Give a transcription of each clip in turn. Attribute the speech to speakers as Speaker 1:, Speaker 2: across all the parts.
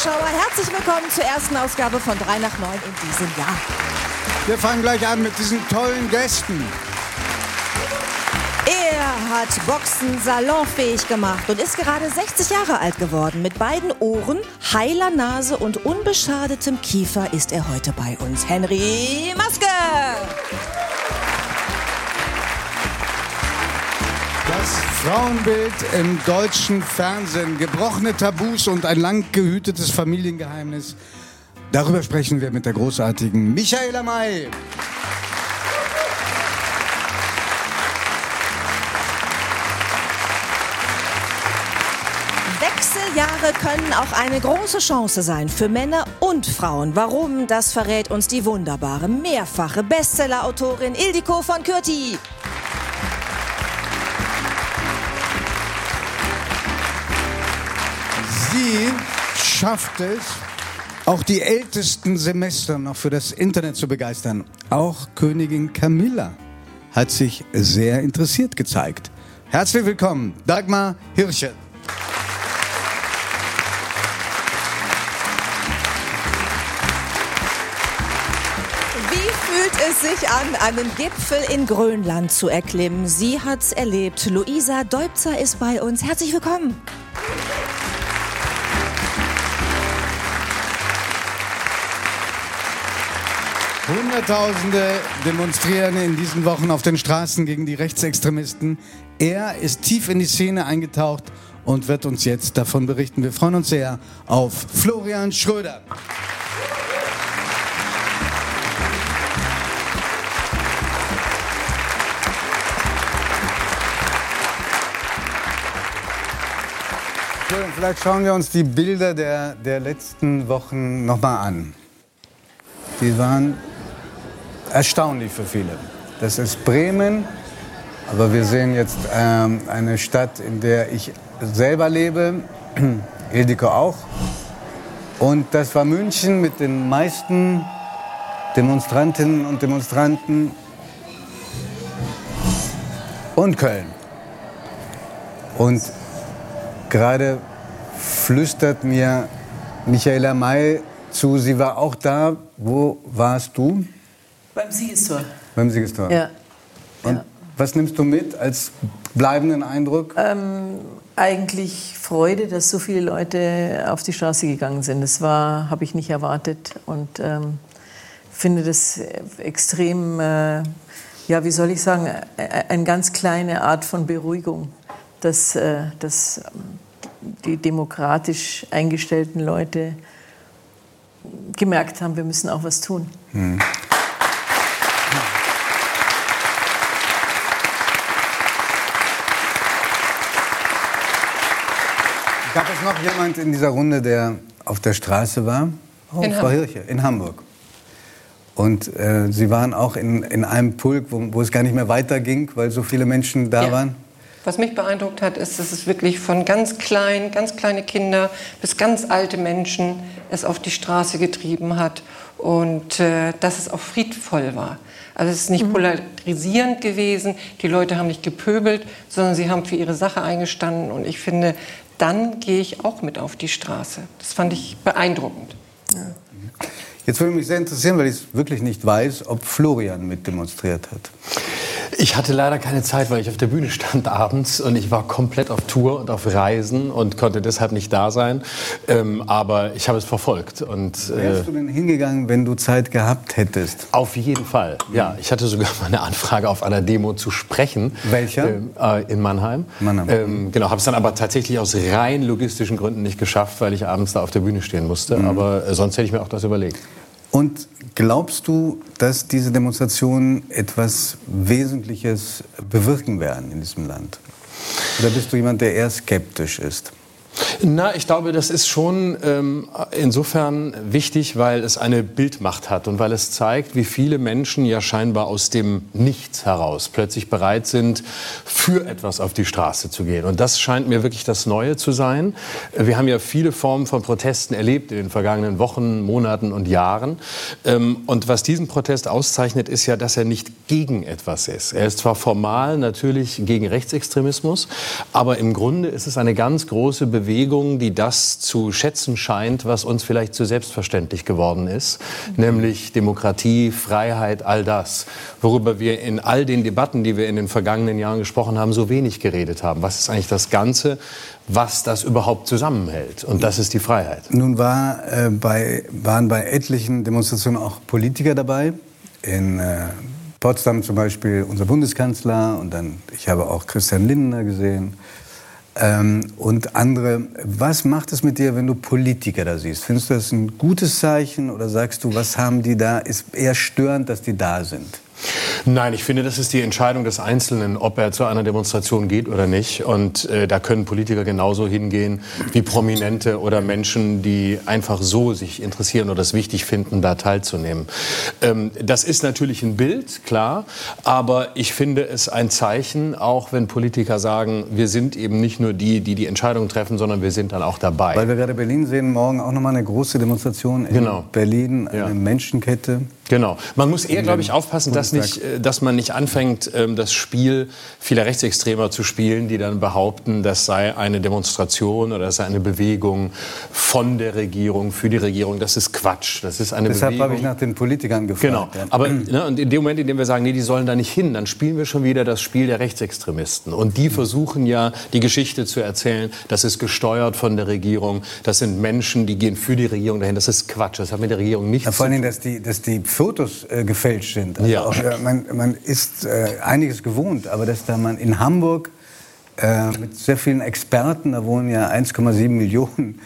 Speaker 1: Zuschauer, herzlich willkommen zur ersten Ausgabe von 3 nach 9 in diesem Jahr.
Speaker 2: Wir fangen gleich an mit diesen tollen Gästen.
Speaker 1: Er hat Boxen salonfähig gemacht und ist gerade 60 Jahre alt geworden. Mit beiden Ohren, heiler Nase und unbeschadetem Kiefer ist er heute bei uns. Henry Maske!
Speaker 2: Frauenbild im deutschen Fernsehen, gebrochene Tabus und ein lang gehütetes Familiengeheimnis. Darüber sprechen wir mit der großartigen Michaela May.
Speaker 1: Wechseljahre können auch eine große Chance sein für Männer und Frauen. Warum? Das verrät uns die wunderbare, mehrfache Bestsellerautorin Ildiko von Kürti.
Speaker 2: Sie schafft es, auch die ältesten Semester noch für das Internet zu begeistern. Auch Königin Camilla hat sich sehr interessiert gezeigt. Herzlich willkommen, Dagmar Hirsche.
Speaker 1: Wie fühlt es sich an, einen Gipfel in Grönland zu erklimmen? Sie hat's erlebt. Luisa Deubzer ist bei uns. Herzlich willkommen.
Speaker 2: Hunderttausende demonstrieren in diesen Wochen auf den Straßen gegen die Rechtsextremisten. Er ist tief in die Szene eingetaucht und wird uns jetzt davon berichten. Wir freuen uns sehr auf Florian Schröder. Vielleicht schauen wir uns die Bilder der, der letzten Wochen nochmal an. Die waren erstaunlich für viele. Das ist Bremen, aber wir sehen jetzt ähm, eine Stadt, in der ich selber lebe, Ildiko auch. Und das war München mit den meisten Demonstrantinnen und Demonstranten und Köln. Und gerade flüstert mir Michaela May zu, sie war auch da. Wo warst du?
Speaker 3: Beim Siegestor.
Speaker 2: Beim Siegestor.
Speaker 3: Ja.
Speaker 2: Und
Speaker 3: ja.
Speaker 2: was nimmst du mit als bleibenden Eindruck?
Speaker 3: Ähm, eigentlich Freude, dass so viele Leute auf die Straße gegangen sind. Das war, habe ich nicht erwartet und ähm, finde das extrem, äh, ja, wie soll ich sagen, eine ganz kleine Art von Beruhigung, dass, äh, dass die demokratisch eingestellten Leute gemerkt haben, wir müssen auch was tun. Hm.
Speaker 2: Gab es noch jemand in dieser Runde, der auf der Straße war?
Speaker 3: Oh, in
Speaker 2: Frau Hirche, in Hamburg. Und äh, Sie waren auch in, in einem Pulk, wo, wo, es gar nicht mehr weiterging, weil so viele Menschen da
Speaker 4: ja.
Speaker 2: waren?
Speaker 4: Was mich beeindruckt hat, ist, dass es wirklich von ganz klein, ganz kleine Kinder bis ganz alte Menschen es auf die Straße getrieben hat und äh, dass es auch friedvoll war. Also es ist nicht mhm. polarisierend gewesen, die Leute haben nicht gepöbelt, sondern sie haben für ihre Sache eingestanden und ich finde, dann gehe ich auch mit auf die Straße. Das fand ich beeindruckend. Ja.
Speaker 2: Jetzt würde mich sehr interessieren, weil ich es wirklich nicht weiß, ob Florian mit demonstriert hat.
Speaker 5: Ich hatte leider keine Zeit, weil ich auf der Bühne stand abends und ich war komplett auf Tour und auf Reisen und konnte deshalb nicht da sein. Ähm, aber ich habe es verfolgt. Und,
Speaker 2: äh, Wärst du denn hingegangen, wenn du Zeit gehabt hättest?
Speaker 5: Auf jeden Fall. Ja, ich hatte sogar mal eine Anfrage auf einer Demo zu sprechen.
Speaker 2: Welcher?
Speaker 5: Äh, in Mannheim.
Speaker 2: Mannheim.
Speaker 5: Ähm, genau, habe es dann aber tatsächlich aus rein logistischen Gründen nicht geschafft, weil ich abends da auf der Bühne stehen musste. Mhm. Aber äh, sonst hätte ich mir auch das überlegt.
Speaker 2: Und glaubst du, dass diese Demonstrationen etwas Wesentliches bewirken werden in diesem Land? Oder bist du jemand, der eher skeptisch ist?
Speaker 5: Na, ich glaube, das ist schon ähm, insofern wichtig, weil es eine Bildmacht hat und weil es zeigt, wie viele Menschen ja scheinbar aus dem Nichts heraus plötzlich bereit sind, für etwas auf die Straße zu gehen. Und das scheint mir wirklich das Neue zu sein. Wir haben ja viele Formen von Protesten erlebt in den vergangenen Wochen, Monaten und Jahren. Ähm, und was diesen Protest auszeichnet, ist ja, dass er nicht gegen etwas ist. Er ist zwar formal natürlich gegen Rechtsextremismus, aber im Grunde ist es eine ganz große Bewegung, Bewegung, die das zu schätzen scheint, was uns vielleicht zu selbstverständlich geworden ist, mhm. nämlich Demokratie, Freiheit, all das, worüber wir in all den Debatten, die wir in den vergangenen Jahren gesprochen haben, so wenig geredet haben. Was ist eigentlich das Ganze, was das überhaupt zusammenhält? Und das ist die Freiheit.
Speaker 2: Nun war, äh, bei, waren bei etlichen Demonstrationen auch Politiker dabei. In äh, Potsdam zum Beispiel unser Bundeskanzler und dann, ich habe auch Christian Lindner gesehen ähm, und andere. Was macht es mit dir, wenn du Politiker da siehst? Findest du das ein gutes Zeichen oder sagst du, was haben die da? Ist eher störend, dass die da sind?
Speaker 5: Nein, ich finde, das ist die Entscheidung des Einzelnen, ob er zu einer Demonstration geht oder nicht. Und äh, da können Politiker genauso hingehen wie Prominente oder Menschen, die einfach so sich interessieren oder es wichtig finden, da teilzunehmen. Ähm, das ist natürlich ein Bild, klar, aber ich finde es ein Zeichen, auch wenn Politiker sagen, wir sind eben nicht nur die, die die Entscheidung treffen, sondern wir sind dann auch dabei.
Speaker 2: Weil wir gerade Berlin sehen, morgen auch nochmal eine große Demonstration in genau. Berlin, eine ja. Menschenkette.
Speaker 5: Genau. Man muss eher, glaube ich, aufpassen, dass, nicht, äh, dass man nicht anfängt, ähm, das Spiel vieler Rechtsextremer zu spielen, die dann behaupten, das sei eine Demonstration oder das sei eine Bewegung von der Regierung, für die Regierung. Das ist Quatsch. Das ist eine
Speaker 2: Deshalb
Speaker 5: Bewegung.
Speaker 2: habe ich nach den Politikern gefragt.
Speaker 5: Genau. Aber ne, und in dem Moment, in dem wir sagen, nee, die sollen da nicht hin, dann spielen wir schon wieder das Spiel der Rechtsextremisten. Und die versuchen ja, die Geschichte zu erzählen, das ist gesteuert von der Regierung, das sind Menschen, die gehen für die Regierung dahin. Das ist Quatsch. Das hat mit der Regierung nichts
Speaker 2: ja, vor allem, dass die, dass die Fotos äh, gefälscht sind. Also ja. Auch, äh, man, man, ist äh, einiges gewohnt, aber dass da man in Hamburg äh, mit sehr vielen Experten, da wohnen ja 1,7 Millionen,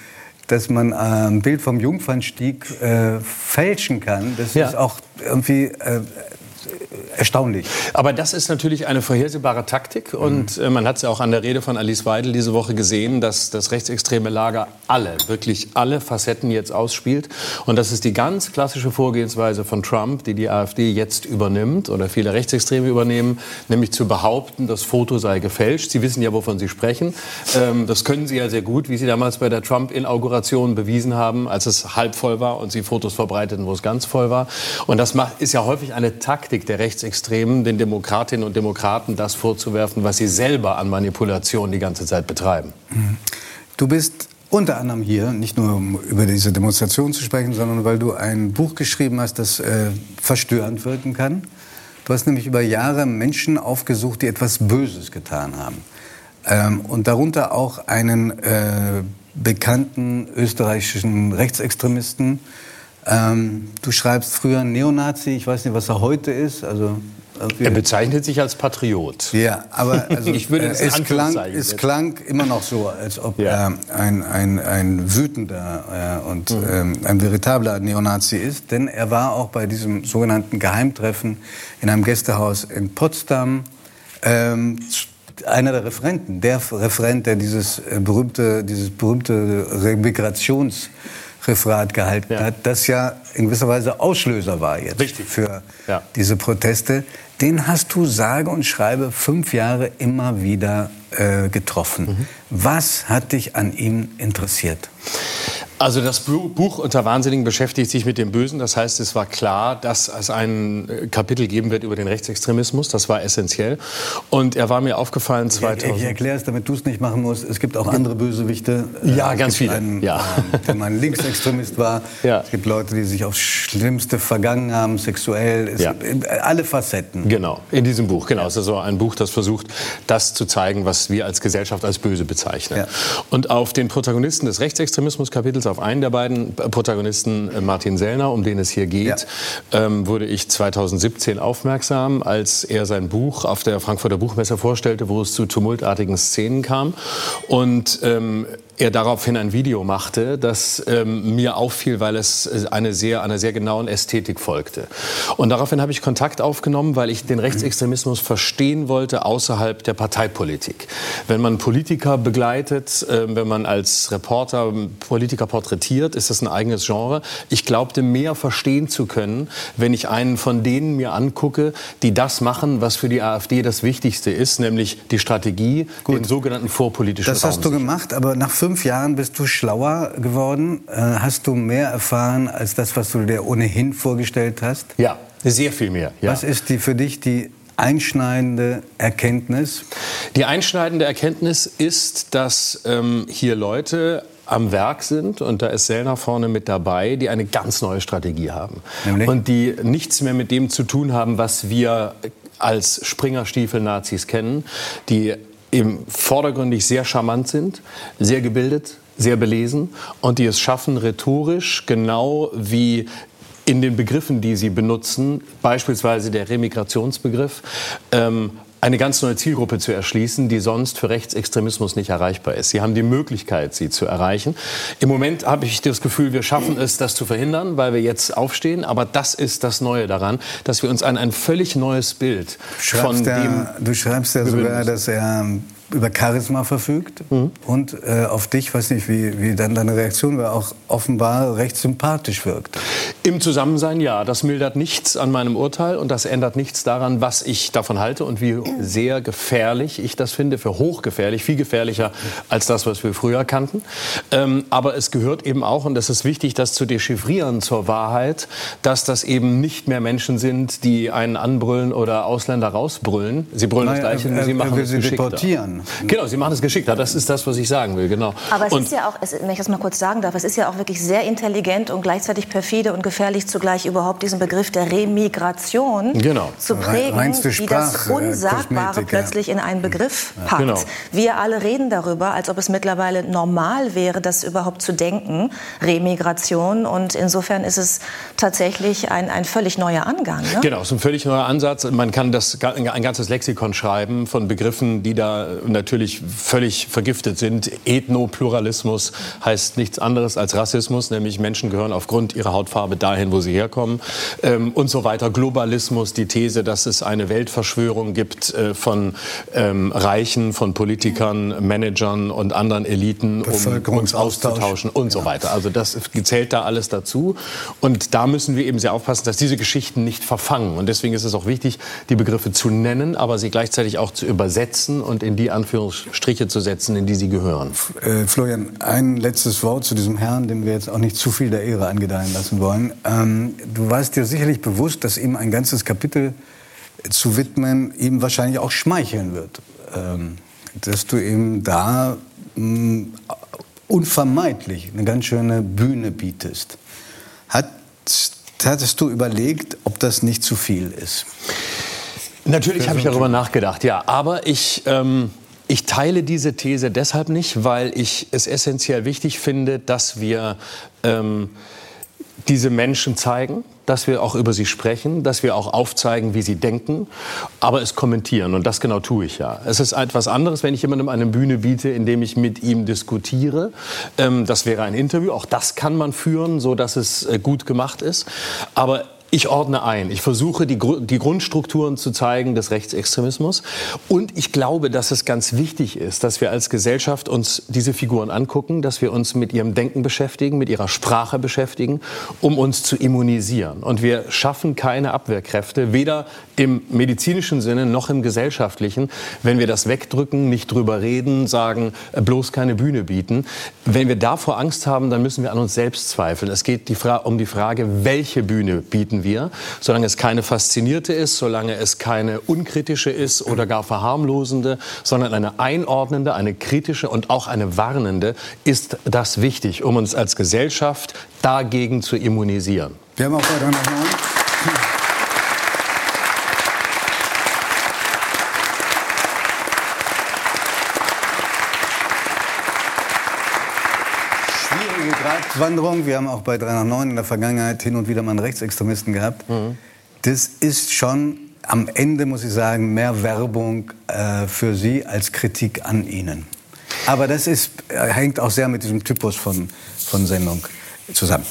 Speaker 2: dass man ein Bild vom Jungfernstieg äh, fälschen kann, das ja. ist auch irgendwie äh, erstaunlich.
Speaker 5: Aber das ist natürlich eine vorhersehbare Taktik. Und mhm. man hat es ja auch an der Rede von Alice Weidel diese Woche gesehen, dass das rechtsextreme Lager alle, wirklich alle Facetten jetzt ausspielt. Und das ist die ganz klassische Vorgehensweise von Trump, die die AfD jetzt übernimmt oder viele Rechtsextreme übernehmen, nämlich zu behaupten, das Foto sei gefälscht. Sie wissen ja, wovon Sie sprechen. Ähm, das können Sie ja sehr gut, wie Sie damals bei der Trump-Inauguration bewiesen haben, als es halb voll war und Sie Fotos verbreiteten, wo es ganz voll war. Und das ist ja häufig eine Taktik der Rechtsextremen, den Demokratinnen und Demokraten das vorzuwerfen, was sie selber an Manipulation die ganze Zeit betreiben. Mhm.
Speaker 2: Du bist unter anderem hier, nicht nur um über diese Demonstration zu sprechen, sondern weil du ein Buch geschrieben hast, das äh, verstörend wirken kann. Du hast nämlich über Jahre Menschen aufgesucht, die etwas Böses getan haben. Ähm, und darunter auch einen äh, bekannten österreichischen Rechtsextremisten, ähm, du schreibst früher Neonazi, ich weiß nicht, was er heute ist. Also,
Speaker 5: er bezeichnet sich als Patriot.
Speaker 2: Ja, aber also, ich würde äh, es, klang, es klang immer noch so, als ob ja. er ein, ein, ein wütender äh, und mhm. ähm, ein veritabler Neonazi ist. Denn er war auch bei diesem sogenannten Geheimtreffen in einem Gästehaus in Potsdam ähm, einer der Referenten, der Referent, der dieses äh, berühmte, dieses berühmte Migrations Referat gehalten ja. hat, das ja in gewisser Weise Auslöser war jetzt Richtig. für ja. diese Proteste. Den hast du sage und schreibe fünf Jahre immer wieder äh, getroffen. Mhm. Was hat dich an ihm interessiert?
Speaker 5: Also das Buch Unter Wahnsinnigen beschäftigt sich mit dem Bösen. Das heißt, es war klar, dass es ein äh, Kapitel geben wird über den Rechtsextremismus. Das war essentiell. Und er war mir aufgefallen 2000.
Speaker 2: Ich, ich erkläre es, damit du es nicht machen musst. Es gibt auch andere Bösewichte.
Speaker 5: Ja, ganz viele.
Speaker 2: Einen, ja. Ähm, der mal ein Linksextremist war. Ja. Es gibt Leute, die sich aufs Schlimmste vergangen haben, sexuell. Es ja. alle Facetten.
Speaker 5: Genau, in diesem Buch. Genau, es ist also ein Buch, das versucht, das zu zeigen, was wir als Gesellschaft als böse bezeichnen. Ja. Und auf den Protagonisten des Rechtsextremismus-Kapitels auf einen der beiden Protagonisten, äh, Martin Sellner, um den es hier geht, ja. ähm, wurde ich 2017 aufmerksam, als er sein Buch auf der Frankfurter Buchmesse vorstellte, wo es zu tumultartigen Szenen kam. Und ähm, er daraufhin ein Video machte, das ähm, mir auffiel, weil es äh, eine sehr, einer sehr genauen Ästhetik folgte. Und daraufhin habe ich Kontakt aufgenommen, weil ich den Rechtsextremismus verstehen wollte außerhalb der Parteipolitik. Wenn man Politiker begleitet, äh, wenn man als Reporter Politiker porträtiert, ist das ein eigenes Genre. Ich glaubte mehr verstehen zu können, wenn ich einen von denen mir angucke, die das machen, was für die AfD das Wichtigste ist, nämlich die Strategie, Gut. den sogenannten vorpolitischen
Speaker 2: Das hast Raum du gemacht, aber nach fünf Jahren bist du schlauer geworden. Äh, hast du mehr erfahren als das, was du dir ohnehin vorgestellt hast?
Speaker 5: Ja, sehr viel mehr. Ja.
Speaker 2: Was ist die für dich die einschneidende Erkenntnis?
Speaker 5: Die einschneidende Erkenntnis ist, dass ähm, hier Leute am Werk sind, und da ist Sellner vorne mit dabei, die eine ganz neue Strategie haben. Nämlich? Und die nichts mehr mit dem zu tun haben, was wir als Springerstiefel-Nazis kennen, die eben vordergründig sehr charmant sind, sehr gebildet, sehr belesen und die es schaffen, rhetorisch genau wie in den Begriffen, die sie benutzen, beispielsweise der Remigrationsbegriff, ähm, eine ganz neue Zielgruppe zu erschließen, die sonst für Rechtsextremismus nicht erreichbar ist. Sie haben die Möglichkeit, sie zu erreichen. Im Moment habe ich das Gefühl, wir schaffen es, das zu verhindern, weil wir jetzt aufstehen. Aber das ist das Neue daran, dass wir uns an ein völlig neues Bild von
Speaker 2: der,
Speaker 5: dem...
Speaker 2: Du schreibst ja sogar, dass er über Charisma verfügt mhm. und äh, auf dich, weiß nicht, wie, wie dann deine Reaktion war, auch offenbar recht sympathisch wirkt.
Speaker 5: Im Zusammensein ja. Das mildert nichts an meinem Urteil und das ändert nichts daran, was ich davon halte und wie sehr gefährlich ich das finde, für hochgefährlich, viel gefährlicher als das, was wir früher kannten. Ähm, aber es gehört eben auch, und das ist wichtig, das zu dechiffrieren zur Wahrheit, dass das eben nicht mehr Menschen sind, die einen anbrüllen oder Ausländer rausbrüllen. Sie brüllen naja, das Gleiche, nur sie machen es
Speaker 2: sie deportieren.
Speaker 5: Genau, Sie machen es geschickter. Das ist das, was ich sagen will, genau.
Speaker 1: Aber es und ist ja auch, wenn ich das mal kurz sagen darf, es ist ja auch wirklich sehr intelligent und gleichzeitig perfide und gefährlich zugleich überhaupt diesen Begriff der Remigration
Speaker 5: genau.
Speaker 1: zu prägen, wie das äh, Unsagbare plötzlich in einen Begriff packt. Genau. Wir alle reden darüber, als ob es mittlerweile normal wäre, das überhaupt zu denken, Remigration. Und insofern ist es tatsächlich ein, ein völlig neuer Angang. Ne?
Speaker 5: Genau, es ist ein völlig neuer Ansatz. Man kann das ein ganzes Lexikon schreiben von Begriffen, die da natürlich völlig vergiftet sind. Ethnopluralismus heißt nichts anderes als Rassismus, nämlich Menschen gehören aufgrund ihrer Hautfarbe dahin, wo sie herkommen ähm, und so weiter. Globalismus, die These, dass es eine Weltverschwörung gibt äh, von ähm, Reichen, von Politikern, Managern und anderen Eliten, um uns auszutauschen und ja. so weiter. Also das zählt da alles dazu. Und da müssen wir eben sehr aufpassen, dass diese Geschichten nicht verfangen. Und deswegen ist es auch wichtig, die Begriffe zu nennen, aber sie gleichzeitig auch zu übersetzen und in die Anführungsstriche zu setzen, in die sie gehören.
Speaker 2: Äh, Florian, ein letztes Wort zu diesem Herrn, dem wir jetzt auch nicht zu viel der Ehre angedeihen lassen wollen. Ähm, du warst dir sicherlich bewusst, dass ihm ein ganzes Kapitel zu widmen ihm wahrscheinlich auch schmeicheln wird. Ähm, dass du ihm da mh, mm, unvermeidlich eine ganz schöne Bühne bietest. Hat, hattest du überlegt, ob das nicht zu viel ist?
Speaker 5: Natürlich habe ich darüber nachgedacht, ja. Aber ich, ähm, ich teile diese These deshalb nicht, weil ich es essentiell wichtig finde, dass wir ähm, diese Menschen zeigen, dass wir auch über sie sprechen, dass wir auch aufzeigen, wie sie denken, aber es kommentieren. Und das genau tue ich ja. Es ist etwas anderes, wenn ich jemandem eine Bühne biete, indem ich mit ihm diskutiere. Ähm, das wäre ein Interview. Auch das kann man führen, so dass es äh, gut gemacht ist. Aber ich ordne ein. Ich versuche, die, die, Grundstrukturen zu zeigen des Rechtsextremismus. Und ich glaube, dass es ganz wichtig ist, dass wir als Gesellschaft uns diese Figuren angucken, dass wir uns mit ihrem Denken beschäftigen, mit ihrer Sprache beschäftigen, um uns zu immunisieren. Und wir schaffen keine Abwehrkräfte, weder im medizinischen Sinne noch im gesellschaftlichen, wenn wir das wegdrücken, nicht drüber reden, sagen, äh, bloß keine Bühne bieten. Wenn wir davor Angst haben, dann müssen wir an uns selbst zweifeln. Es geht die um die Frage, welche Bühne bieten wir, solange es keine faszinierte ist, solange es keine unkritische ist oder gar verharmlosende, sondern eine einordnende, eine kritische und auch eine warnende, ist das wichtig, um uns als Gesellschaft dagegen zu immunisieren.
Speaker 2: Wir haben auch weiter noch mal. Gratwanderung. Wir haben auch bei 3 nach 9 in der Vergangenheit hin und wieder mal einen Rechtsextremisten gehabt. Mhm. Das ist schon am Ende, muss ich sagen, mehr Werbung äh, für Sie als Kritik an Ihnen. Aber das ist, äh, hängt auch sehr mit diesem Typus von, von Sendung zusammen.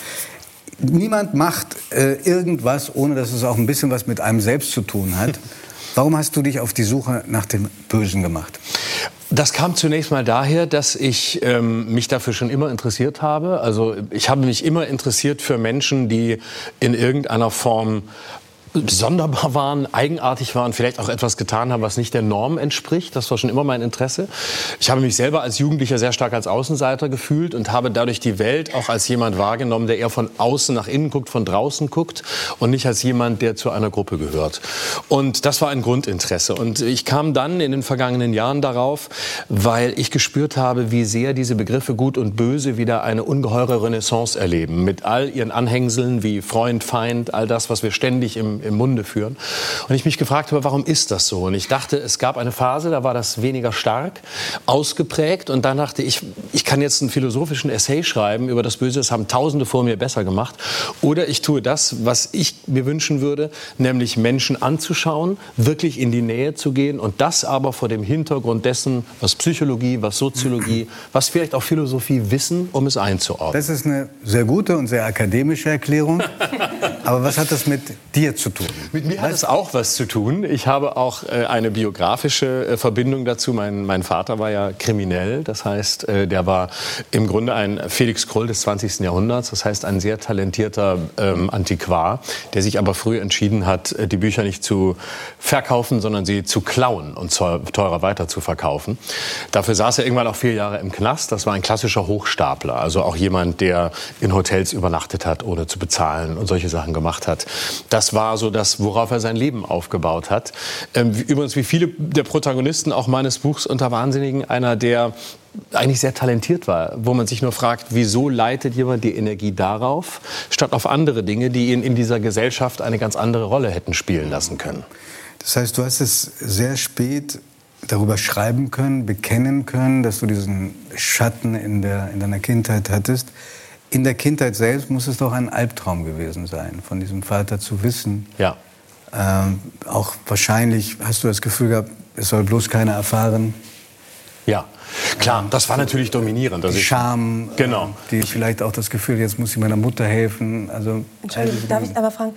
Speaker 2: Niemand macht äh, irgendwas, ohne dass es auch ein bisschen was mit einem selbst zu tun hat. Warum hast du dich auf die Suche nach dem Bösen gemacht?
Speaker 5: Das kam zunächst mal daher, dass ich ähm, mich dafür schon immer interessiert habe. Also ich habe mich immer interessiert für Menschen, die in irgendeiner Form sonderbar waren, eigenartig waren, vielleicht auch etwas getan haben, was nicht der Norm entspricht. Das war schon immer mein Interesse. Ich habe mich selber als Jugendlicher sehr stark als Außenseiter gefühlt und habe dadurch die Welt auch als jemand wahrgenommen, der eher von außen nach innen guckt, von draußen guckt und nicht als jemand, der zu einer Gruppe gehört. Und das war ein Grundinteresse. Und ich kam dann in den vergangenen Jahren darauf, weil ich gespürt habe, wie sehr diese Begriffe gut und böse wieder eine ungeheure Renaissance erleben. Mit all ihren Anhängseln wie Freund, Feind, all das, was wir ständig im im, Munde führen. Und ich mich gefragt habe, warum ist das so? Und ich dachte, es gab eine Phase, da war das weniger stark, ausgeprägt. Und dann dachte ich, ich kann jetzt einen philosophischen Essay schreiben über das Böse. Das haben Tausende vor mir besser gemacht. Oder ich tue das, was ich mir wünschen würde, nämlich Menschen anzuschauen, wirklich in die Nähe zu gehen und das aber vor dem Hintergrund dessen, was Psychologie, was Soziologie, was vielleicht auch Philosophie wissen, um es einzuordnen.
Speaker 2: Das ist eine sehr gute und sehr akademische Erklärung. Aber was hat das mit dir zu tun?
Speaker 5: Mit mir hat es auch was zu tun. Ich habe auch äh, eine biografische äh, Verbindung dazu. Mein, mein, Vater war ja kriminell. Das heißt, äh, der war im Grunde ein Felix Krull des 20. Jahrhunderts. Das heißt, ein sehr talentierter ähm, Antiquar, der sich aber früh entschieden hat, äh, die Bücher nicht zu verkaufen, sondern sie zu klauen und teurer weiter zu verkaufen. Dafür saß er irgendwann auch vier Jahre im Knast. Das war ein klassischer Hochstapler. Also auch jemand, der in Hotels übernachtet hat, ohne zu bezahlen und solche Sachen gemacht hat. Das war so das, worauf er sein Leben aufgebaut hat. Ähm, übrigens, wie viele der Protagonisten auch meines Buchs unter Wahnsinnigen, einer, der eigentlich sehr talentiert war, wo man sich nur fragt, wieso leitet jemand die Energie darauf, statt auf andere Dinge, die ihn in dieser Gesellschaft eine ganz andere Rolle hätten spielen lassen können.
Speaker 2: Das heißt, du hast es sehr spät darüber schreiben können, bekennen können, dass du diesen Schatten in, der, in deiner Kindheit hattest. In der Kindheit selbst muss es doch ein Albtraum gewesen sein, von diesem Vater zu wissen.
Speaker 5: Ja.
Speaker 2: Ähm, auch wahrscheinlich hast du das Gefühl gehabt, es soll bloß keiner erfahren.
Speaker 5: Ja, klar, das war natürlich dominierend.
Speaker 2: Die Scham,
Speaker 5: genau.
Speaker 2: die vielleicht auch das Gefühl, jetzt muss ich meiner Mutter helfen. Also,
Speaker 1: Entschuldigung, darf ich aber fragen,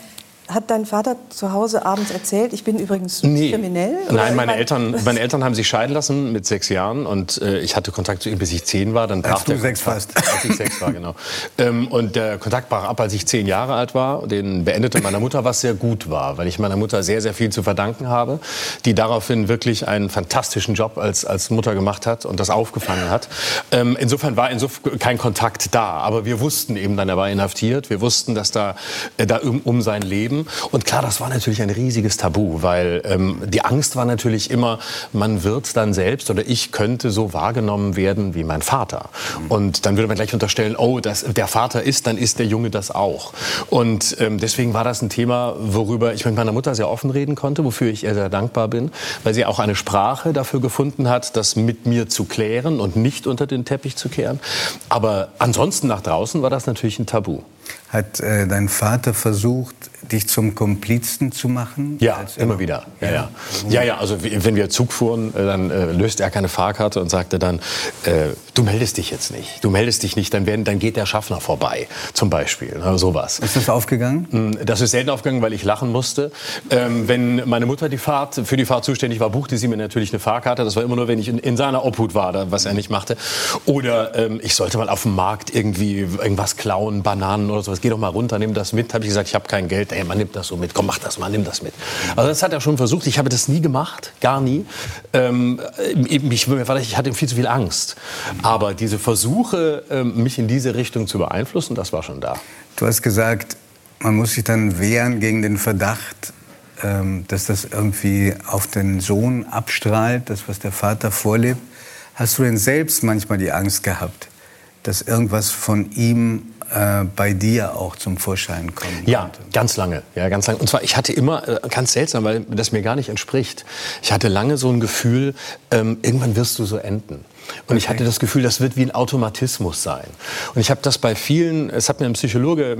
Speaker 1: hat dein Vater zu Hause abends erzählt, ich bin übrigens nee. kriminell?
Speaker 5: Nein, meine Eltern, meine Eltern haben sich scheiden lassen mit sechs Jahren und äh, ich hatte Kontakt zu ihm, bis ich zehn war. Dann
Speaker 2: brach als du sechs fast.
Speaker 5: Als ich sechs war, genau. Ähm, und der Kontakt brach ab, als ich zehn Jahre alt war. Den beendete meiner Mutter, was sehr gut war, weil ich meiner Mutter sehr, sehr viel zu verdanken habe, die daraufhin wirklich einen fantastischen Job als, als Mutter gemacht hat und das aufgefangen hat. Ähm, insofern war insofern kein Kontakt da, aber wir wussten eben dann, er war inhaftiert. Wir wussten, dass da, äh, da um, um sein Leben Leben. Und klar, das war natürlich ein riesiges Tabu, weil ähm, die Angst war natürlich immer, man wird dann selbst oder ich könnte so wahrgenommen werden wie mein Vater. Und dann würde man gleich unterstellen, oh, das, der Vater ist, dann ist der Junge das auch. Und ähm, deswegen war das ein Thema, worüber ich mit meiner Mutter sehr offen reden konnte, wofür ich ihr sehr dankbar bin, weil sie auch eine Sprache dafür gefunden hat, das mit mir zu klären und nicht unter den Teppich zu kehren. Aber ansonsten nach draußen war das natürlich ein Tabu.
Speaker 2: Hat äh, dein Vater versucht, dich zum Komplizen zu machen?
Speaker 5: Ja, immer wieder. Ja, ja. ja, ja also wenn wir Zug fuhren, äh, dann äh, löste er keine Fahrkarte und sagte dann, äh, du meldest dich jetzt nicht. Du meldest dich nicht, dann, werden, dann geht der Schaffner vorbei, zum Beispiel. Ne, sowas.
Speaker 2: Ist das aufgegangen?
Speaker 5: Mm, das ist selten aufgegangen, weil ich lachen musste. Ähm, wenn meine Mutter die Fahrt, für die Fahrt zuständig war, buchte sie mir natürlich eine Fahrkarte. Das war immer nur, wenn ich in, in seiner Obhut war, was er nicht machte. Oder ähm, ich sollte mal auf dem Markt irgendwie irgendwas klauen, Bananen oder sowas. Geh doch mal runter, nimm das mit. Habe ich gesagt, ich habe kein Geld ey, man nimmt das so mit, komm, mach das mal, nimm das mit. Also das hat er schon versucht. Ich habe das nie gemacht, gar nie. Ähm, ich, ich hatte viel zu viel Angst. Aber diese Versuche, ähm, mich in diese Richtung zu beeinflussen, das war schon da.
Speaker 2: Du hast gesagt, man muss sich dann wehren gegen den Verdacht, ähm, dass das irgendwie auf den Sohn abstrahlt, das, was der Vater vorlebt. Hast du denn selbst manchmal die Angst gehabt, dass irgendwas von ihm äh, bei dir auch zum Vorschein kommen
Speaker 5: Ja, konnte. ganz lange. Ja, ganz lange. Und zwar, ich hatte immer, äh, ganz seltsam, weil das mir gar nicht entspricht. Ich hatte lange so ein Gefühl, ähm, irgendwann wirst du so enden. Und ich hatte das Gefühl, das wird wie ein Automatismus sein. Und ich habe das bei vielen, es hat mir ein Psychologe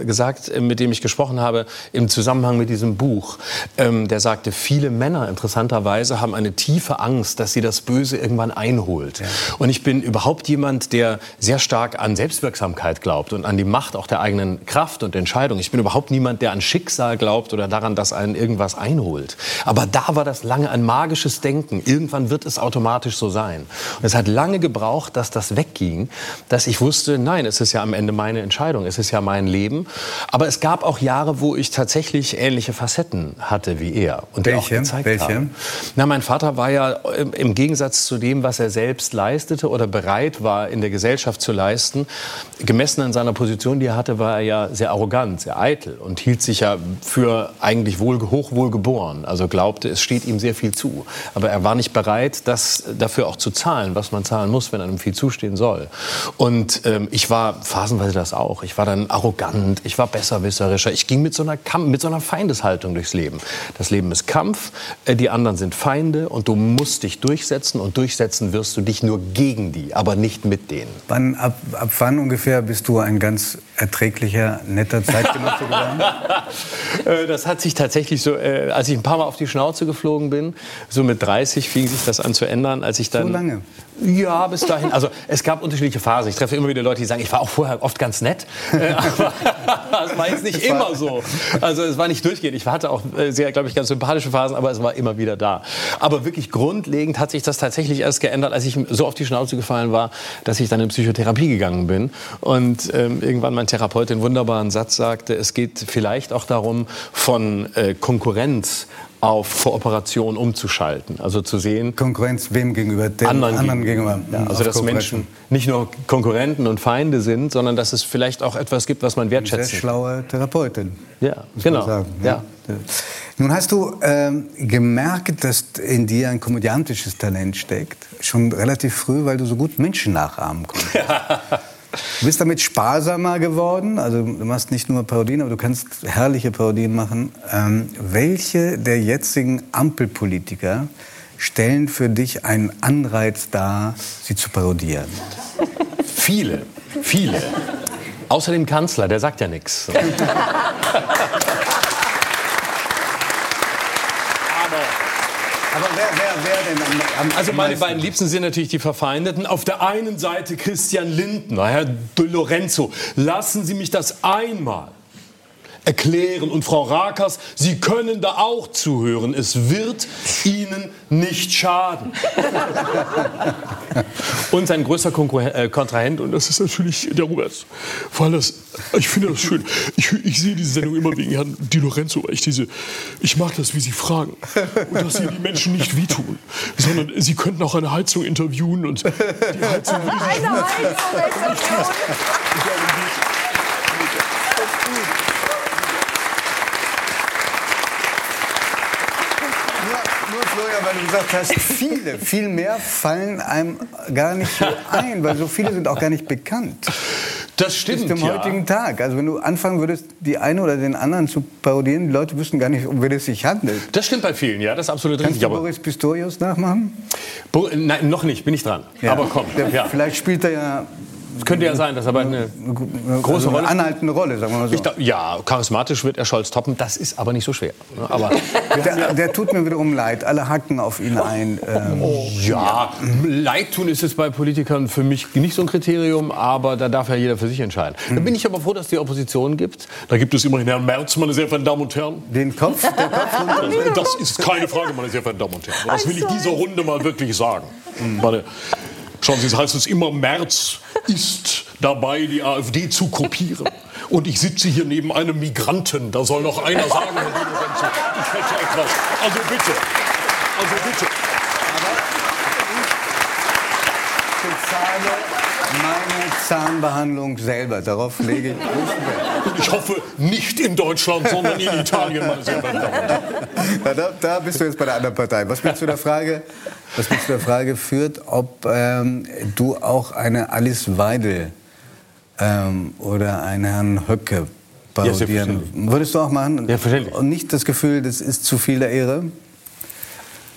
Speaker 5: äh, gesagt, äh, mit dem ich gesprochen habe, im Zusammenhang mit diesem Buch, ähm, der sagte, viele Männer interessanterweise haben eine tiefe Angst, dass sie das Böse irgendwann einholt. Ja. Und ich bin überhaupt jemand, der sehr stark an Selbstwirksamkeit glaubt und an die Macht auch der eigenen Kraft und Entscheidung. Ich bin überhaupt niemand, der an Schicksal glaubt oder daran, dass einen irgendwas einholt. Aber da war das lange ein magisches Denken. Irgendwann wird es automatisch so sein. Es hat lange gebraucht, dass das wegging, dass ich wusste, nein, es ist ja am Ende meine Entscheidung, es ist ja mein Leben. Aber es gab auch Jahre, wo ich tatsächlich ähnliche Facetten hatte wie er und der auch
Speaker 2: Welche?
Speaker 5: gezeigt
Speaker 2: Welche?
Speaker 5: haben. Na, mein Vater war ja im- im Gegensatz zu dem, was er selbst leistete oder bereit war in der Gesellschaft zu leisten, gemessen an seiner Position, die er hatte, war er ja sehr arrogant, sehr eitel und hielt sich ja für eigentlich wohl, hochwohl geboren. Also glaubte, es steht ihm sehr viel zu. Aber er war nicht bereit, das dafür auch zu zahlen, was man zahlen muss, wenn einem viel zustehen soll. Und ähm, ich war phasenweise das auch. Ich war dann arrogant, ich war besserwisserischer. Ich ging mit so einer, Kamp mit so einer Feindeshaltung durchs Leben. Das Leben ist Kampf, äh, die anderen sind Feinde und du musst dich durchsetzen und durchsetzen wirst du dich nur gegen die, aber nicht mit denen.
Speaker 2: Wann, ab, ab wann ungefähr bist du ein ganz erträglicher, netter Zeitgenosse geworden?
Speaker 5: Äh, Das hat sich tatsächlich so, äh, als ich ein paar Mal auf die Schnauze geflogen bin, so mit 30 fing sich das an zu ändern, als ich dann...
Speaker 2: So lange?
Speaker 5: Ja, bis dahin. Also es gab unterschiedliche Phasen. Ich treffe immer wieder Leute, die sagen, ich war auch vorher oft ganz nett. Äh, Aber es war jetzt nicht immer so. Also es war nicht durchgehend. Ich hatte auch äh, sehr, glaube ich, ganz sympathische Phasen, aber es war immer wieder da. Aber wirklich grundlegend hat sich das tatsächlich erst geändert, als ich so auf die Schnauze gefallen war, dass ich dann in Psychotherapie gegangen bin. Und ähm, irgendwann mein Therapeut den wunderbaren Satz sagte, es geht vielleicht auch darum, von äh, Konkurrenz auf Kooperation umzuschalten. Also zu sehen,
Speaker 2: Konkurrenz wem gegenüber? Den
Speaker 5: anderen,
Speaker 2: anderen
Speaker 5: gegenüber. Ja, also
Speaker 2: Auf
Speaker 5: dass. Menschen nicht nur Konkurrenten und Feinde sind, sondern dass es vielleicht auch etwas gibt, was man
Speaker 2: Sehr
Speaker 5: wertschätzt.
Speaker 2: schlaue Therapeutin.
Speaker 5: Ja, genau.
Speaker 2: sagen.
Speaker 5: Ja.
Speaker 2: Nun hast du ähm, gemerkt, dass in dir ein komödiantisches Talent steckt, schon relativ früh, weil du so gut Menschen nachahmen konntest. Du bist damit sparsamer geworden, also du machst nicht nur Parodien, aber du kannst herrliche Parodien machen. Ähm, welche der jetzigen Ampelpolitiker stellen für dich einen Anreiz dar, sie zu parodieren?
Speaker 5: Viele, viele. Außer dem Kanzler, der sagt ja nichts.
Speaker 2: Aber wer, wer, wer denn am, am
Speaker 5: Also meine beiden Liebsten sind natürlich die Verfeindeten. Auf der einen Seite Christian Lindner, Herr De Lorenzo. Lassen Sie mich das einmal erklären. Und Frau Rakers, Sie können da auch zuhören. Es wird Ihnen nicht schaden. und sein größter Konkurrent, äh, Kontrahent, und das ist natürlich der Robert. Weil das, ich finde das schön. Ich, ich sehe diese Sendung immer wegen Herrn Di Lorenzo, weil ich diese, ich mag das, wie Sie fragen. Und dass Sie die Menschen nicht wehtun, sondern Sie könnten auch eine Heizung interviewen und die Heizung
Speaker 1: Eine Heizung,
Speaker 2: Nur, nur Florian, weil du gesagt hast, viele, viel mehr fallen einem gar nicht so ein, weil so viele sind auch gar nicht bekannt.
Speaker 5: Das
Speaker 2: Bis
Speaker 5: stimmt,
Speaker 2: zum
Speaker 5: ja.
Speaker 2: heutigen Tag. Also wenn du anfangen würdest, die eine oder den anderen zu parodieren, die Leute wüssten gar nicht, um wen es sich handelt.
Speaker 5: Das stimmt bei vielen, ja, das ist absolut
Speaker 2: Kannst
Speaker 5: richtig.
Speaker 2: du
Speaker 5: Aber
Speaker 2: Boris Pistorius nachmachen?
Speaker 5: Bo nein, noch nicht, bin ich dran. Aber komm,
Speaker 2: Der,
Speaker 5: ja.
Speaker 2: Vielleicht spielt er ja
Speaker 5: könnte ja sein, dass er eine
Speaker 2: eine
Speaker 5: große
Speaker 2: also eine
Speaker 5: Rolle
Speaker 2: anhaltende Rolle, sagen wir mal so.
Speaker 5: Ich glaub, ja, charismatisch wird er Scholz toppen. Das ist aber nicht so schwer. ne? Aber
Speaker 2: Der, der tut mir wiederum leid. Alle hacken auf ihn ein. Ähm,
Speaker 5: ja, Leid tun ist jetzt bei Politikern für mich nicht so ein Kriterium, aber da darf ja jeder für sich entscheiden. Da bin ich aber froh, dass es die Opposition gibt. Da gibt es immerhin Herrn Merz, meine sehr verehrten Damen und Herren.
Speaker 2: Den Kopf, der Kopf.
Speaker 5: Das ist keine Frage, meine sehr verehrten Damen und Herren. Das will ich dieser Runde mal wirklich sagen. Meine, schauen Sie, es heißt es immer, Merz ist dabei, die AfD zu kopieren. Und ich sitze hier neben einem Migranten. Da soll noch einer sagen, ich hätte etwas. Also bitte, also bitte.
Speaker 2: bezahle meine Zahnbehandlung selber. Darauf lege ich großen Wert.
Speaker 5: Und ich hoffe, nicht in Deutschland, sondern in Italien, meine sehr.
Speaker 2: Ja, da, da bist du jetzt bei der anderen Partei. Was mich zu der Frage, was mich zu der Frage führt, ob ähm, du auch eine Alice Weidel ähm, oder einen Herrn Höcke parodieren
Speaker 5: selbstverständlich.
Speaker 2: würdest du auch machen?
Speaker 5: Selbstverständlich.
Speaker 2: Und nicht das Gefühl, das ist zu viel der Ehre?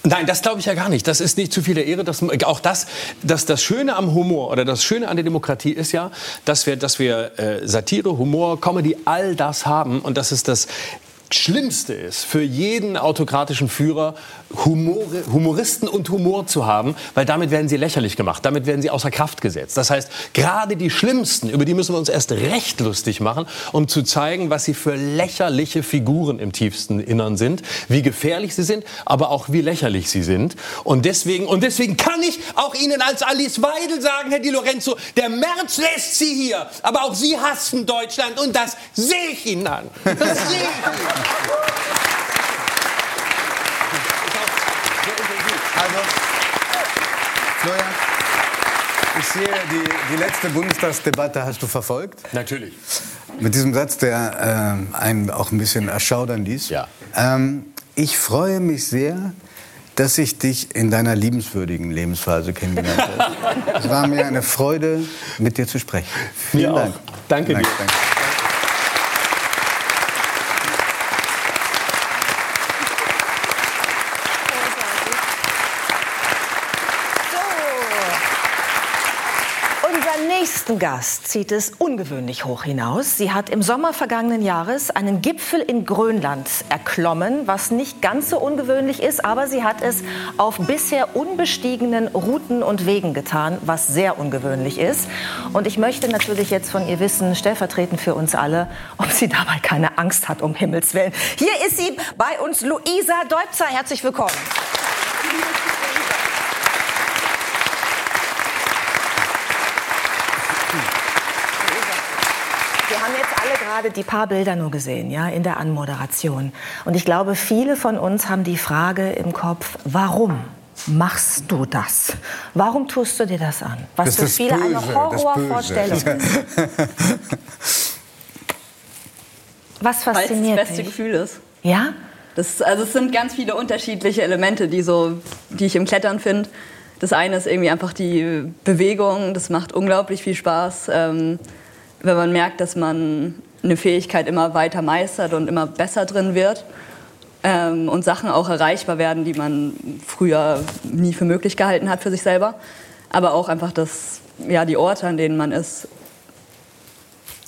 Speaker 5: Nein, das glaube ich ja gar nicht. Das ist nicht zu viel der Ehre. Das, auch das, das, das Schöne am Humor oder das Schöne an der Demokratie ist ja, dass wir, dass wir äh, Satire, Humor, Comedy, all das haben und dass es das Schlimmste ist für jeden autokratischen Führer, Humor, Humoristen und Humor zu haben, weil damit werden sie lächerlich gemacht, damit werden sie außer Kraft gesetzt. Das heißt, gerade die Schlimmsten, über die müssen wir uns erst recht lustig machen, um zu zeigen, was sie für lächerliche Figuren im tiefsten Innern sind, wie gefährlich sie sind, aber auch wie lächerlich sie sind. Und deswegen, und deswegen kann ich auch Ihnen als Alice Weidel sagen, Herr Di Lorenzo, der März lässt Sie hier, aber auch Sie hassen Deutschland und das sehe ich Ihnen an. Das sehe ich Ihnen.
Speaker 2: Also, Florian, ich sehe, die, die letzte Bundestagsdebatte hast du verfolgt.
Speaker 5: Natürlich.
Speaker 2: Mit diesem Satz, der äh, einen auch ein bisschen erschaudern ließ.
Speaker 5: Ja.
Speaker 2: Ähm, ich freue mich sehr, dass ich dich in deiner liebenswürdigen Lebensphase kennengelernt habe. es war mir eine Freude, mit dir zu sprechen. Vielen
Speaker 5: Mir auch.
Speaker 2: Dank.
Speaker 5: Danke dir.
Speaker 2: danke.
Speaker 1: Nächsten Gast zieht es ungewöhnlich hoch hinaus. Sie hat im Sommer vergangenen Jahres einen Gipfel in Grönland erklommen, was nicht ganz so ungewöhnlich ist, aber sie hat es auf bisher unbestiegenen Routen und Wegen getan, was sehr ungewöhnlich ist. Und ich möchte natürlich jetzt von ihr wissen, stellvertretend für uns alle, ob sie dabei keine Angst hat, um Himmels Willen. Hier ist sie bei uns, Luisa Deubzer. Herzlich willkommen. Wir haben jetzt alle gerade die paar Bilder nur gesehen, ja, in der Anmoderation. Und ich glaube, viele von uns haben die Frage im Kopf, warum machst du das? Warum tust du dir das an? Was
Speaker 2: Das
Speaker 1: für viele eine
Speaker 2: böse, das
Speaker 1: Horrorvorstellung ist. Was
Speaker 6: Weil es das
Speaker 1: fasziniert
Speaker 6: beste
Speaker 1: dich?
Speaker 6: Gefühl ist.
Speaker 1: Ja?
Speaker 6: Das, also es sind ganz viele unterschiedliche Elemente, die, so, die ich im Klettern finde. Das eine ist irgendwie einfach die Bewegung, das macht unglaublich viel Spaß, ähm, wenn man merkt, dass man eine Fähigkeit immer weiter meistert und immer besser drin wird ähm, und Sachen auch erreichbar werden, die man früher nie für möglich gehalten hat für sich selber. Aber auch einfach das, ja, die Orte, an denen man ist,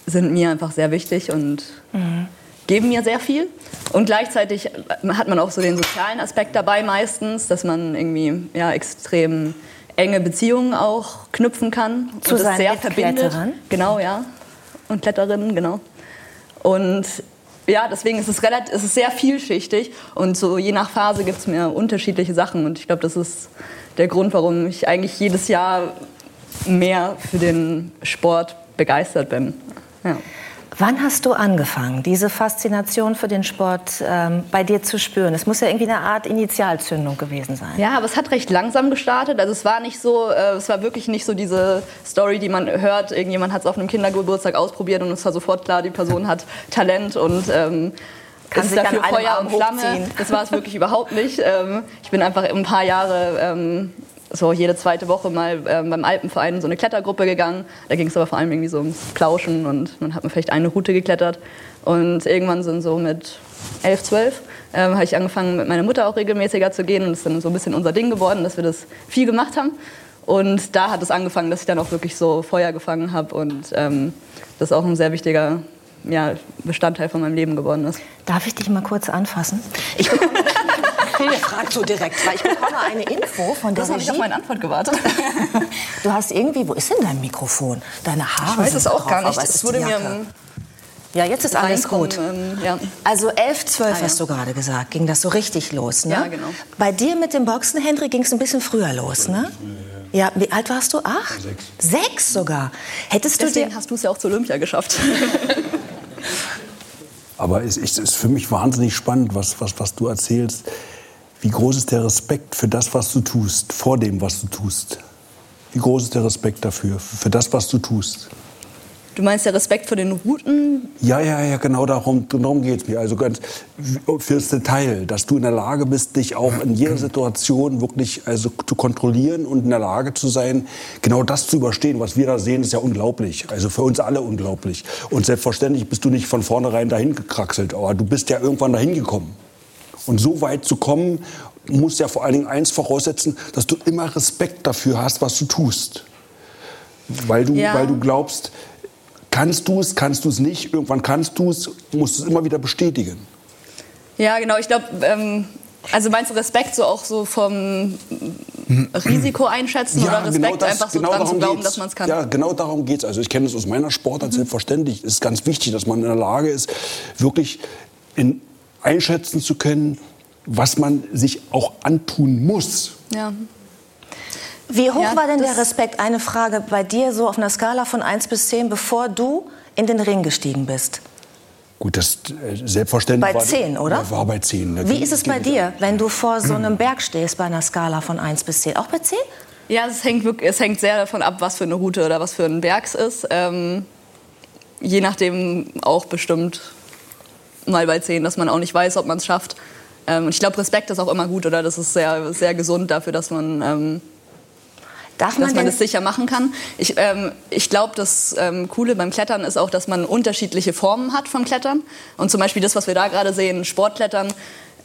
Speaker 6: sind mir einfach sehr wichtig und geben mir sehr viel. Und gleichzeitig hat man auch so den sozialen Aspekt dabei meistens, dass man irgendwie ja, extrem enge Beziehungen auch knüpfen kann.
Speaker 1: Zu
Speaker 6: und das sehr verbindet.
Speaker 1: Mitkletterern?
Speaker 6: Genau, ja. Und Kletterinnen, genau. Und ja, deswegen ist es, relativ, ist es sehr vielschichtig und so je nach Phase gibt es mir unterschiedliche Sachen und ich glaube, das ist der Grund, warum ich eigentlich jedes Jahr mehr für den Sport begeistert bin. Ja.
Speaker 1: Wann hast du angefangen, diese Faszination für den Sport ähm, bei dir zu spüren? Es muss ja irgendwie eine Art Initialzündung gewesen sein.
Speaker 6: Ja, aber es hat recht langsam gestartet. Also es war nicht so, äh, es war wirklich nicht so diese Story, die man hört. Irgendjemand hat es auf einem Kindergeburtstag ausprobiert und es war sofort klar, die Person hat Talent und ähm,
Speaker 1: Kann
Speaker 6: ist dafür Feuer und Flamme. Das war es wirklich überhaupt nicht. Ähm, ich bin einfach ein paar Jahre ähm, so jede zweite Woche mal ähm, beim Alpenverein in so eine Klettergruppe gegangen. Da ging es aber vor allem irgendwie so ums Plauschen und dann hat man vielleicht eine Route geklettert. Und irgendwann sind so mit 11, 12 ähm, habe ich angefangen mit meiner Mutter auch regelmäßiger zu gehen und das ist dann so ein bisschen unser Ding geworden, dass wir das viel gemacht haben. Und da hat es angefangen, dass ich dann auch wirklich so Feuer gefangen habe und ähm, das auch ein sehr wichtiger ja, Bestandteil von meinem Leben geworden ist.
Speaker 1: Darf ich dich mal kurz anfassen? Ich bekomme, ich frage so direkt, weil ich bekomme eine Info von der
Speaker 6: Das habe ich auf meine Antwort gewartet.
Speaker 1: Du hast irgendwie, wo ist denn dein Mikrofon? Deine Haare
Speaker 6: Ich weiß
Speaker 1: sind
Speaker 6: es auch
Speaker 1: drauf,
Speaker 6: gar nicht.
Speaker 1: aber es
Speaker 6: Es
Speaker 1: ist
Speaker 6: wurde
Speaker 1: die
Speaker 6: mir
Speaker 1: Jacke. Ja, jetzt ist alles
Speaker 6: Reinkommen,
Speaker 1: gut.
Speaker 6: ähm, ja.
Speaker 1: Also 11, 12
Speaker 6: Ah, ja.
Speaker 1: hast du gerade gesagt, ging das so richtig los, ne?
Speaker 6: Ja, genau.
Speaker 1: Bei dir mit dem Boxen, Henry, ging es ein bisschen früher los, ne? Ja, wie alt warst du? Acht? Sechs. Sechs sogar. Hättest du
Speaker 6: Deswegen
Speaker 1: dir...
Speaker 6: hast du es ja auch zu Olympia geschafft.
Speaker 7: Aber es ist, ist für mich wahnsinnig spannend, was, was, was du erzählst. Wie groß ist der Respekt für das, was du tust, vor dem, was du tust? Wie groß ist der Respekt dafür, für das, was du tust?
Speaker 6: Du meinst der Respekt vor den Routen?
Speaker 7: Ja, ja, ja, genau darum, darum geht es mir. Also ganz fürs Detail, dass du in der Lage bist, dich auch in jeder Situation wirklich also zu kontrollieren und in der Lage zu sein, genau das zu überstehen, was wir da sehen, ist ja unglaublich. Also für uns alle unglaublich. Und selbstverständlich bist du nicht von vornherein dahin gekraxelt, aber du bist ja irgendwann dahin gekommen. Und so weit zu kommen, muss ja vor allen Dingen eins voraussetzen, dass du immer Respekt dafür hast, was du tust. Weil du,
Speaker 6: Ja.
Speaker 7: weil du glaubst, kannst du es, kannst du es nicht, irgendwann kannst du es, musst du es immer wieder bestätigen.
Speaker 6: Ja, genau. Ich glaube, ähm, also meinst du Respekt so auch so vom Risiko einschätzen oder Respekt einfach so dran zu glauben,
Speaker 7: geht's.
Speaker 6: dass man es kann?
Speaker 7: Ja, genau darum geht es. Also ich kenne es aus meiner Sportart selbstverständlich. Es ist ganz wichtig, dass man in der Lage ist, wirklich in, einschätzen zu können, was man sich auch antun muss.
Speaker 6: Ja.
Speaker 1: Wie hoch
Speaker 6: Ja,
Speaker 1: war denn der Respekt? Eine Frage bei dir so auf einer Skala von 1 bis 10, bevor du in den Ring gestiegen bist.
Speaker 7: Gut, das äh, selbstverständlich
Speaker 1: Bei
Speaker 7: war,
Speaker 1: 10, oder?
Speaker 7: Ja, war bei 10. Da
Speaker 1: Wie ist es bei dir, wenn du vor so einem Berg stehst bei einer Skala von 1 bis 10? Auch bei 10?
Speaker 6: Ja, es hängt, wirklich, es hängt sehr davon ab, was für eine Route oder was für ein Berg es ist. Ähm, je nachdem auch bestimmt mal bei 10, dass man auch nicht weiß, ob man es schafft. Ähm, und ich glaube, Respekt ist auch immer gut, oder? Das ist sehr, sehr gesund dafür, dass man, ähm,
Speaker 1: Darf man
Speaker 6: dass man es sicher machen kann. Ich, ähm, ich glaube, das ähm, Coole beim Klettern ist auch, dass man unterschiedliche Formen hat vom Klettern. Und zum Beispiel das, was wir da gerade sehen, Sportklettern,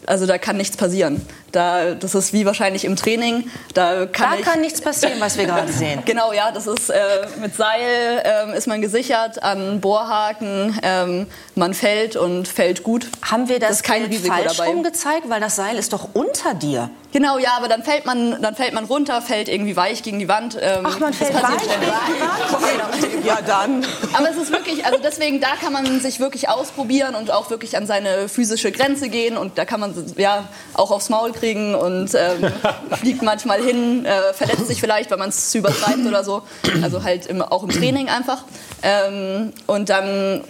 Speaker 6: also da kann nichts passieren. Da, das ist wie wahrscheinlich im Training. Da kann,
Speaker 1: da
Speaker 6: ich,
Speaker 1: kann nichts passieren, was wir gerade sehen.
Speaker 6: Genau, ja, das ist äh, mit Seil ähm, ist man gesichert an Bohrhaken, ähm, man fällt und fällt gut.
Speaker 1: Haben wir das,
Speaker 6: ist kein Risiko
Speaker 1: falsch
Speaker 6: dabei.
Speaker 1: rum gezeigt? Weil das Seil ist doch unter dir.
Speaker 6: Genau, ja, aber dann fällt man, dann fällt man runter, fällt irgendwie weich gegen die Wand. Ähm,
Speaker 1: Ach, man
Speaker 6: das
Speaker 1: fällt weich gegen die
Speaker 6: Ja, dann. Aber es ist wirklich, also deswegen, da kann man sich wirklich ausprobieren und auch wirklich an seine physische Grenze gehen und da kann man ja auch aufs Maul kriegen und ähm, fliegt manchmal hin, äh, verletzt sich vielleicht, weil man es zu übertreibt oder so. Also halt im, auch im Training einfach. Ähm, und dann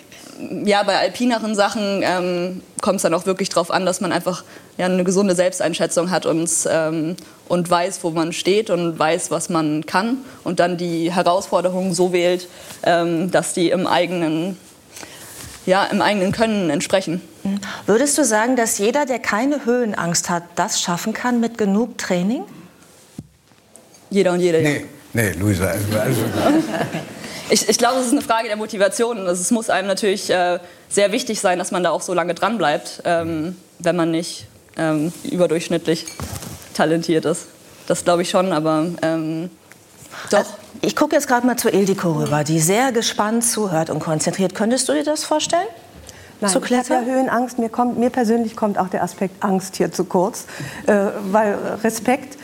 Speaker 6: ja, bei alpineren Sachen ähm, kommt es dann auch wirklich darauf an, dass man einfach ja, eine gesunde Selbsteinschätzung hat und, ähm, und weiß, wo man steht und weiß, was man kann und dann die Herausforderungen so wählt, ähm, dass die im eigenen, ja, im eigenen Können entsprechen.
Speaker 1: Würdest du sagen, dass jeder, der keine Höhenangst hat, das schaffen kann mit genug Training?
Speaker 6: Jeder und jede.
Speaker 2: Nee, nee, Luisa, also, also,
Speaker 6: Ich, ich glaube, es ist eine Frage der Motivation. und Es muss einem natürlich äh, sehr wichtig sein, dass man da auch so lange dran bleibt, ähm, wenn man nicht ähm, überdurchschnittlich talentiert ist. Das glaube ich schon, aber ähm, doch.
Speaker 1: Ich gucke jetzt gerade mal zu Ildiko rüber, die sehr gespannt zuhört und konzentriert. Könntest du dir das vorstellen?
Speaker 8: Nein,
Speaker 1: zu
Speaker 8: ich habe ja
Speaker 1: klettern?
Speaker 8: Höhenangst. Mir, kommt, mir persönlich kommt auch der Aspekt Angst hier zu kurz. Äh, weil Respekt,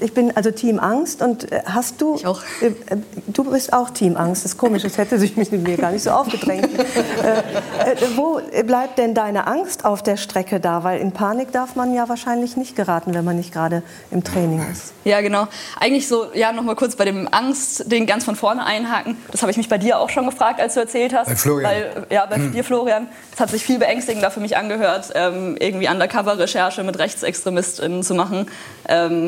Speaker 8: ich bin also Team Angst. Und äh, hast du.
Speaker 6: Ich auch.
Speaker 8: Äh, äh, du bist auch Team Angst. Das ist komisch, das hätte sich mit mir gar nicht so aufgedrängt. äh, äh, wo bleibt denn deine Angst auf der Strecke da? Weil in Panik darf man ja wahrscheinlich nicht geraten, wenn man nicht gerade im Training ist.
Speaker 6: Ja, genau. Eigentlich so, ja, noch mal kurz bei dem Angst-Ding ganz von vorne einhaken. Das habe ich mich bei dir auch schon gefragt, als du erzählt hast.
Speaker 2: Bei Florian.
Speaker 6: Weil, ja, bei dir, Florian. Es hat sich viel beängstigender für mich angehört, ähm, irgendwie Undercover-Recherche mit RechtsextremistInnen zu machen.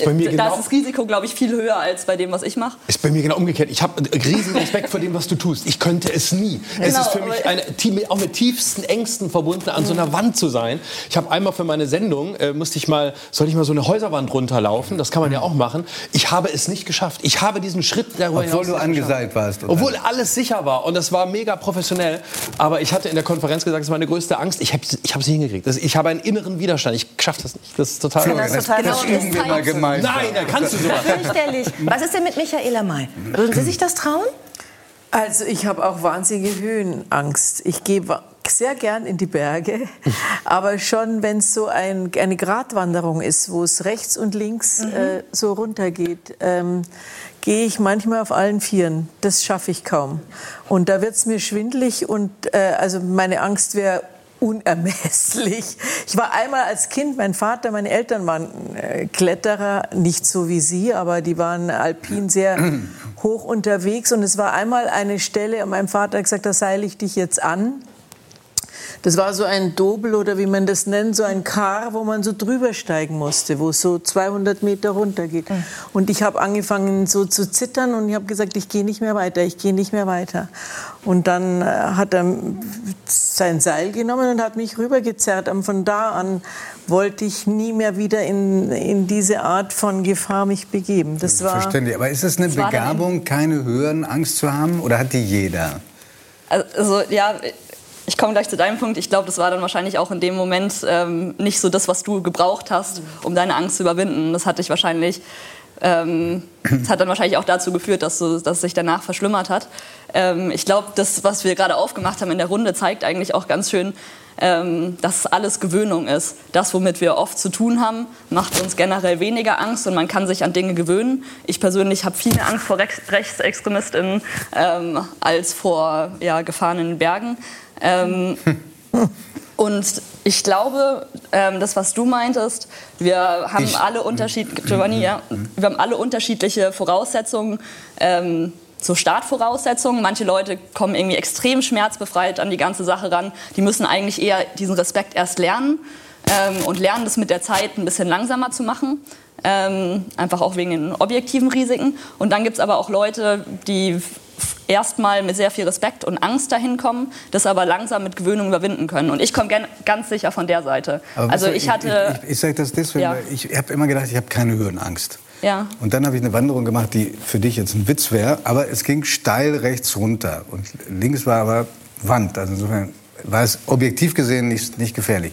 Speaker 5: Ist bei mir
Speaker 6: da
Speaker 5: genau
Speaker 6: ist das Risiko, glaube ich, viel höher als bei dem, was ich mache.
Speaker 5: Ist bei mir genau umgekehrt. Ich habe riesen Respekt vor dem, was du tust. Ich könnte es nie. es
Speaker 6: Genau,
Speaker 5: ist für mich eine, auch mit tiefsten Ängsten verbunden, an so einer Wand zu sein. Ich habe einmal für meine Sendung, äh, musste ich mal, sollte ich mal so eine Häuserwand runterlaufen. Das kann man ja auch machen. Ich habe es nicht geschafft. Ich habe diesen Schritt darüber
Speaker 2: obwohl
Speaker 5: hinaus
Speaker 2: du angeseilt warst. oder?
Speaker 5: obwohl alles sicher war und das war mega professionell. Aber ich hatte in der Konferenz gesagt, das ist meine größte Angst. Ich habe ich es nicht hingekriegt. Das, ich habe einen inneren Widerstand. Ich schaffe das nicht. Das ist total.
Speaker 2: Florian, das,
Speaker 1: total
Speaker 2: das
Speaker 1: genau,
Speaker 2: üben wir
Speaker 6: das
Speaker 2: mal
Speaker 6: zeigt-
Speaker 2: gemeinsam.
Speaker 5: Nein, da kannst du sowas.
Speaker 1: Fürchterlich. Was ist denn mit Michaela May? Würden Sie sich das trauen?
Speaker 3: Also ich habe auch wahnsinnige Höhenangst. Ich gehe sehr gern in die Berge, aber schon wenn es so ein, eine Gratwanderung ist, wo es rechts und links äh, so runtergeht, ähm, gehe ich manchmal auf allen Vieren. Das schaffe ich kaum. Und da wird es mir schwindlig und äh, also meine Angst wäre unermesslich. Ich war einmal als Kind, mein Vater, meine Eltern waren äh, Kletterer, nicht so wie Sie, aber die waren alpin sehr hoch unterwegs. Und es war einmal eine Stelle, und mein Vater hat gesagt, da seile ich dich jetzt an. Das war so ein Dobel oder wie man das nennt, so ein Kar, wo man so drüber steigen musste, wo es so 200 Meter runter geht. Und ich habe angefangen so zu zittern und ich habe gesagt, ich gehe nicht mehr weiter, ich gehe nicht mehr weiter. Und dann äh, hat er sein Seil genommen und hat mich rübergezerrt. Und von da an wollte ich nie mehr wieder in, in diese Art von Gefahr mich begeben. Das war
Speaker 2: Verständlich. Aber ist es eine Begabung, keine Höhenangst zu haben? Oder hat die jeder?
Speaker 6: Also ja, ich komme gleich zu deinem Punkt. Ich glaube, das war dann wahrscheinlich auch in dem Moment ähm, nicht so das, was du gebraucht hast, um deine Angst zu überwinden. Das hatte ich wahrscheinlich Ähm, das hat dann wahrscheinlich auch dazu geführt, dass, so, dass sich danach verschlimmert hat. Ähm, ich glaube, das, was wir gerade aufgemacht haben in der Runde, zeigt eigentlich auch ganz schön, ähm, dass alles Gewöhnung ist. Das, womit wir oft zu tun haben, macht uns generell weniger Angst und man kann sich an Dinge gewöhnen. Ich persönlich habe viel mehr Angst vor Rechts RechtsextremistInnen ähm, als vor ja, Gefahren Bergen. Ähm, und ich glaube, ähm, das, was du meintest, wir haben
Speaker 2: Ich-
Speaker 6: alle unterschiedliche, Giovanni, ja, wir haben alle unterschiedliche Voraussetzungen. Ähm, so Startvoraussetzungen. Manche Leute kommen irgendwie extrem schmerzbefreit an die ganze Sache ran. Die müssen eigentlich eher diesen Respekt erst lernen ähm, und lernen, das mit der Zeit ein bisschen langsamer zu machen. Ähm, einfach auch wegen den objektiven Risiken. Und dann gibt es aber auch Leute, die erstmal mit sehr viel Respekt und Angst dahin kommen, das aber langsam mit Gewöhnung überwinden können. Und ich komme ganz sicher von der Seite.
Speaker 2: Aber
Speaker 6: also
Speaker 2: du,
Speaker 6: ich hatte...
Speaker 2: Ich, ich, ich sage das deswegen,
Speaker 6: Ja.
Speaker 2: weil ich habe immer gedacht, ich habe keine Höhenangst.
Speaker 6: Ja.
Speaker 2: Und dann habe ich eine Wanderung gemacht, die für dich jetzt ein Witz wäre, aber es ging steil rechts runter. Und links war aber Wand. Also insofern war es objektiv gesehen nicht, nicht gefährlich.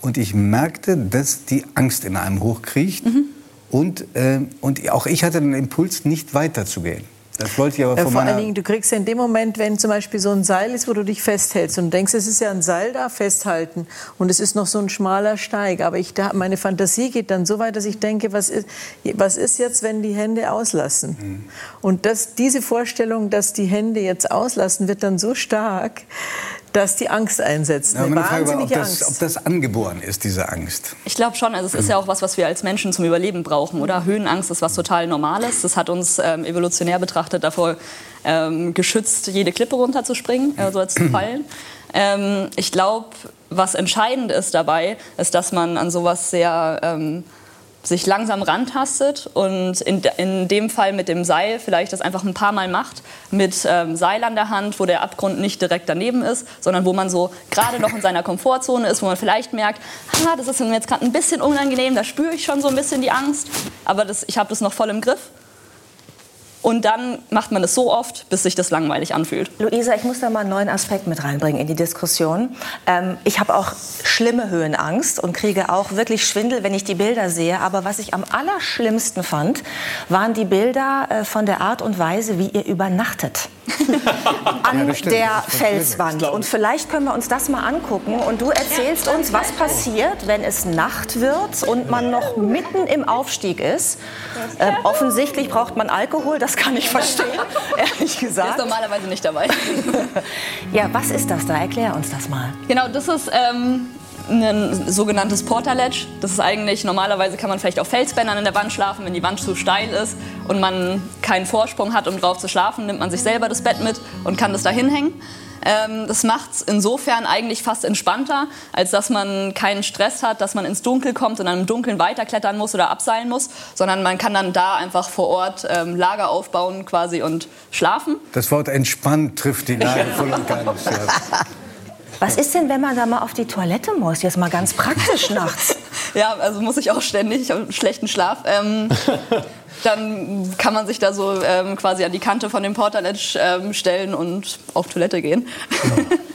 Speaker 2: Und ich merkte, dass die Angst in einem hochkriecht.
Speaker 6: Mhm.
Speaker 2: Und, ähm, und auch ich hatte den Impuls, nicht weiterzugehen. Das wollte ich aber
Speaker 3: Ja,
Speaker 2: von
Speaker 3: vor
Speaker 2: meiner...
Speaker 3: allen Dingen, du kriegst ja in dem Moment, wenn zum Beispiel so ein Seil ist, wo du dich festhältst und denkst, es ist ja ein Seil da, festhalten und es ist noch so ein schmaler Steig. Aber ich, da, meine Fantasie geht dann so weit, dass ich denke, was ist, was ist jetzt, wenn die Hände auslassen?
Speaker 2: Mhm.
Speaker 3: Und das, diese Vorstellung, dass die Hände jetzt auslassen, wird dann so stark, dass die Angst einsetzt.
Speaker 2: Ja,
Speaker 3: Eine
Speaker 2: meine Frage war, ob das, ob das angeboren ist, diese Angst.
Speaker 6: Ich glaube schon, also es ist ja auch was, was wir als Menschen zum Überleben brauchen, oder? Höhenangst ist was total Normales. Das hat uns ähm, evolutionär betrachtet davor ähm, geschützt, jede Klippe runterzuspringen, äh, so als zu fallen. Ähm, ich glaube, was entscheidend ist dabei, ist, dass man an sowas sehr ähm, sich langsam rantastet und in, in dem Fall mit dem Seil vielleicht das einfach ein paar Mal macht, mit ähm, Seil an der Hand, wo der Abgrund nicht direkt daneben ist, sondern wo man so gerade noch in seiner Komfortzone ist, wo man vielleicht merkt, ah, das ist mir jetzt gerade ein bisschen unangenehm, da spüre ich schon so ein bisschen die Angst, aber das, ich habe das noch voll im Griff. Und dann macht man es so oft, bis sich das langweilig anfühlt.
Speaker 1: Luisa, ich muss da mal einen neuen Aspekt mit reinbringen in die Diskussion. Ähm, ich habe auch schlimme Höhenangst und kriege auch wirklich Schwindel, wenn ich die Bilder sehe. Aber was ich am allerschlimmsten fand, waren die Bilder äh, von der Art und Weise, wie ihr übernachtet. An
Speaker 2: stimmt.
Speaker 1: der Felswand. Und vielleicht können wir uns das mal angucken. Und du erzählst uns, was passiert, wenn es Nacht wird und man noch mitten im Aufstieg ist. Ähm, offensichtlich braucht man Alkohol, das kann ich verstehen, ehrlich
Speaker 6: Der ist
Speaker 1: gesagt.
Speaker 6: normalerweise nicht dabei.
Speaker 1: Ja, was ist das da? Erklär uns das mal.
Speaker 6: Genau, das ist ähm, ein sogenanntes Porter Ledge. Das ist eigentlich, normalerweise kann man vielleicht auf Felsbändern in der Wand schlafen, wenn die Wand zu steil ist und man keinen Vorsprung hat, um drauf zu schlafen, nimmt man sich selber das Bett mit und kann das da hinhängen. Ähm, das macht es insofern eigentlich fast entspannter, als dass man keinen Stress hat, dass man ins Dunkel kommt und dann im Dunkeln weiterklettern muss oder abseilen muss, sondern man kann dann da einfach vor Ort ähm, Lager aufbauen quasi und schlafen.
Speaker 2: Das Wort entspannt trifft die Lage voll und ganz. Ja.
Speaker 1: Was ist denn, wenn man da mal auf die Toilette muss? Jetzt mal ganz praktisch nachts.
Speaker 6: Ja, also muss ich auch ständig, ich habe einen schlechten Schlaf. Ähm, dann kann man sich da so ähm, quasi an die Kante von dem Porter Ledge ähm, stellen und auf Toilette gehen.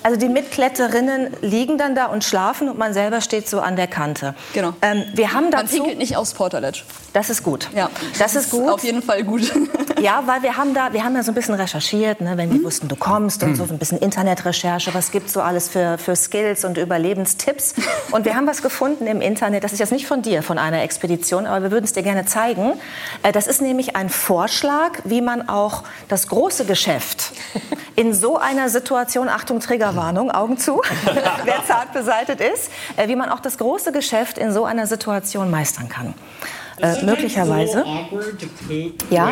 Speaker 1: Also die Mitkletterinnen liegen dann da und schlafen und man selber steht so an der Kante.
Speaker 6: Genau.
Speaker 1: Ähm, wir haben
Speaker 6: Man
Speaker 1: dazu,
Speaker 6: pinkelt nicht aufs Porter Ledge.
Speaker 1: das ist gut.
Speaker 6: Ja,
Speaker 1: Das ist gut.
Speaker 6: Auf jeden Fall gut.
Speaker 1: Ja, weil wir haben da, wir haben ja so ein bisschen recherchiert, ne, wenn wir wussten, du kommst und so, so ein bisschen Internetrecherche, was gibt's so alles für, für Skills und Überlebenstipps. Und wir haben was gefunden im Internet, das ist jetzt nicht von dir, von einer Expedition, aber wir würden es dir gerne zeigen. Äh, Das ist nämlich ein Vorschlag, wie man auch das große Geschäft in so einer Situation, Achtung, Triggerwarnung, Augen zu, wer zart beseitet ist, äh, wie man auch das große Geschäft in so einer Situation meistern kann. Äh, möglicherweise. Ja,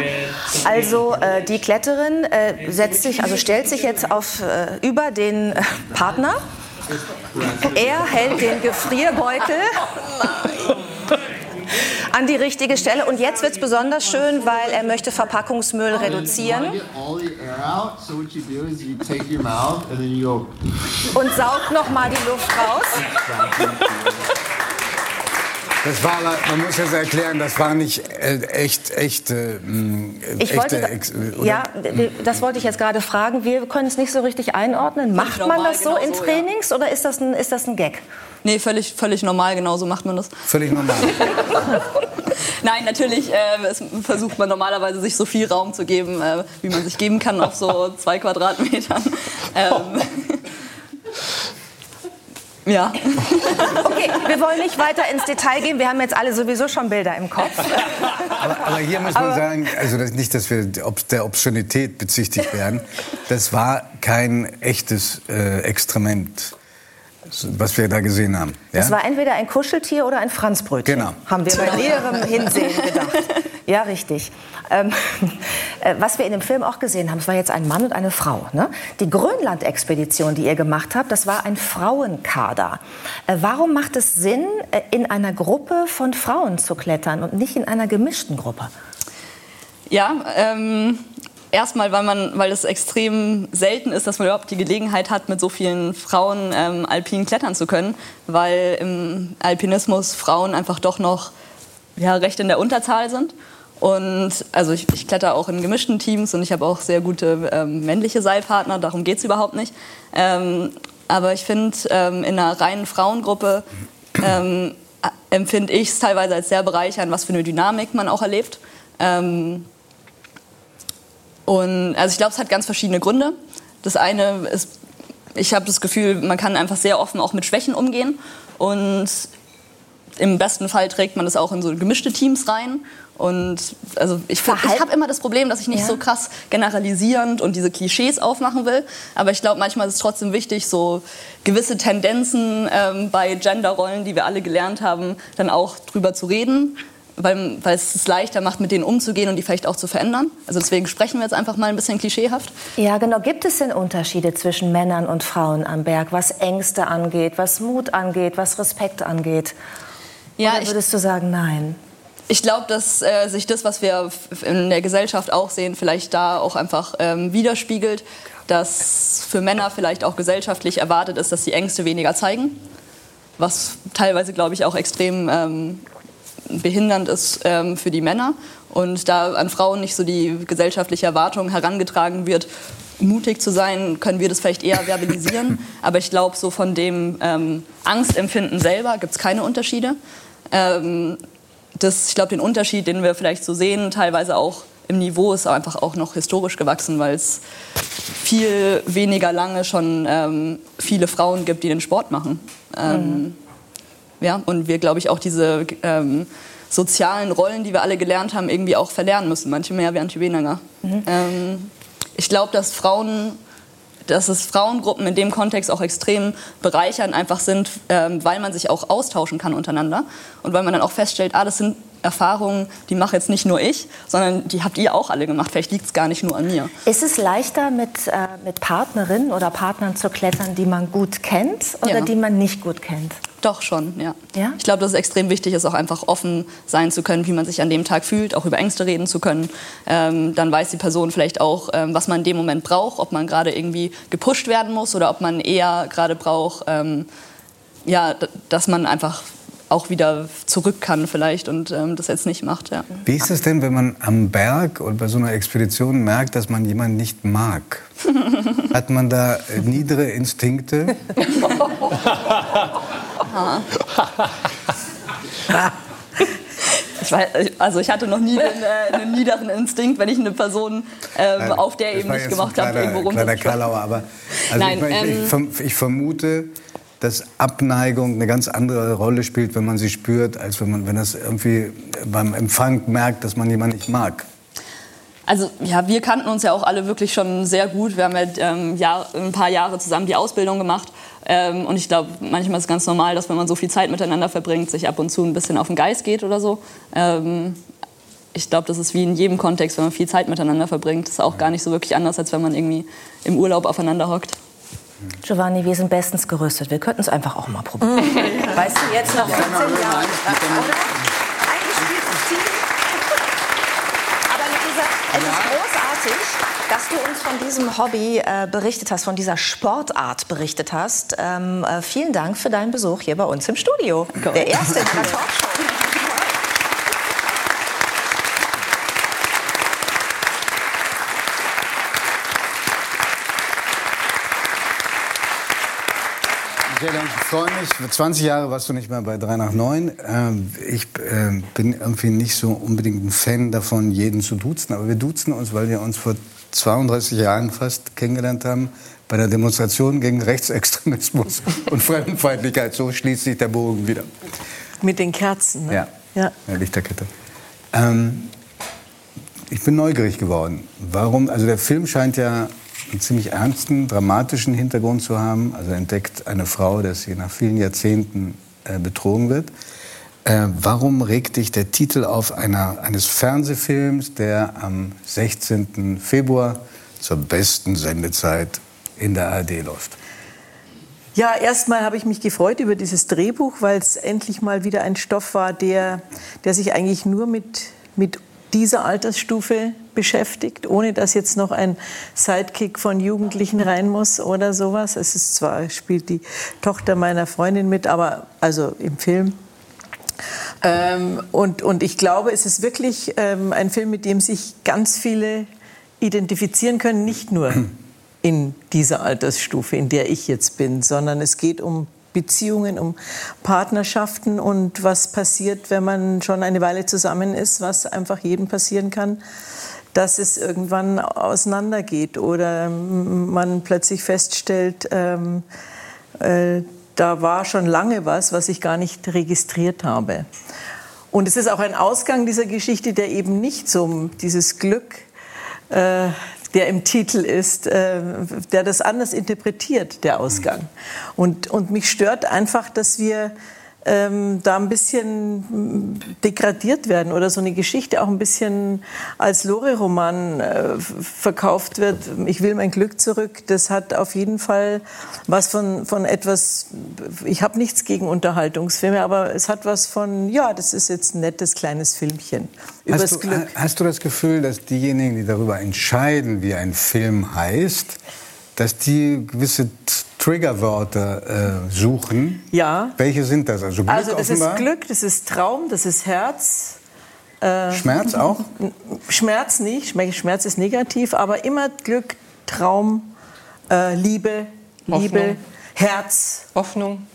Speaker 1: also äh, die Kletterin äh, setzt sich, also stellt sich jetzt auf, äh, über den Partner. Er hält den Gefrierbeutel an die richtige Stelle. Und jetzt wird es besonders schön, weil er möchte Verpackungsmüll reduzieren und saugt noch mal die Luft raus.
Speaker 2: Das war, man muss jetzt erklären, das war nicht äh, echt, echt, äh,
Speaker 1: Ich
Speaker 2: echte
Speaker 1: wollte,
Speaker 2: Ex- oder?
Speaker 1: ja, d- das wollte ich jetzt gerade fragen. Wir können es nicht so richtig einordnen. Macht man das so in
Speaker 6: genau so, ja.
Speaker 1: Trainings oder ist das ein, ist das ein Gag?
Speaker 6: Nee, völlig, völlig normal, genau so macht man das.
Speaker 2: Völlig normal.
Speaker 6: Nein, natürlich äh, es versucht man normalerweise, sich so viel Raum zu geben, äh, wie man sich geben kann auf so zwei Quadratmetern. Ähm, ja.
Speaker 1: Okay, wir wollen nicht weiter ins Detail gehen. Wir haben jetzt alle sowieso schon Bilder im Kopf.
Speaker 2: Aber, aber hier muss man sagen, also das, nicht, dass wir der Obszönität bezichtigt werden. Das war kein echtes äh, Extrement, was wir da gesehen haben. Ja?
Speaker 1: Es war entweder ein Kuscheltier oder ein Franzbrötchen.
Speaker 2: Genau.
Speaker 1: Haben wir bei näherem Hinsehen gedacht. Ja, richtig. Ähm, äh, was wir in dem Film auch gesehen haben, es war jetzt ein Mann und eine Frau. Ne? Die Grönland-Expedition, die ihr gemacht habt, das war ein Frauenkader. Äh, warum macht es Sinn, äh, in einer Gruppe von Frauen zu klettern und nicht in einer gemischten Gruppe?
Speaker 6: Ja, ähm, erstmal, weil, man, weil es extrem selten ist, dass man überhaupt die Gelegenheit hat, mit so vielen Frauen ähm, alpin klettern zu können, weil im Alpinismus Frauen einfach doch noch ja, recht in der Unterzahl sind. Und also ich, ich kletter auch in gemischten Teams und ich habe auch sehr gute ähm, männliche Seilpartner, darum geht es überhaupt nicht. Ähm, aber ich finde, ähm, in einer reinen Frauengruppe ähm, a- empfinde ich es teilweise als sehr bereichernd, was für eine Dynamik man auch erlebt. Ähm, und also ich glaube, es hat ganz verschiedene Gründe. Das eine ist, ich habe das Gefühl, man kann einfach sehr offen auch mit Schwächen umgehen. Und im besten Fall trägt man das auch in so gemischte Teams rein. Und also ich, ich habe immer das Problem, dass ich nicht
Speaker 1: Ja.
Speaker 6: so krass generalisierend und diese Klischees aufmachen will. Aber ich glaube, manchmal ist es trotzdem wichtig, so gewisse Tendenzen ähm, bei Genderrollen, die wir alle gelernt haben, dann auch drüber zu reden. Weil, weil es es leichter macht, mit denen umzugehen und die vielleicht auch zu verändern. Also deswegen sprechen wir jetzt einfach mal ein bisschen klischeehaft.
Speaker 1: Ja, genau. Gibt es denn Unterschiede zwischen Männern und Frauen am Berg, was Ängste angeht, was Mut angeht, was Respekt angeht?
Speaker 6: Ja,
Speaker 1: Oder
Speaker 6: ich-
Speaker 1: würdest du sagen, nein?
Speaker 6: Ich glaube, dass äh, sich das, was wir in der Gesellschaft auch sehen, vielleicht da auch einfach ähm, widerspiegelt, dass für Männer vielleicht auch gesellschaftlich erwartet ist, dass sie Ängste weniger zeigen, was teilweise, glaube ich, auch extrem ähm, behindernd ist ähm, für die Männer und da an Frauen nicht so die gesellschaftliche Erwartung herangetragen wird, mutig zu sein, können wir das vielleicht eher verbalisieren. Aber ich glaube, so von dem ähm, Angstempfinden selber gibt es keine Unterschiede. Ähm, das, ich glaube, den Unterschied, den wir vielleicht so sehen, teilweise auch im Niveau, ist einfach auch noch historisch gewachsen, weil es viel weniger lange schon ähm, viele Frauen gibt, die den Sport machen. Ähm, ja, und wir, glaube ich, auch diese ähm, sozialen Rollen, die wir alle gelernt haben, irgendwie auch verlernen müssen. Manche mehr, manche weniger. Ähm, ich glaube, dass Frauen, dass es Frauengruppen in dem Kontext auch extrem bereichernd einfach sind, ähm, weil man sich auch austauschen kann untereinander und weil man dann auch feststellt, ah, das sind Erfahrungen, die mache jetzt nicht nur ich, sondern die habt ihr auch alle gemacht. Vielleicht liegt es gar nicht nur an mir.
Speaker 1: Ist es leichter, mit, äh, mit Partnerinnen oder Partnern zu klettern, die man gut kennt oder
Speaker 6: Ja.
Speaker 1: die man nicht gut kennt?
Speaker 6: Doch schon, ja.
Speaker 1: Ja?
Speaker 6: Ich glaube, dass es extrem wichtig ist, auch einfach offen sein zu können, wie man sich an dem Tag fühlt, auch über Ängste reden zu können. Ähm, dann weiß die Person vielleicht auch, ähm, was man in dem Moment braucht, ob man gerade irgendwie gepusht werden muss oder ob man eher gerade braucht, ähm, ja, dass man einfach auch wieder zurück kann vielleicht und ähm, das jetzt nicht macht. Ja.
Speaker 2: Wie ist es denn, wenn man am Berg und bei so einer Expedition merkt, dass man jemanden nicht mag? Hat man da äh, niedere Instinkte?
Speaker 6: Ich weiß, also ich hatte noch nie einen, äh, einen niederen Instinkt, wenn ich eine Person ähm, auf der Ebene nicht gemacht habe,
Speaker 2: kleiner,
Speaker 6: irgendwo
Speaker 2: kleiner. Karlauer, aber also
Speaker 6: Nein,
Speaker 2: ich, ich,
Speaker 6: ähm,
Speaker 2: ich vermute, dass Abneigung eine ganz andere Rolle spielt, wenn man sie spürt, als wenn man, wenn das irgendwie beim Empfang merkt, dass man jemanden nicht mag.
Speaker 6: Also ja, wir kannten uns ja auch alle wirklich schon sehr gut. Wir haben ja ähm, Jahr, ein paar Jahre zusammen die Ausbildung gemacht. Ähm, und ich glaube, manchmal ist es ganz normal, dass wenn man so viel Zeit miteinander verbringt, sich ab und zu ein bisschen auf den Geist geht oder so. Ähm, ich glaube, das ist wie in jedem Kontext, wenn man viel Zeit miteinander verbringt. Das ist auch gar nicht so wirklich anders, als wenn man irgendwie im Urlaub aufeinander hockt.
Speaker 1: Giovanni, wir sind bestens gerüstet. Wir könnten es einfach auch mal probieren. Weißt du, jetzt nach 15 Jahren. Eingespieltes Team. Aber Luisa, es ist großartig, dass du uns von diesem Hobby äh, berichtet hast, von dieser Sportart berichtet hast. Ähm, äh, vielen Dank für deinen Besuch hier bei uns im Studio. Der erste in der Talkshow.
Speaker 2: Michael, ich freue mich. 20 Jahre warst du nicht mehr bei 3 nach 9. Ähm, ich äh, bin irgendwie nicht so unbedingt ein Fan davon, jeden zu duzen. Aber wir duzen uns, weil wir uns vor 32 Jahren fast kennengelernt haben bei der Demonstration gegen Rechtsextremismus und Fremdenfeindlichkeit. So schließt sich der Bogen wieder.
Speaker 3: Mit den Kerzen, ne?
Speaker 2: Ja,
Speaker 3: ja.
Speaker 2: ja Lichterkette. Ähm, ich bin neugierig geworden. Warum? Also der Film scheint ja einen ziemlich ernsten, dramatischen Hintergrund zu haben. Also entdeckt eine Frau, dass sie nach vielen Jahrzehnten äh, betrogen wird. Äh, warum regt dich der Titel auf einer, eines Fernsehfilms, der am 16. Februar zur besten Sendezeit in der ARD läuft?
Speaker 3: Ja, erstmal habe ich mich gefreut über dieses Drehbuch, weil es endlich mal wieder ein Stoff war, der, der sich eigentlich nur mit, mit dieser Altersstufe beschäftigt, ohne dass jetzt noch ein Sidekick von Jugendlichen rein muss oder sowas. Es ist zwar, spielt die Tochter meiner Freundin mit, aber also im Film. Ähm, und, und ich glaube, es ist wirklich ähm, ein Film, mit dem sich ganz viele identifizieren können, nicht nur in dieser Altersstufe, in der ich jetzt bin, sondern es geht um Beziehungen, um Partnerschaften und was passiert, wenn man schon eine Weile zusammen ist, was einfach jedem passieren kann, dass es irgendwann auseinandergeht oder man plötzlich feststellt, ähm, äh, da war schon lange was, was ich gar nicht registriert habe. Und es ist auch ein Ausgang dieser Geschichte, der eben nicht so dieses Glück äh, der im Titel ist, äh, der das anders interpretiert, der Ausgang. Und, und mich stört einfach, dass wir ähm, da ein bisschen degradiert werden oder so eine Geschichte auch ein bisschen als Lore-Roman äh, verkauft wird. Ich will mein Glück zurück. Das hat auf jeden Fall was von, von etwas, ich habe nichts gegen Unterhaltungsfilme, aber es hat was von, ja, das ist jetzt ein nettes kleines Filmchen übers
Speaker 2: hast du,
Speaker 3: Glück.
Speaker 2: Hast du das Gefühl, dass diejenigen, die darüber entscheiden, wie ein Film heißt, dass die gewisse Triggerwörter äh, suchen.
Speaker 3: Ja.
Speaker 2: Welche sind das? Also Glück
Speaker 3: Also das
Speaker 2: offenbar?
Speaker 3: ist Glück, das ist Traum, das ist Herz. Äh,
Speaker 2: Schmerz auch?
Speaker 3: Schmerz nicht, Schmerz ist negativ, aber immer Glück, Traum, äh, Liebe, Liebe,
Speaker 4: Hoffnung.
Speaker 3: Herz,
Speaker 4: Hoffnung.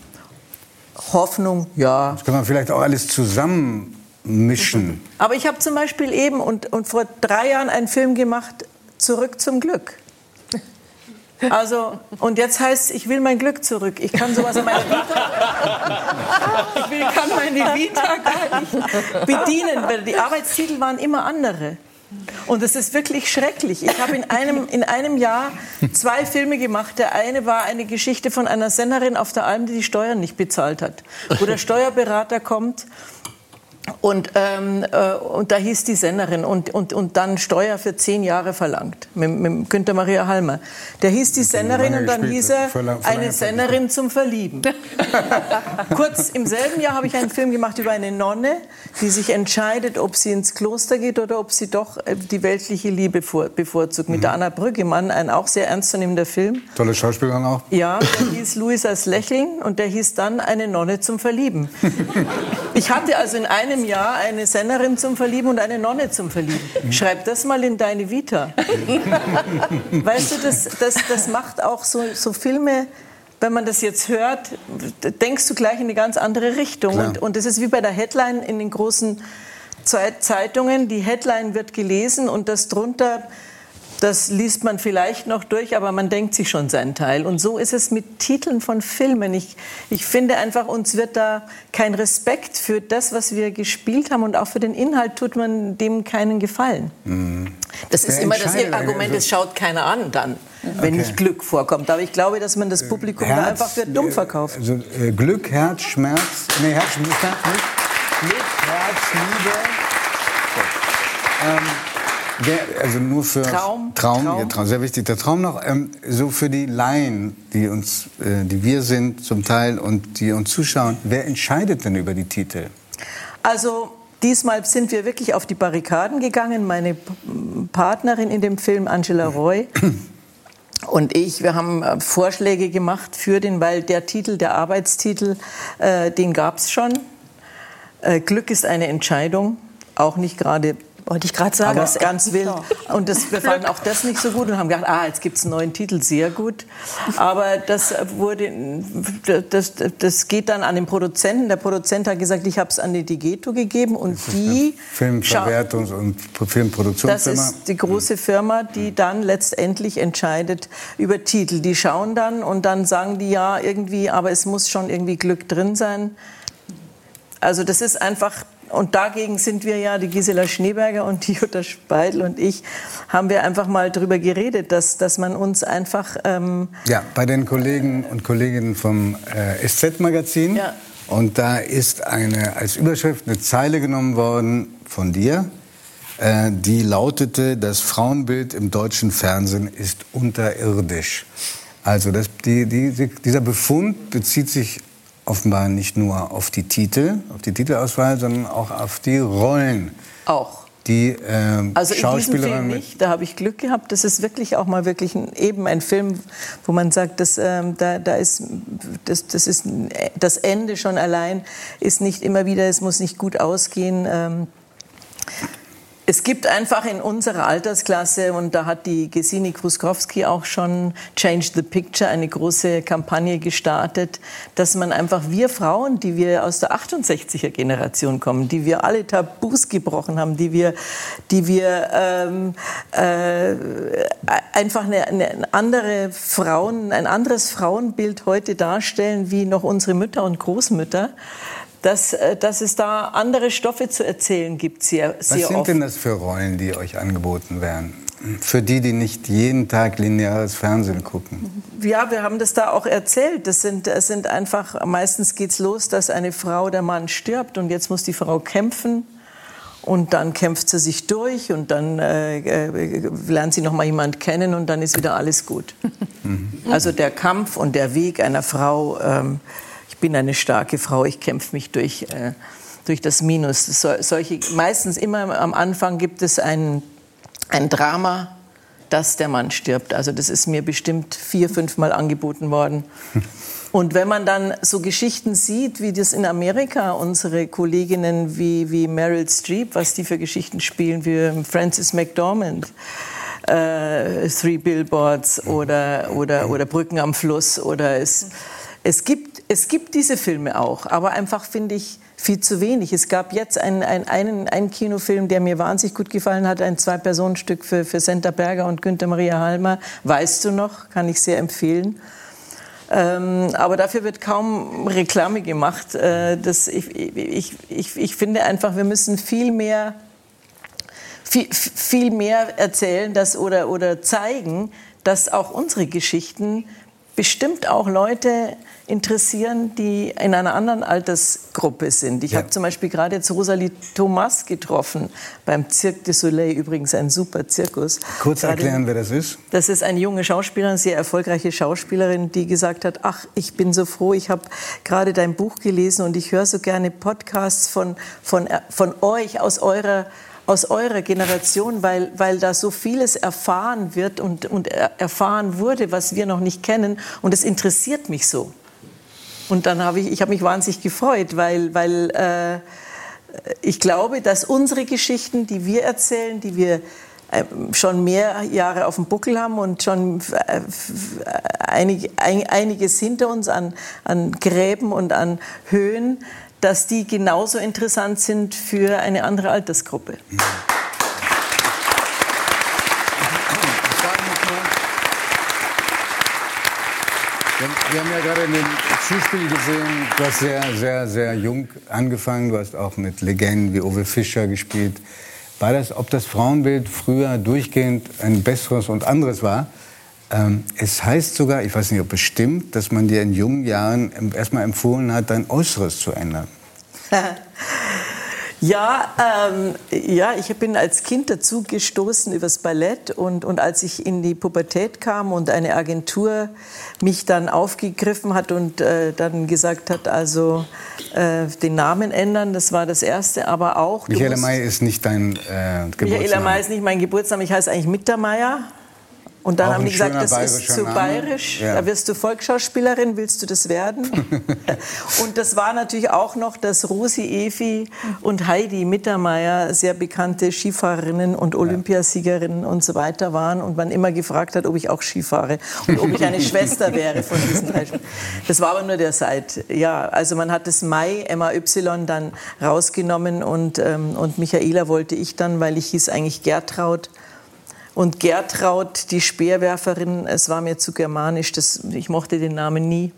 Speaker 3: Hoffnung, ja.
Speaker 2: Das kann man vielleicht auch alles zusammenmischen.
Speaker 3: Aber ich habe zum Beispiel eben und, und vor drei Jahren einen Film gemacht, Zurück zum Glück. Also, und jetzt heißt es, ich will mein Glück zurück. Ich kann sowas in meiner Vita, ich will, kann meine Vita gar nicht bedienen, weil die Arbeitstitel waren immer andere. Und es ist wirklich schrecklich. Ich habe in einem, in einem Jahr zwei Filme gemacht. Der eine war eine Geschichte von einer Sennerin auf der Alm, die die Steuern nicht bezahlt hat. Wo der Steuerberater kommt und, ähm, äh, und da hieß die Sennerin und, und, und dann Steuer für zehn Jahre verlangt mit, mit Günther Maria Halmer. Der hieß die Sennerin
Speaker 2: lange
Speaker 3: und dann hieß er eine Sennerin zum Verlieben. Kurz im selben Jahr habe ich einen Film gemacht über eine Nonne, die sich entscheidet, ob sie ins Kloster geht oder ob sie doch äh, die weltliche Liebe vor, bevorzugt. Mit der Anna Brüggemann, ein auch sehr ernstzunehmender Film.
Speaker 2: Tolle Schauspielerin auch.
Speaker 3: Ja, der hieß Luisas Lächeln und der hieß dann eine Nonne zum Verlieben. Ich hatte also in einem Jahr eine Sennerin zum Verlieben und eine Nonne zum Verlieben. Schreib das mal in deine Vita. Weißt du, das, das, das macht auch so, so Filme, wenn man das jetzt hört, denkst du gleich in eine ganz andere Richtung.
Speaker 2: Klar.
Speaker 3: Und, und das ist wie bei der Headline in den großen Zeit- Zeitungen. Die Headline wird gelesen und das drunter das liest man vielleicht noch durch, aber man denkt sich schon seinen Teil. Und so ist es mit Titeln von Filmen. Ich, ich finde einfach, uns wird da kein Respekt für das, was wir gespielt haben und auch für den Inhalt tut man dem keinen Gefallen. Das ist immer das Argument, es schaut keiner an dann, wenn
Speaker 2: Okay.
Speaker 3: nicht Glück vorkommt. Aber ich glaube, dass man das Publikum da einfach für dumm
Speaker 2: äh,
Speaker 3: verkauft.
Speaker 2: Also äh, Glück, Herz, Schmerz. Nee, Herz, Schmerz nicht. Glück, Herz, Liebe. Ähm, wer, also nur für
Speaker 3: Traum,
Speaker 2: Traum,
Speaker 3: Traum.
Speaker 2: Ja, Traum, sehr wichtig. Der Traum noch, ähm, so für die Laien, die uns, äh, die wir sind zum Teil und die uns zuschauen. Wer entscheidet denn über die Titel?
Speaker 3: Also diesmal sind wir wirklich auf die Barrikaden gegangen. Meine Partnerin in dem Film, Angela Roy, und ich, wir haben äh, Vorschläge gemacht für den, weil der Titel, der Arbeitstitel, äh, den gab es schon. Äh, Glück ist eine Entscheidung, auch nicht gerade
Speaker 8: Wollte ich gerade sagen.
Speaker 3: Aber
Speaker 8: das ist
Speaker 3: ganz wild.
Speaker 8: klar.
Speaker 3: Und das, wir fanden auch das nicht so gut und haben gedacht, ah, jetzt gibt es einen neuen Titel, sehr gut. Aber das wurde, das, das geht dann an den Produzenten. Der Produzent hat gesagt, ich habe es an die Digeto gegeben und die
Speaker 2: Filmverwertungs- und
Speaker 3: das
Speaker 2: Filmproduktionsfirma.
Speaker 3: ist die große Firma, die dann letztendlich entscheidet über Titel. Die schauen dann und dann sagen die ja irgendwie, aber es muss schon irgendwie Glück drin sein. Also das ist einfach, und dagegen sind wir ja, die Gisela Schneeberger und die Jutta Speidel und ich, haben wir einfach mal drüber geredet, dass, dass man uns einfach... Ähm,
Speaker 2: Ja, bei den Kollegen und Kolleginnen vom äh, SZ-Magazin.
Speaker 3: Ja.
Speaker 2: Und da ist eine, als Überschrift eine Zeile genommen worden von dir, äh, die lautete, das Frauenbild im deutschen Fernsehen ist unterirdisch. Also das, die, die, dieser Befund bezieht sich offenbar nicht nur auf die Titel, auf die Titelauswahl, sondern auch auf die Rollen,
Speaker 3: auch.
Speaker 2: die äh,
Speaker 3: Also
Speaker 2: Schauspielerin
Speaker 3: Film nicht, da habe ich Glück gehabt. Das ist wirklich auch mal wirklich ein, eben ein Film, wo man sagt, dass, ähm, da, da ist, das, das, ist das Ende schon allein ist nicht immer wieder, es muss nicht gut ausgehen. Ähm, es gibt einfach in unserer Altersklasse, und da hat die Gesine Kruskowski auch schon Change the Picture, eine große Kampagne gestartet, dass man einfach wir Frauen, die wir aus der 68er Generation kommen, die wir alle Tabus gebrochen haben, die wir, die wir ähm, äh, einfach eine, eine andere Frauen, ein anderes Frauenbild heute darstellen wie noch unsere Mütter und Großmütter. Dass, äh, dass es da andere Stoffe zu erzählen gibt, sehr,
Speaker 2: Was
Speaker 3: sehr
Speaker 2: sind
Speaker 3: oft.
Speaker 2: denn das für Rollen, die euch angeboten werden? Für die, die nicht jeden Tag lineares Fernsehen gucken.
Speaker 3: Ja, wir haben das da auch erzählt. Das sind, es sind einfach, meistens geht's los, dass eine Frau, der Mann stirbt und jetzt muss die Frau kämpfen. Und dann kämpft sie sich durch und dann äh, äh, lernt sie noch mal jemand kennen und dann ist wieder alles gut. Also der Kampf und der Weg einer Frau. Ähm, bin eine starke Frau. Ich kämpfe mich durch äh, durch das Minus. So, solche meistens immer am Anfang gibt es ein ein Drama, dass der Mann stirbt. Also das ist mir bestimmt vier, fünf Mal angeboten worden. Und wenn man dann so Geschichten sieht, wie das in Amerika unsere Kolleginnen wie, wie Meryl Streep, was die für Geschichten spielen, wie Frances McDormand, äh, Three Billboards oder, oder, oder Brücken am Fluss oder es, es, gibt, es gibt diese Filme auch, aber einfach finde ich viel zu wenig. Es gab jetzt einen, einen, einen, Kinofilm, der mir wahnsinnig gut gefallen hat, ein Zwei-Personen-Stück für, für Senta Berger und Günther Maria Halmer. Weißt du noch? Kann ich sehr empfehlen. Ähm, aber dafür wird kaum Reklame gemacht. Äh, das, ich, ich, ich, ich finde einfach, wir müssen viel mehr, viel, viel mehr erzählen dass, oder, oder zeigen, dass auch unsere Geschichten bestimmt auch Leute interessieren, die in einer anderen Altersgruppe sind. Ich
Speaker 2: Ja.
Speaker 3: habe zum Beispiel gerade jetzt Rosalie Thomas getroffen beim Cirque du Soleil, übrigens ein super Zirkus.
Speaker 2: Kurz
Speaker 3: Gerade-
Speaker 2: erklären, wer das ist.
Speaker 3: das ist eine junge Schauspielerin, sehr erfolgreiche Schauspielerin, die gesagt hat, ach, ich bin so froh, ich habe gerade dein Buch gelesen und ich höre so gerne Podcasts von, von, von euch, aus eurer, aus eurer Generation, weil, weil da so vieles erfahren wird und, und er- erfahren wurde, was wir noch nicht kennen. Und es interessiert mich so. Und dann habe ich, ich habe mich wahnsinnig gefreut, weil, weil äh, ich glaube, dass unsere Geschichten, die wir erzählen, die wir ähm, schon mehr Jahre auf dem Buckel haben und schon äh, einiges hinter uns an, an Gräben und an Höhen, dass die genauso interessant sind für eine andere Altersgruppe.
Speaker 2: Wir, haben ja gerade in dem Zuspiel gesehen, du hast sehr, sehr, sehr jung angefangen. Du hast auch mit Legenden wie Uwe Fischer gespielt. War das, ob das Frauenbild früher durchgehend ein besseres und anderes war? Ähm, es heißt sogar, ich weiß nicht, ob es stimmt, dass man dir in jungen Jahren erstmal empfohlen hat, dein Äußeres zu ändern.
Speaker 3: Ja, ähm, ja, ich bin als Kind dazu gestoßen übers Ballett und, und als ich in die Pubertät kam und eine Agentur mich dann aufgegriffen hat und äh, dann gesagt hat, also äh, den Namen ändern, das war das Erste, aber auch...
Speaker 2: Michaela May ist nicht dein äh,
Speaker 3: Michaela May
Speaker 2: Geburtsname.
Speaker 3: ist nicht mein Geburtsname, ich heiße eigentlich Mittermeier. Und dann
Speaker 2: Auch
Speaker 3: haben die gesagt, das ist zu
Speaker 2: Name.
Speaker 3: bayerisch.
Speaker 2: Ja.
Speaker 3: Da wirst du Volksschauspielerin, willst du das werden? und das war natürlich auch noch, dass Rosi Evi und Heidi Mittermeier sehr bekannte Skifahrerinnen und Olympiasiegerinnen und so weiter waren und man immer gefragt hat, ob ich auch Skifahre und ob ich eine Schwester wäre von diesen drei. Das war aber nur der Seit. Ja, also man hat das Mai MAY dann rausgenommen und, ähm, und Michaela wollte ich dann, weil ich hieß eigentlich Gertraud. Und Gertraud, die Speerwerferin, es war mir zu germanisch, das, ich mochte den Namen nie.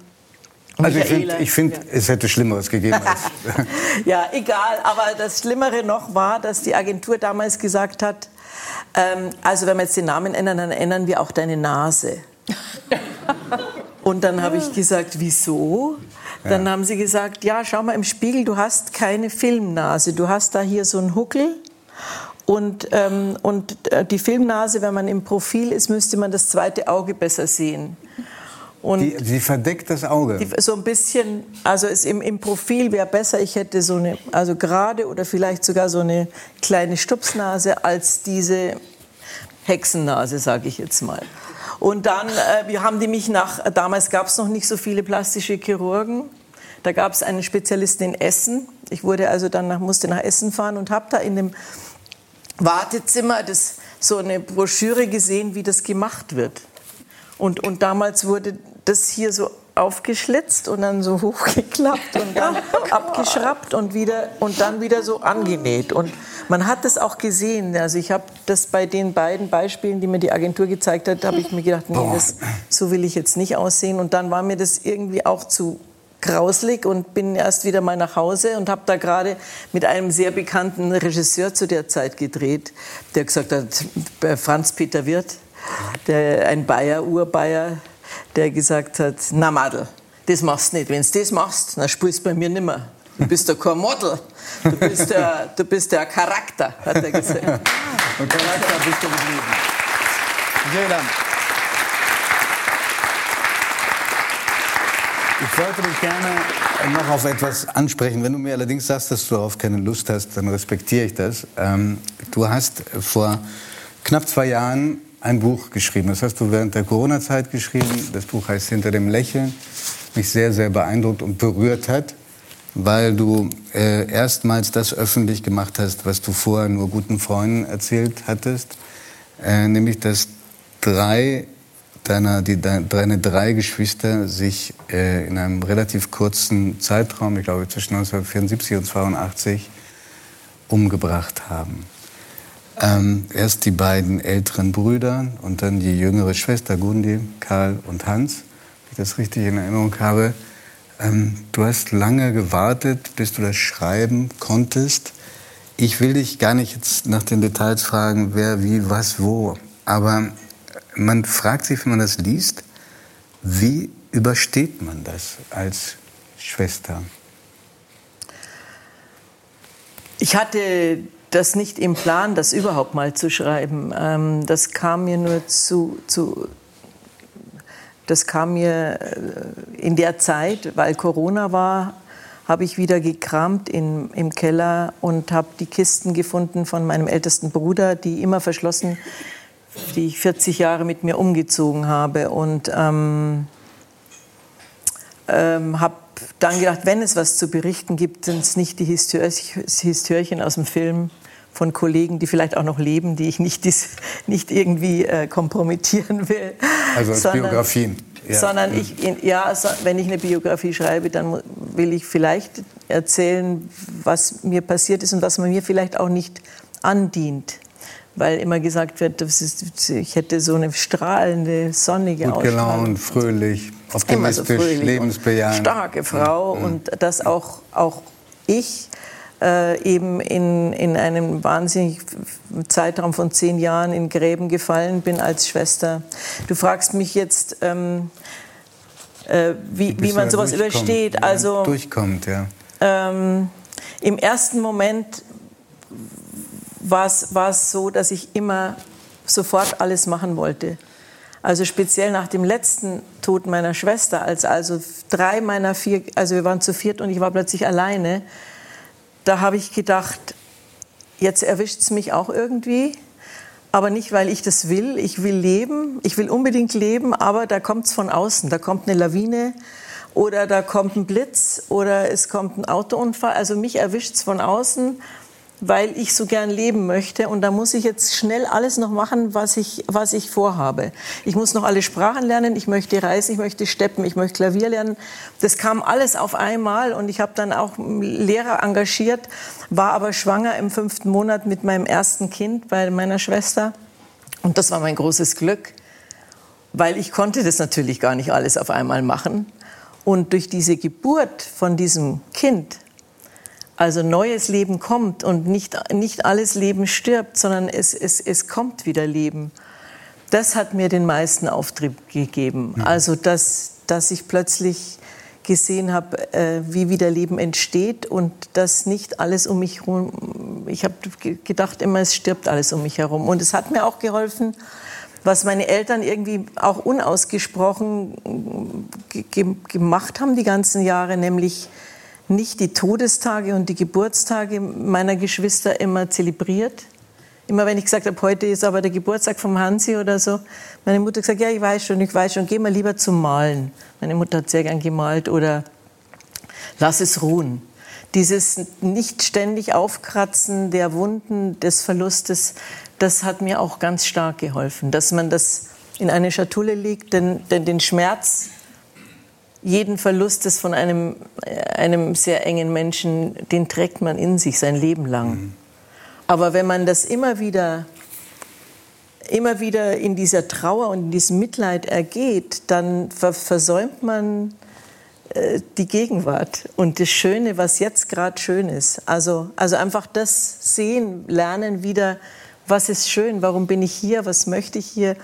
Speaker 2: Also ich finde, find,
Speaker 3: ja.
Speaker 2: es hätte Schlimmeres gegeben.
Speaker 3: Ja, egal. Aber das Schlimmere noch war, dass die Agentur damals gesagt hat, ähm, also wenn wir jetzt den Namen ändern, dann ändern wir auch deine Nase. Und dann habe ich gesagt, wieso? Dann haben sie gesagt, ja, schau mal im Spiegel, du hast keine Filmnase. Du hast da hier so einen Huckel. Und, ähm, und äh, die Filmnase, wenn man im Profil ist, müsste man das zweite Auge besser sehen. Und
Speaker 2: die, sie verdeckt das Auge.
Speaker 3: die, so ein bisschen, also es im, im Profil wäre besser, ich hätte so eine, also gerade oder vielleicht sogar so eine kleine Stupsnase als diese Hexennase, sage ich jetzt mal. Und dann äh, wir haben die mich nach, damals gab es noch nicht so viele plastische Chirurgen. Da gab es einen Spezialisten in Essen. Ich wurde also dann nach, musste nach Essen fahren und habe da in dem Wartezimmer das, so eine Broschüre gesehen, wie das gemacht wird. Und, und damals wurde das hier so aufgeschlitzt und dann so hochgeklappt und dann abgeschraubt und, wieder, und dann wieder so angenäht. Und man hat das auch gesehen. Also ich habe das bei den beiden Beispielen, die mir die Agentur gezeigt hat, habe ich mir gedacht, nee, das, so will ich jetzt nicht aussehen. Und dann war mir das irgendwie auch zu grauslig und bin erst wieder mal nach Hause und habe da gerade mit einem sehr bekannten Regisseur zu der Zeit gedreht, der gesagt hat, äh, Franz Peter Wirth, der, ein Bayer, Urbayer, der gesagt hat, na Madel, das machst du nicht. Wenn du das machst, dann spielst du bei mir nimmer. Du bist ja kein Model, du bist der, du bist der Charakter, hat er gesagt.
Speaker 2: Und Charakter bist du geblieben. Michaela. Ich wollte dich gerne noch auf etwas ansprechen. Wenn du mir allerdings sagst, dass du darauf keine Lust hast, dann respektiere ich das. Ähm, du hast vor knapp zwei Jahren ein Buch geschrieben. Das hast du während der Corona-Zeit geschrieben. Das Buch heißt Hinter dem Lächeln. Mich sehr, sehr beeindruckt und berührt hat, weil du äh, erstmals das öffentlich gemacht hast, was du vorher nur guten Freunden erzählt hattest. Äh, nämlich, dass drei deiner, die, de, deine drei Geschwister sich äh, in einem relativ kurzen Zeitraum, ich glaube zwischen 1974 und 82, umgebracht haben. Ähm, erst die beiden älteren Brüder und dann die jüngere Schwester Gundi, Karl und Hans, wenn ich das richtig in Erinnerung habe. Ähm, du hast lange gewartet, bis du das schreiben konntest. Ich will dich gar nicht jetzt nach den Details fragen, wer, wie, was, wo. Aber man fragt sich, wenn man das liest, wie übersteht man das als Schwester?
Speaker 3: Ich hatte das nicht im Plan, das überhaupt mal zu schreiben. Ähm, das kam mir nur zu, zu das kam mir äh, in der Zeit, weil Corona war, habe ich wieder gekramt in, im Keller und habe die Kisten gefunden von meinem ältesten Bruder, die immer verschlossen, die ich 40 Jahre mit mir umgezogen habe. Und ähm, ähm, habe dann gedacht, wenn es was zu berichten gibt, sind es nicht die Histörchen, aus dem Film von Kollegen, die vielleicht auch noch leben, die ich nicht, dis, nicht irgendwie äh, kompromittieren will.
Speaker 2: Also als Biografien.
Speaker 3: Ja. Sondern ich, ja, wenn ich eine Biografie schreibe, dann will ich vielleicht erzählen, was mir passiert ist und was man mir vielleicht auch nicht andient. Weil immer gesagt wird, ist, ich hätte so eine strahlende, sonnige
Speaker 2: Gut gelaunt, fröhlich, optimistisch,
Speaker 3: so fröhlich
Speaker 2: lebensbejahend.
Speaker 3: Starke Frau mhm. und dass auch, auch ich äh, eben in, in einem wahnsinnigen Zeitraum von zehn Jahren in Gräben gefallen bin als Schwester. Du fragst mich jetzt, ähm, äh, wie, wie man sowas übersteht.
Speaker 2: Ja,
Speaker 3: also,
Speaker 2: durchkommt, ja.
Speaker 3: Ähm, Im ersten Moment war es so, dass ich immer sofort alles machen wollte. Also speziell nach dem letzten Tod meiner Schwester, als also drei meiner vier, also wir waren zu viert und ich war plötzlich alleine, da habe ich gedacht, jetzt erwischt es mich auch irgendwie. aber nicht, weil ich das will. Ich will leben, ich will unbedingt leben, aber da kommt es von außen. Da kommt eine Lawine oder da kommt ein Blitz oder es kommt ein Autounfall. Also mich erwischt es von außen weil ich so gern leben möchte. Und da muss ich jetzt schnell alles noch machen, was ich, was ich vorhabe. Ich muss noch alle Sprachen lernen, ich möchte reisen, ich möchte steppen, ich möchte Klavier lernen. Das kam alles auf einmal und ich habe dann auch Lehrer engagiert, war aber schwanger im fünften Monat mit meinem ersten Kind bei meiner Schwester. Und das war mein großes Glück, weil ich konnte das natürlich gar nicht alles auf einmal machen. Und durch diese Geburt von diesem Kind also neues Leben kommt und nicht, nicht alles Leben stirbt, sondern es, es, es kommt wieder Leben. Das hat mir den meisten Auftrieb gegeben. Mhm. Also, dass, dass ich plötzlich gesehen habe, äh, wie wieder Leben entsteht und dass nicht alles um mich herum, ich habe gedacht immer, es stirbt alles um mich herum. Und es hat mir auch geholfen, was meine Eltern irgendwie auch unausgesprochen gemacht haben die ganzen Jahre, nämlich nicht die Todestage und die Geburtstage meiner Geschwister immer zelebriert. Immer wenn ich gesagt habe, heute ist aber der Geburtstag vom Hansi oder so, meine Mutter gesagt, ja, ich weiß schon, ich weiß schon, geh mal lieber zum Malen. Meine Mutter hat sehr gern gemalt oder lass es ruhen. Dieses nicht ständig Aufkratzen der Wunden des Verlustes, das hat mir auch ganz stark geholfen, dass man das in eine Schatulle legt, denn, denn den Schmerz jeden Verlust des von einem, äh, einem sehr engen Menschen, den trägt man in sich sein Leben lang. Mhm. Aber wenn man das immer wieder, immer wieder in dieser Trauer und in diesem Mitleid ergeht, dann versäumt man äh, die Gegenwart und das Schöne, was jetzt gerade schön ist. Also, also einfach das sehen, lernen wieder, was ist schön, warum bin ich hier, was möchte ich hier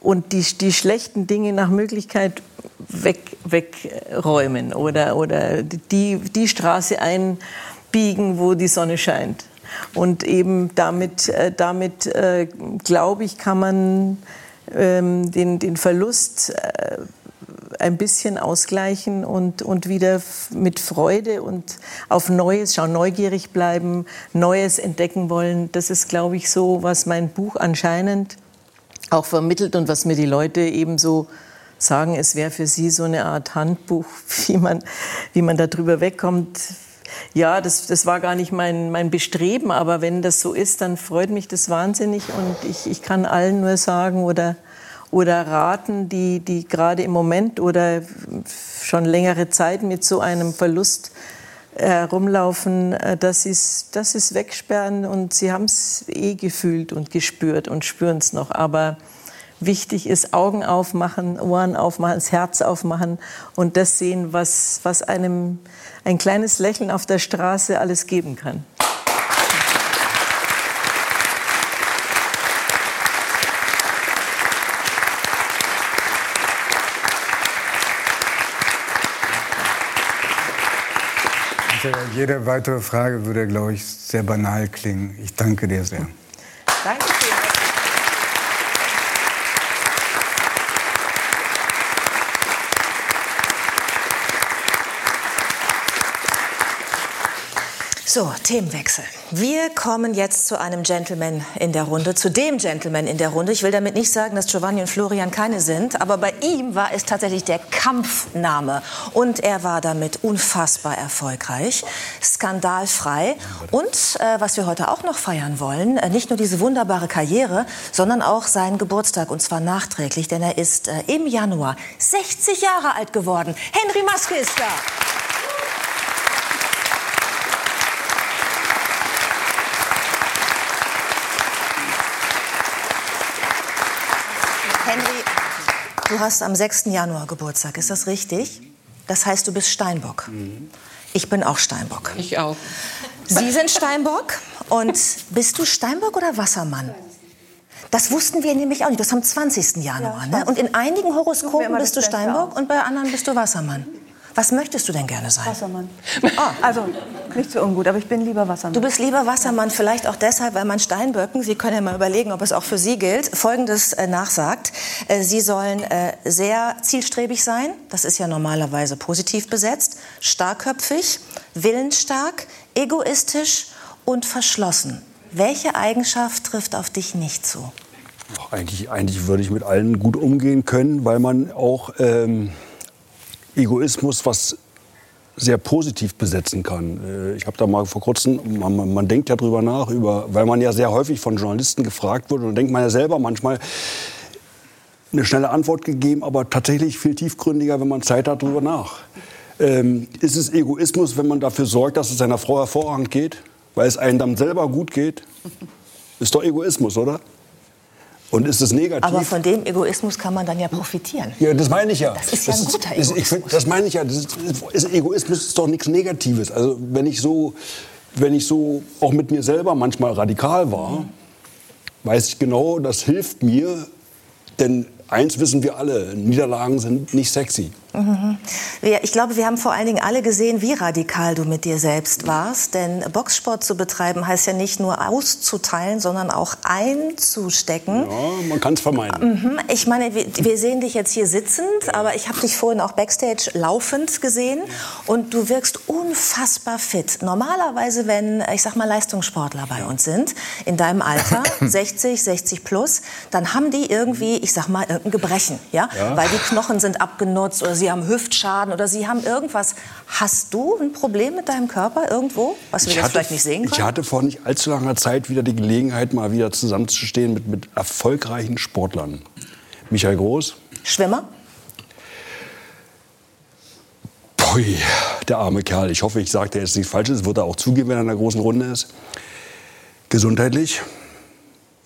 Speaker 3: und die, die schlechten Dinge nach Möglichkeit weg, wegräumen oder, oder die, die Straße einbiegen, wo die Sonne scheint. Und eben damit, äh, damit äh, glaube ich, kann man ähm, den, den Verlust äh, ein bisschen ausgleichen und, und wieder mit Freude und auf Neues schauen, neugierig bleiben, Neues entdecken wollen. Das ist, glaube ich, so, was mein Buch anscheinend auch vermittelt und was mir die Leute eben so sagen, es wäre für sie so eine Art Handbuch, wie man, wie man darüber wegkommt. Ja, das, das war gar nicht mein, mein Bestreben, aber wenn das so ist, dann freut mich das wahnsinnig und ich, ich kann allen nur sagen oder, oder raten, die, die gerade im Moment oder schon längere Zeit mit so einem Verlust herumlaufen, äh, dass sie dass es wegsperren und sie haben es eh gefühlt und gespürt und spüren es noch. Aber wichtig ist Augen aufmachen, Ohren aufmachen, das Herz aufmachen und das sehen, was, was einem ein kleines Lächeln auf der Straße alles geben kann.
Speaker 2: Jede weitere Frage würde, glaube ich, sehr banal klingen. Ich danke dir sehr.
Speaker 3: Danke.
Speaker 1: So, Themenwechsel. Wir kommen jetzt zu einem Gentleman in der Runde, zu dem Gentleman in der Runde. Ich will damit nicht sagen, dass Giovanni und Florian keine sind, aber bei ihm war es tatsächlich der Kampfname und er war damit unfassbar erfolgreich, skandalfrei und äh, was wir heute auch noch feiern wollen, äh, nicht nur diese wunderbare Karriere, sondern auch seinen Geburtstag und zwar nachträglich, denn er ist äh, im Januar 60 Jahre alt geworden. Henry Maske ist da. Du hast am 6. Januar Geburtstag, ist das richtig? Das heißt, du bist Steinbock. Mhm. Ich bin auch Steinbock.
Speaker 4: Ich auch.
Speaker 1: Sie sind Steinbock. Und bist du Steinbock oder Wassermann? Das wussten wir nämlich auch nicht. Du bist am 20. Januar. Ja, ne? Und in einigen Horoskopen bist du Steinbock und bei anderen bist du Wassermann. Was möchtest du denn gerne sein?
Speaker 8: Wassermann. Ah. Also nicht so ungut, aber ich bin lieber Wassermann.
Speaker 1: Du bist lieber Wassermann, vielleicht auch deshalb, weil man Steinböcken, Sie können ja mal überlegen, ob es auch für Sie gilt, Folgendes äh, nachsagt. Äh, Sie sollen äh, sehr zielstrebig sein, das ist ja normalerweise positiv besetzt, starkköpfig, willensstark, egoistisch und verschlossen. Welche Eigenschaft trifft auf dich nicht zu?
Speaker 7: Ach, Eigentlich, eigentlich würde ich mit allen gut umgehen können, weil man auch ähm, Egoismus was sehr positiv besetzen kann. Äh, Ich habe da mal vor kurzem, man, man- denkt ja drüber nach, über, weil man ja sehr häufig von Journalisten gefragt wird und denkt man ja selber manchmal eine schnelle Antwort gegeben, aber tatsächlich viel tiefgründiger, wenn man Zeit hat, drüber nach. Ähm, ist es Egoismus, wenn man dafür sorgt, dass es seiner Frau hervorragend geht, weil es einem dann selber gut geht? Ist doch Egoismus, oder? Und ist es negativ?
Speaker 1: Aber von dem Egoismus kann man dann ja profitieren.
Speaker 7: Ja, das meine ich ja.
Speaker 1: Das ist ja ein guter
Speaker 7: ist, ich find, Das meine ich ja. Das ist, ist, Egoismus ist doch nichts Negatives. Also wenn ich so, wenn ich so auch mit mir selber manchmal radikal war, weiß ich genau, das hilft mir. Denn eins wissen wir alle: Niederlagen sind nicht sexy.
Speaker 1: Mhm. Wir, ich glaube, wir haben vor allen Dingen alle gesehen, wie radikal du mit dir selbst warst. Denn Boxsport zu betreiben heißt ja nicht nur auszuteilen, sondern auch einzustecken.
Speaker 7: Ja, man kann es vermeiden.
Speaker 1: Mhm. Ich meine, wir, wir sehen dich jetzt hier sitzend, aber ich habe dich vorhin auch backstage laufend gesehen und du wirkst unfassbar fit. Normalerweise, wenn, ich sag mal, Leistungssportler bei uns sind, in deinem Alter, 60, 60 plus, dann haben die irgendwie, ich sag mal, irgendein Gebrechen, ja?
Speaker 7: Ja.
Speaker 1: Weil die Knochen sind abgenutzt oder sie haben Hüftschaden oder sie haben irgendwas. Hast du ein Problem mit deinem Körper irgendwo, was wir
Speaker 7: Ich
Speaker 1: jetzt
Speaker 7: hatte-
Speaker 1: vielleicht nicht sehen
Speaker 7: Ich
Speaker 1: können?
Speaker 7: hatte vor nicht allzu langer Zeit wieder die Gelegenheit, mal wieder zusammenzustehen mit, mit erfolgreichen Sportlern. Michael Groß,
Speaker 1: Schwimmer?
Speaker 7: Pui, der arme Kerl. Ich hoffe, ich sage dir jetzt nichts Falsches. Wird er auch zugeben, wenn er in der großen Runde ist. Gesundheitlich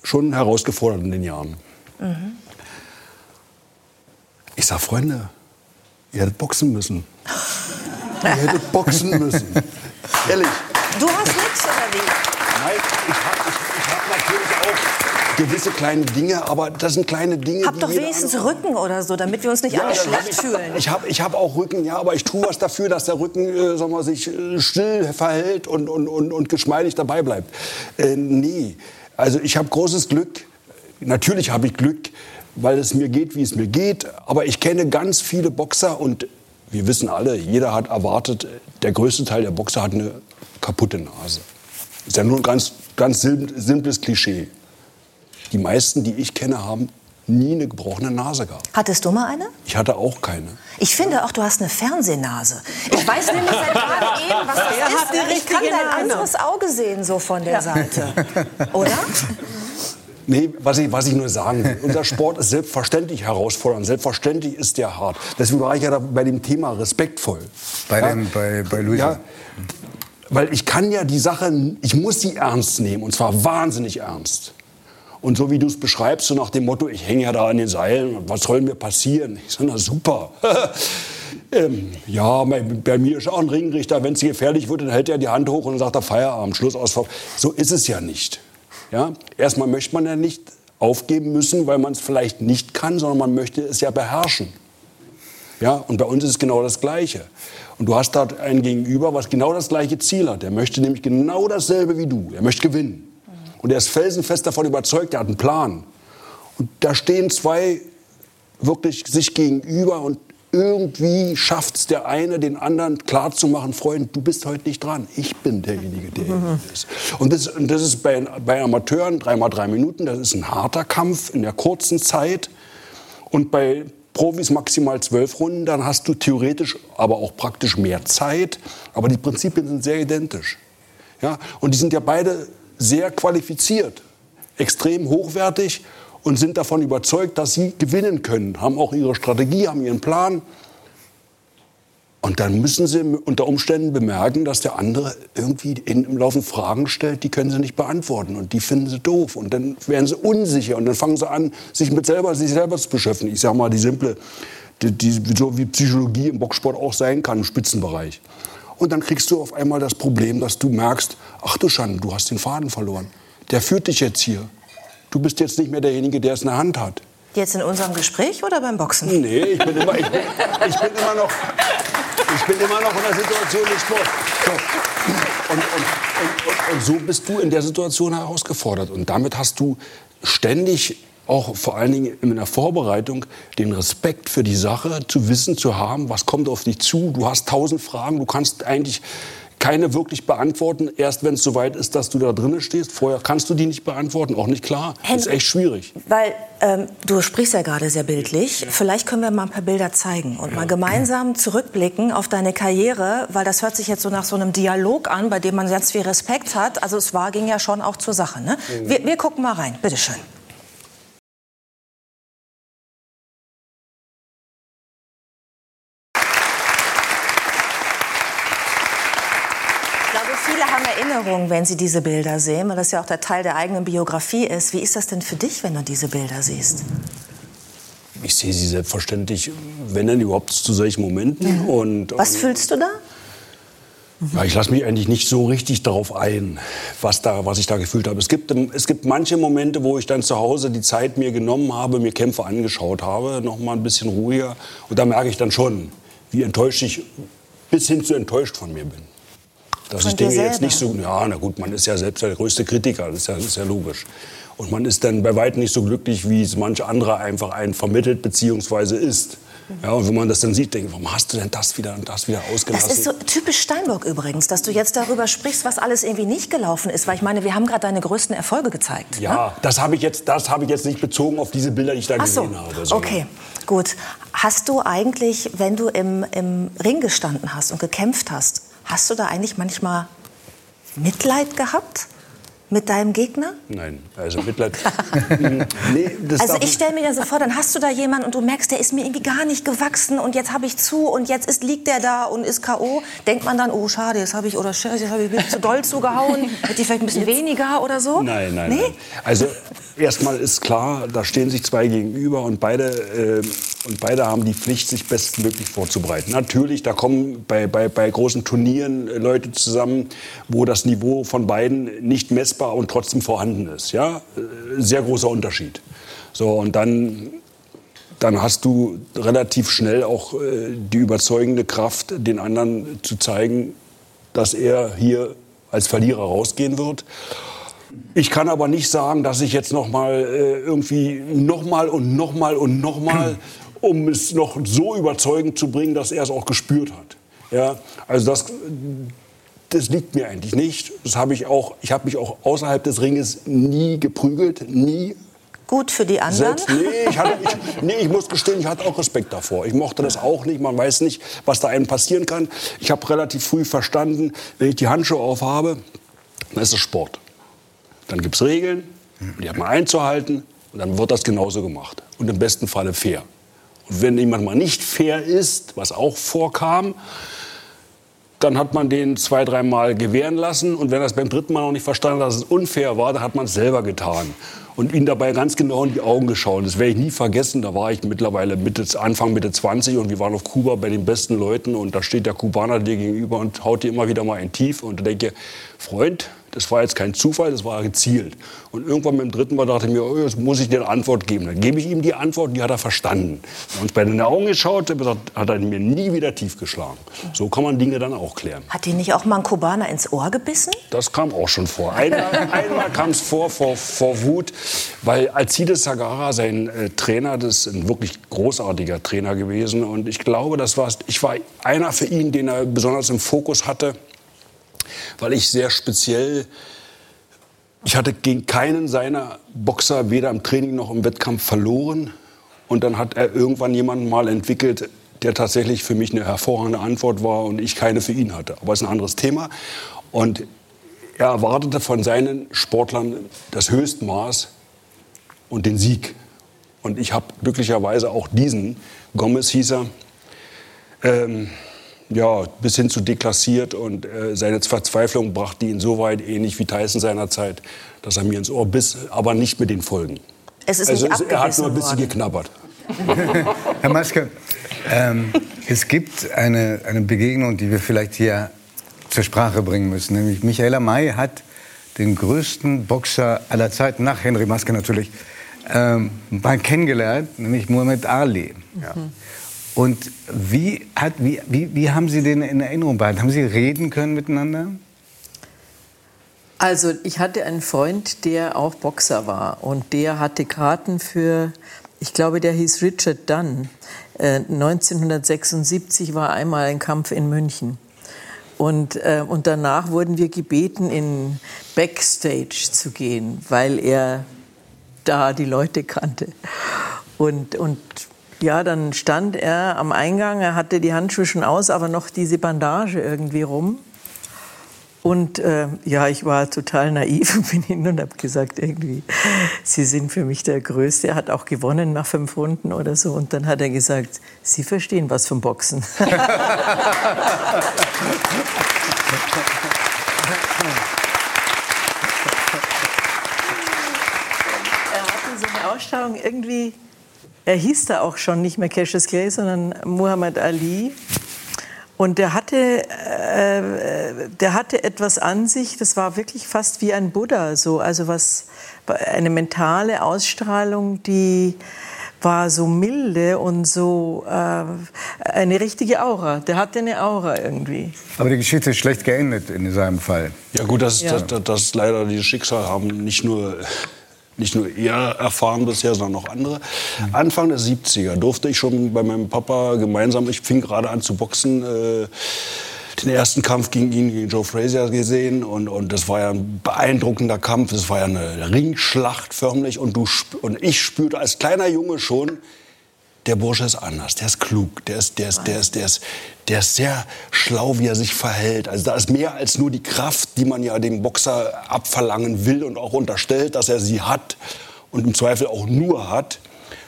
Speaker 7: schon herausgefordert in den Jahren.
Speaker 1: Mhm.
Speaker 7: Ich sag, Freunde, ihr hättet boxen müssen. ihr hättet boxen müssen. Ehrlich.
Speaker 1: Du hast nichts oder wie?
Speaker 7: Nein, ich habe hab natürlich auch gewisse kleine Dinge, aber das sind kleine Dinge,
Speaker 1: Hab doch wenigstens Rücken oder so, damit wir uns nicht alle
Speaker 7: dann hab
Speaker 1: schlecht
Speaker 7: ich,
Speaker 1: fühlen.
Speaker 7: Ich habe ich hab auch Rücken, ja, aber ich tue was dafür, dass der Rücken äh, sagen wir, sich äh, still verhält und, und, und, und geschmeidig dabei bleibt. Äh, nee, also ich habe großes Glück. Natürlich habe ich Glück, weil es mir geht, wie es mir geht. Aber ich kenne ganz viele Boxer und wir wissen alle, jeder hat erwartet, der größte Teil der Boxer hat eine kaputte Nase. Ist ja nur ein ganz, ganz sim- simples Klischee. Die meisten, die ich kenne, haben nie eine gebrochene Nase gehabt.
Speaker 1: Hattest du mal eine?
Speaker 7: Ich hatte auch keine.
Speaker 1: Ich finde auch, du hast eine Fernsehnase. Ich weiß nämlich seit gerade eben, was das ist. ich kann dein
Speaker 3: Nase.
Speaker 1: anderes Auge sehen, so von der Seite. Oder?
Speaker 7: Nee, was ich, was ich nur sagen will, unser Sport ist selbstverständlich herausfordernd, selbstverständlich ist der hart. Deswegen war ich ja da bei dem Thema respektvoll.
Speaker 2: Bei,
Speaker 7: ja?
Speaker 2: dem, bei, bei Luisa.
Speaker 7: Ja, weil ich kann ja die Sache, ich muss sie ernst nehmen und zwar wahnsinnig ernst. Und so wie du es beschreibst, so nach dem Motto, ich hänge ja da an den Seilen, und was soll mir passieren? Ich sage, na super. ähm, ja, bei, mir ist auch ein Ringrichter, wenn es gefährlich wird, dann hält er die Hand hoch und sagt er Feierabend, Schluss aus. So ist es ja nicht. Ja? Erstmal möchte man ja nicht aufgeben müssen, weil man es vielleicht nicht kann, sondern man möchte es ja beherrschen. Ja, und bei uns ist es genau das Gleiche. Und du hast da einen Gegenüber, was genau das gleiche Ziel hat. Er möchte nämlich genau dasselbe wie du. Er möchte gewinnen. Und er ist felsenfest davon überzeugt, er hat einen Plan. Und da stehen zwei wirklich sich gegenüber und irgendwie schafft es der eine, den anderen klarzumachen, Freund, du bist heute nicht dran. Ich bin derjenige, der hier ist. Und das, das ist bei, bei Amateuren dreimal drei Minuten, das ist ein harter Kampf in der kurzen Zeit. Und bei Profis maximal zwölf Runden, dann hast du theoretisch, aber auch praktisch mehr Zeit. Aber die Prinzipien sind sehr identisch. Ja? Und die sind ja beide sehr qualifiziert, extrem hochwertig und sind davon überzeugt, dass sie gewinnen können, haben auch ihre Strategie, haben ihren Plan. Und dann müssen sie unter Umständen bemerken, dass der andere irgendwie in, im Laufe Fragen stellt, die können sie nicht beantworten und die finden sie doof und dann werden sie unsicher und dann fangen sie an, sich mit selber, sich selber zu beschäftigen. Ich sage mal die simple, die, die, so wie Psychologie im Boxsport auch sein kann im Spitzenbereich. Und dann kriegst du auf einmal das Problem, dass du merkst, ach du Schande, du hast den Faden verloren. Der führt dich jetzt hier. Du bist jetzt nicht mehr derjenige, der es in der Hand hat.
Speaker 1: Jetzt in unserem Gespräch oder beim Boxen?
Speaker 7: Nee, ich bin immer, ich bin, ich bin immer noch, ich bin immer noch in der Situation des Sports. So. Und, und, und, und, und so bist du in der Situation herausgefordert. Und damit hast du ständig auch vor allen Dingen in der Vorbereitung den Respekt für die Sache zu wissen, zu haben, was kommt auf dich zu. Du hast tausend Fragen, du kannst eigentlich keine wirklich beantworten, erst wenn es soweit ist, dass du da drinnen stehst. Vorher kannst du die nicht beantworten, auch nicht klar.
Speaker 1: Henry,
Speaker 7: ist echt schwierig.
Speaker 1: Weil ähm, du sprichst ja gerade sehr bildlich. Vielleicht können wir mal ein paar Bilder zeigen und mal gemeinsam zurückblicken auf deine Karriere, weil das hört sich jetzt so nach so einem Dialog an, bei dem man ganz viel Respekt hat. Also es war, ging ja schon auch zur Sache. Ne? Wir, wir gucken mal rein. Bitteschön glaube, viele haben Erinnerungen, wenn sie diese Bilder sehen, weil das ja auch der Teil der eigenen Biografie ist. Wie ist das denn für dich, wenn du diese Bilder siehst?
Speaker 7: Ich sehe sie selbstverständlich, wenn denn überhaupt zu solchen Momenten. Und,
Speaker 1: Was fühlst du da?
Speaker 7: Ja, ich lasse mich eigentlich nicht so richtig darauf ein, was, da, was ich da gefühlt habe. Es gibt, es gibt manche Momente, wo ich dann zu Hause die Zeit mir genommen habe, mir Kämpfe angeschaut habe, noch mal ein bisschen ruhiger. Und da merke ich dann schon, wie enttäuscht ich bis hin zu enttäuscht von mir bin. Dass ich Dinge jetzt nicht so, ja, na gut, man ist ja selbst der größte Kritiker, das ist ja, das ist ja logisch. Und man ist dann bei weitem nicht so glücklich, wie es manche andere einfach einen vermittelt beziehungsweise ist. Ja, und wenn man das dann sieht, denkt, warum hast du denn das wieder und das wieder
Speaker 1: Das
Speaker 7: ausgelassen?
Speaker 1: ist so typisch Steinbock übrigens, dass du jetzt darüber sprichst, was alles irgendwie nicht gelaufen ist. Weil ich meine, wir haben gerade deine größten Erfolge gezeigt. Ne?
Speaker 7: Ja, das habe ich, jetzt- das habe ich jetzt nicht bezogen auf diese Bilder, die ich da
Speaker 1: Ach so,
Speaker 7: gesehen habe. sondern-
Speaker 1: okay, gut. Hast du eigentlich, wenn du im, im Ring gestanden hast und gekämpft hast, hast du da eigentlich manchmal Mitleid gehabt mit deinem Gegner?
Speaker 7: Nein, also Mitleid. nee, das
Speaker 1: Also ich stelle mir da so vor, dann hast du da jemanden und du merkst, der ist mir irgendwie gar nicht gewachsen und jetzt habe ich zu und jetzt ist, liegt der da und ist K.O. Denkt man dann, oh schade, jetzt habe ich, oder jetzt habe ich bisschen zu doll zugehauen, hätte ich vielleicht ein bisschen weniger oder so?
Speaker 7: Nein, nein,
Speaker 1: Nee?
Speaker 7: nein. Also erstmal ist klar, da stehen sich zwei gegenüber und beide, äh, und beide haben die Pflicht, sich bestmöglich vorzubereiten. Natürlich, da kommen bei, bei, bei großen Turnieren äh, Leute zusammen, wo das Niveau von beiden nicht messbar und trotzdem vorhanden ist. Ja? Äh, Sehr großer Unterschied. So, und dann dann hast du relativ schnell auch äh, die überzeugende Kraft, den anderen zu zeigen, dass er hier als Verlierer rausgehen wird. Ich kann aber nicht sagen, dass ich jetzt noch mal äh, irgendwie noch mal und noch mal und noch mal, um es noch so überzeugend zu bringen, dass er es auch gespürt hat. Ja, also das, das liegt mir eigentlich nicht. Das habe ich auch. Ich habe mich auch außerhalb des Ringes nie geprügelt, nie
Speaker 1: Gut für die anderen?
Speaker 7: selbst, nee, ich hatte, ich, nee, ich muss gestehen, ich hatte auch Respekt davor. Ich mochte das auch nicht. Man weiß nicht, was da einem passieren kann. Ich habe relativ früh verstanden, wenn ich die Handschuhe aufhabe, dann ist es Sport. Dann gibt es Regeln, die hat man einzuhalten und dann wird das genauso gemacht. Und im besten Falle fair. Und wenn jemand mal nicht fair ist, was auch vorkam, dann hat man den zwei, dreimal gewähren lassen. Und wenn er es beim dritten Mal noch nicht verstanden hat, dass es unfair war, dann hat man es selber getan. Und ihn dabei ganz genau in die Augen geschaut. Das werde ich nie vergessen. Da war ich mittlerweile Mitte, Anfang Mitte 20 und wir waren auf Kuba bei den besten Leuten. Und da steht der Kubaner dir gegenüber und haut dir immer wieder mal ein Tief. Und da denke ich, Freund, das war jetzt kein Zufall, das war gezielt. Und irgendwann beim dritten Mal dachte ich mir, oh, jetzt muss ich dir eine Antwort geben. Dann gebe ich ihm die Antwort, die hat er verstanden. Haben uns bei den Augen geschaut, hat er mir nie wieder tief geschlagen. So kann man Dinge dann auch klären.
Speaker 1: Hat dir nicht auch mal ein Kubaner ins Ohr gebissen?
Speaker 7: Das kam auch schon vor. Einmal, einmal kam es vor, vor, vor Wut, weil Alcides Sagara, sein äh, Trainer, das ist ein wirklich großartiger Trainer gewesen. Und ich glaube, das war, ich war einer für ihn, den er besonders im Fokus hatte, weil ich sehr speziell, ich hatte gegen keinen seiner Boxer weder im Training noch im Wettkampf verloren. Und dann hat er irgendwann jemanden mal entwickelt, der tatsächlich für mich eine hervorragende Antwort war und ich keine für ihn hatte. Aber es ist ein anderes Thema. Und er erwartete von seinen Sportlern das Höchstmaß und den Sieg. Und ich habe glücklicherweise auch diesen, Gomez hieß er, ähm, ja, bis hin zu deklassiert. Und äh, seine Verzweiflung brachte ihn so weit, ähnlich wie Tyson seinerzeit, dass er mir ins Ohr biss, aber nicht mit den Folgen.
Speaker 1: Es ist
Speaker 7: also
Speaker 1: nicht
Speaker 7: es, er hat nur ein bisschen
Speaker 1: worden.
Speaker 7: geknabbert.
Speaker 2: Herr Maske, ähm, es gibt eine, eine Begegnung, die wir vielleicht hier zur Sprache bringen müssen. Nämlich Michaela May hat den größten Boxer aller Zeiten, nach Henry Maske natürlich, ähm, mal kennengelernt, nämlich Muhammad Ali. Und wie, hat, wie, wie, wie haben Sie den in Erinnerung behalten? Haben Sie reden können miteinander?
Speaker 3: Also ich hatte einen Freund, der auch Boxer war und der hatte Karten für, ich glaube, der hieß Richard Dunn. Äh, 1976 war einmal ein Kampf in München. Und, äh, und danach wurden wir gebeten, in Backstage zu gehen, weil er da die Leute kannte. Und, und ja, dann stand er am Eingang, er hatte die Handschuhe schon aus, aber noch diese Bandage irgendwie rum. Und äh, ja, ich war total naiv und bin hin und habe gesagt, irgendwie, Sie sind für mich der Größte. Er hat auch gewonnen nach fünf Runden oder so. Und dann hat er gesagt, Sie verstehen was vom Boxen. er hatte so eine Ausstrahlung irgendwie, er hieß da auch schon nicht mehr Cassius Clay, sondern Muhammad Ali. Und der hatte, äh, der hatte etwas an sich, das war wirklich fast wie ein Buddha, so, also was, eine mentale Ausstrahlung, die war so milde und so äh, eine richtige Aura. Der hatte eine Aura irgendwie.
Speaker 2: Aber die Geschichte ist schlecht geendet in seinem Fall.
Speaker 7: Ja gut, das, ja. das, das leider dieses Schicksal haben nicht nur nicht nur er erfahren bisher, sondern auch andere. Mhm. Anfang der 70er durfte ich schon bei meinem Papa gemeinsam, ich fing gerade an zu boxen, äh, den ersten Kampf gegen ihn, gegen Joe Frazier gesehen und, und das war ja ein beeindruckender Kampf, das war ja eine Ringschlacht förmlich und, du, und ich spürte als kleiner Junge schon, der Bursche ist anders, der ist klug, der ist, der ist, der ist, der ist, der ist sehr schlau, wie er sich verhält. Also da ist mehr als nur die Kraft, die man ja dem Boxer abverlangen will und auch unterstellt, dass er sie hat und im Zweifel auch nur hat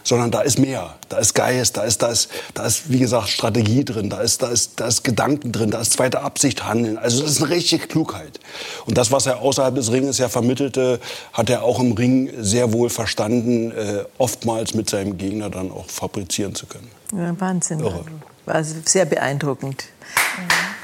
Speaker 7: sondern da ist mehr. Da ist Geist, da ist, da ist, da ist wie gesagt, Strategie drin, da ist, da, ist, da ist Gedanken drin, da ist zweite Absicht handeln. Also das ist eine richtige Klugheit. Und das, was er außerhalb des Ringes ja vermittelte, hat er auch im Ring sehr wohl verstanden, äh, oftmals mit seinem Gegner dann auch fabrizieren zu können.
Speaker 3: Ja, Wahnsinn. Irre. Also sehr beeindruckend. Mhm.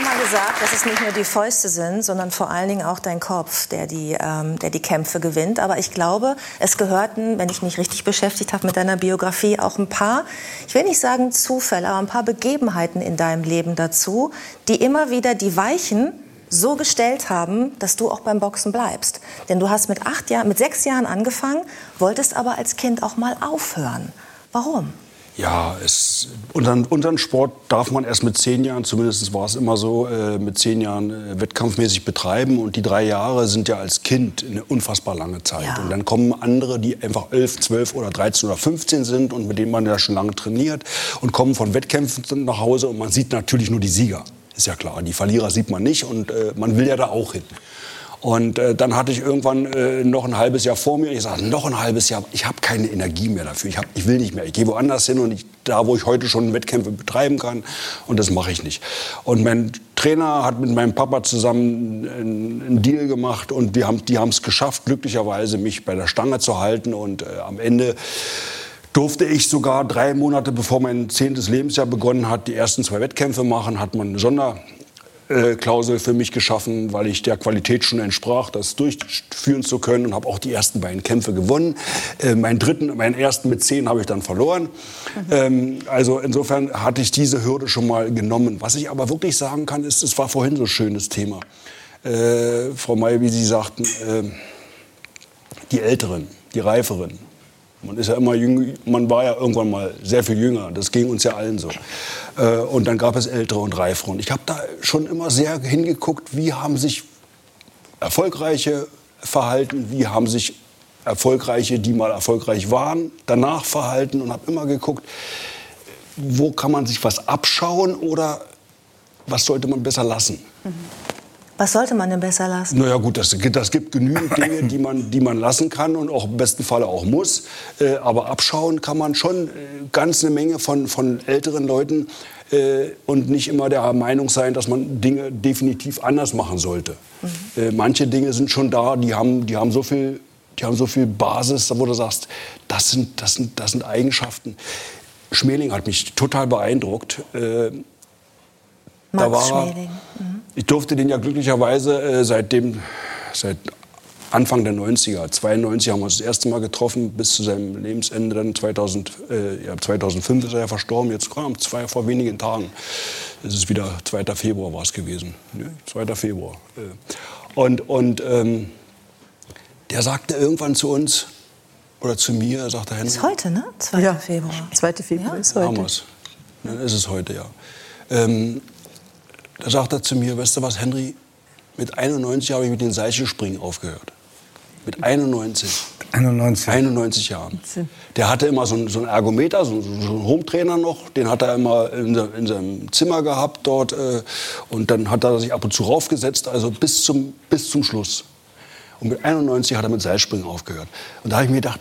Speaker 1: immer gesagt, dass es nicht nur die Fäuste sind, sondern vor allen Dingen auch dein Kopf, der die, ähm, der die Kämpfe gewinnt. Aber ich glaube, es gehörten, wenn ich mich richtig beschäftigt habe mit deiner Biografie, auch ein paar, ich will nicht sagen Zufälle, aber ein paar Begebenheiten in deinem Leben dazu, die immer wieder die Weichen so gestellt haben, dass du auch beim Boxen bleibst. Denn du hast mit acht Jahren, mit sechs Jahren angefangen, wolltest aber als Kind auch mal aufhören. Warum?
Speaker 7: Ja, es, unseren, unseren Sport darf man erst mit zehn Jahren, zumindest war es immer so, äh, mit zehn Jahren äh, wettkampfmäßig betreiben. Und die drei Jahre sind ja als Kind eine unfassbar lange Zeit. Ja. Und dann kommen andere, die einfach elf, zwölf oder 13 oder 15 sind und mit denen man ja schon lange trainiert und kommen von Wettkämpfen nach Hause und man sieht natürlich nur die Sieger. Ist ja klar, die Verlierer sieht man nicht und äh, man will ja da auch hin. Und äh, dann hatte ich irgendwann äh, noch ein halbes Jahr vor mir. Ich sagte, noch ein halbes Jahr, ich habe keine Energie mehr dafür. Ich, hab, ich will nicht mehr. Ich gehe woanders hin und ich, da, wo ich heute schon Wettkämpfe betreiben kann. Und das mache ich nicht. Und mein Trainer hat mit meinem Papa zusammen einen, einen Deal gemacht und wir haben, die haben es geschafft, glücklicherweise mich bei der Stange zu halten. Und äh, am Ende durfte ich sogar drei Monate bevor mein zehntes Lebensjahr begonnen hat, die ersten zwei Wettkämpfe machen. Hat man eine Sonder äh, Klausel für mich geschaffen, weil ich der Qualität schon entsprach, das durchführen zu können und habe auch die ersten beiden Kämpfe gewonnen. Äh, meinen dritten, meinen ersten mit zehn habe ich dann verloren. Mhm. Ähm, also insofern hatte ich diese Hürde schon mal genommen. Was ich aber wirklich sagen kann, ist, es war vorhin so ein schönes Thema. Äh, Frau May, wie Sie sagten, äh, die Älteren, die Reiferen, man ist ja immer jüng, man war ja irgendwann mal sehr viel jünger. Das ging uns ja allen so. Äh, und dann gab es ältere und reifere. Und ich habe da schon immer sehr hingeguckt, wie haben sich erfolgreiche verhalten, wie haben sich erfolgreiche, die mal erfolgreich waren, danach verhalten und habe immer geguckt, wo kann man sich was abschauen oder was sollte man besser lassen. Mhm.
Speaker 1: Was sollte man denn besser lassen?
Speaker 7: Naja gut, das, das gibt genügend Dinge, die man, die man lassen kann und auch im besten Falle auch muss. Äh, aber abschauen kann man schon äh, ganz eine Menge von, von älteren Leuten äh, und nicht immer der Meinung sein, dass man Dinge definitiv anders machen sollte. Mhm. Äh, manche Dinge sind schon da, die haben, die haben so viel die haben so viel Basis, wo du sagst, das sind, das sind, das sind Eigenschaften. Schmeling hat mich total beeindruckt.
Speaker 1: Max da war, Schmeling.
Speaker 7: Mhm. Ich durfte den ja glücklicherweise äh, seitdem, seit Anfang der 90er, 92 haben wir uns das erste Mal getroffen, bis zu seinem Lebensende dann 2000, äh, ja, 2005 ist er ja verstorben, jetzt kam zwei, vor wenigen Tagen. Es ist wieder 2. Februar war es gewesen, ne? 2. Februar. Äh. Und, und ähm, der sagte irgendwann zu uns, oder zu mir, sagte Henry.
Speaker 1: Ist heute, ne? 2.
Speaker 3: Ja.
Speaker 1: Februar.
Speaker 3: 2. Februar ist
Speaker 7: Haben
Speaker 3: heute.
Speaker 7: wir's. Dann ist es heute, ja. Ähm, da sagt er zu mir, weißt du was, Henry, mit 91 habe ich mit den Seilspringen aufgehört. Mit 91.
Speaker 2: 91.
Speaker 7: 91 Jahren. Der hatte immer so einen, so einen Ergometer, so, so einen Hometrainer noch. Den hat er immer in, se- in seinem Zimmer gehabt dort. Äh, und dann hat er sich ab und zu raufgesetzt, also bis zum, bis zum Schluss. Und mit 91 hat er mit Seilspringen aufgehört. Und da habe ich mir gedacht,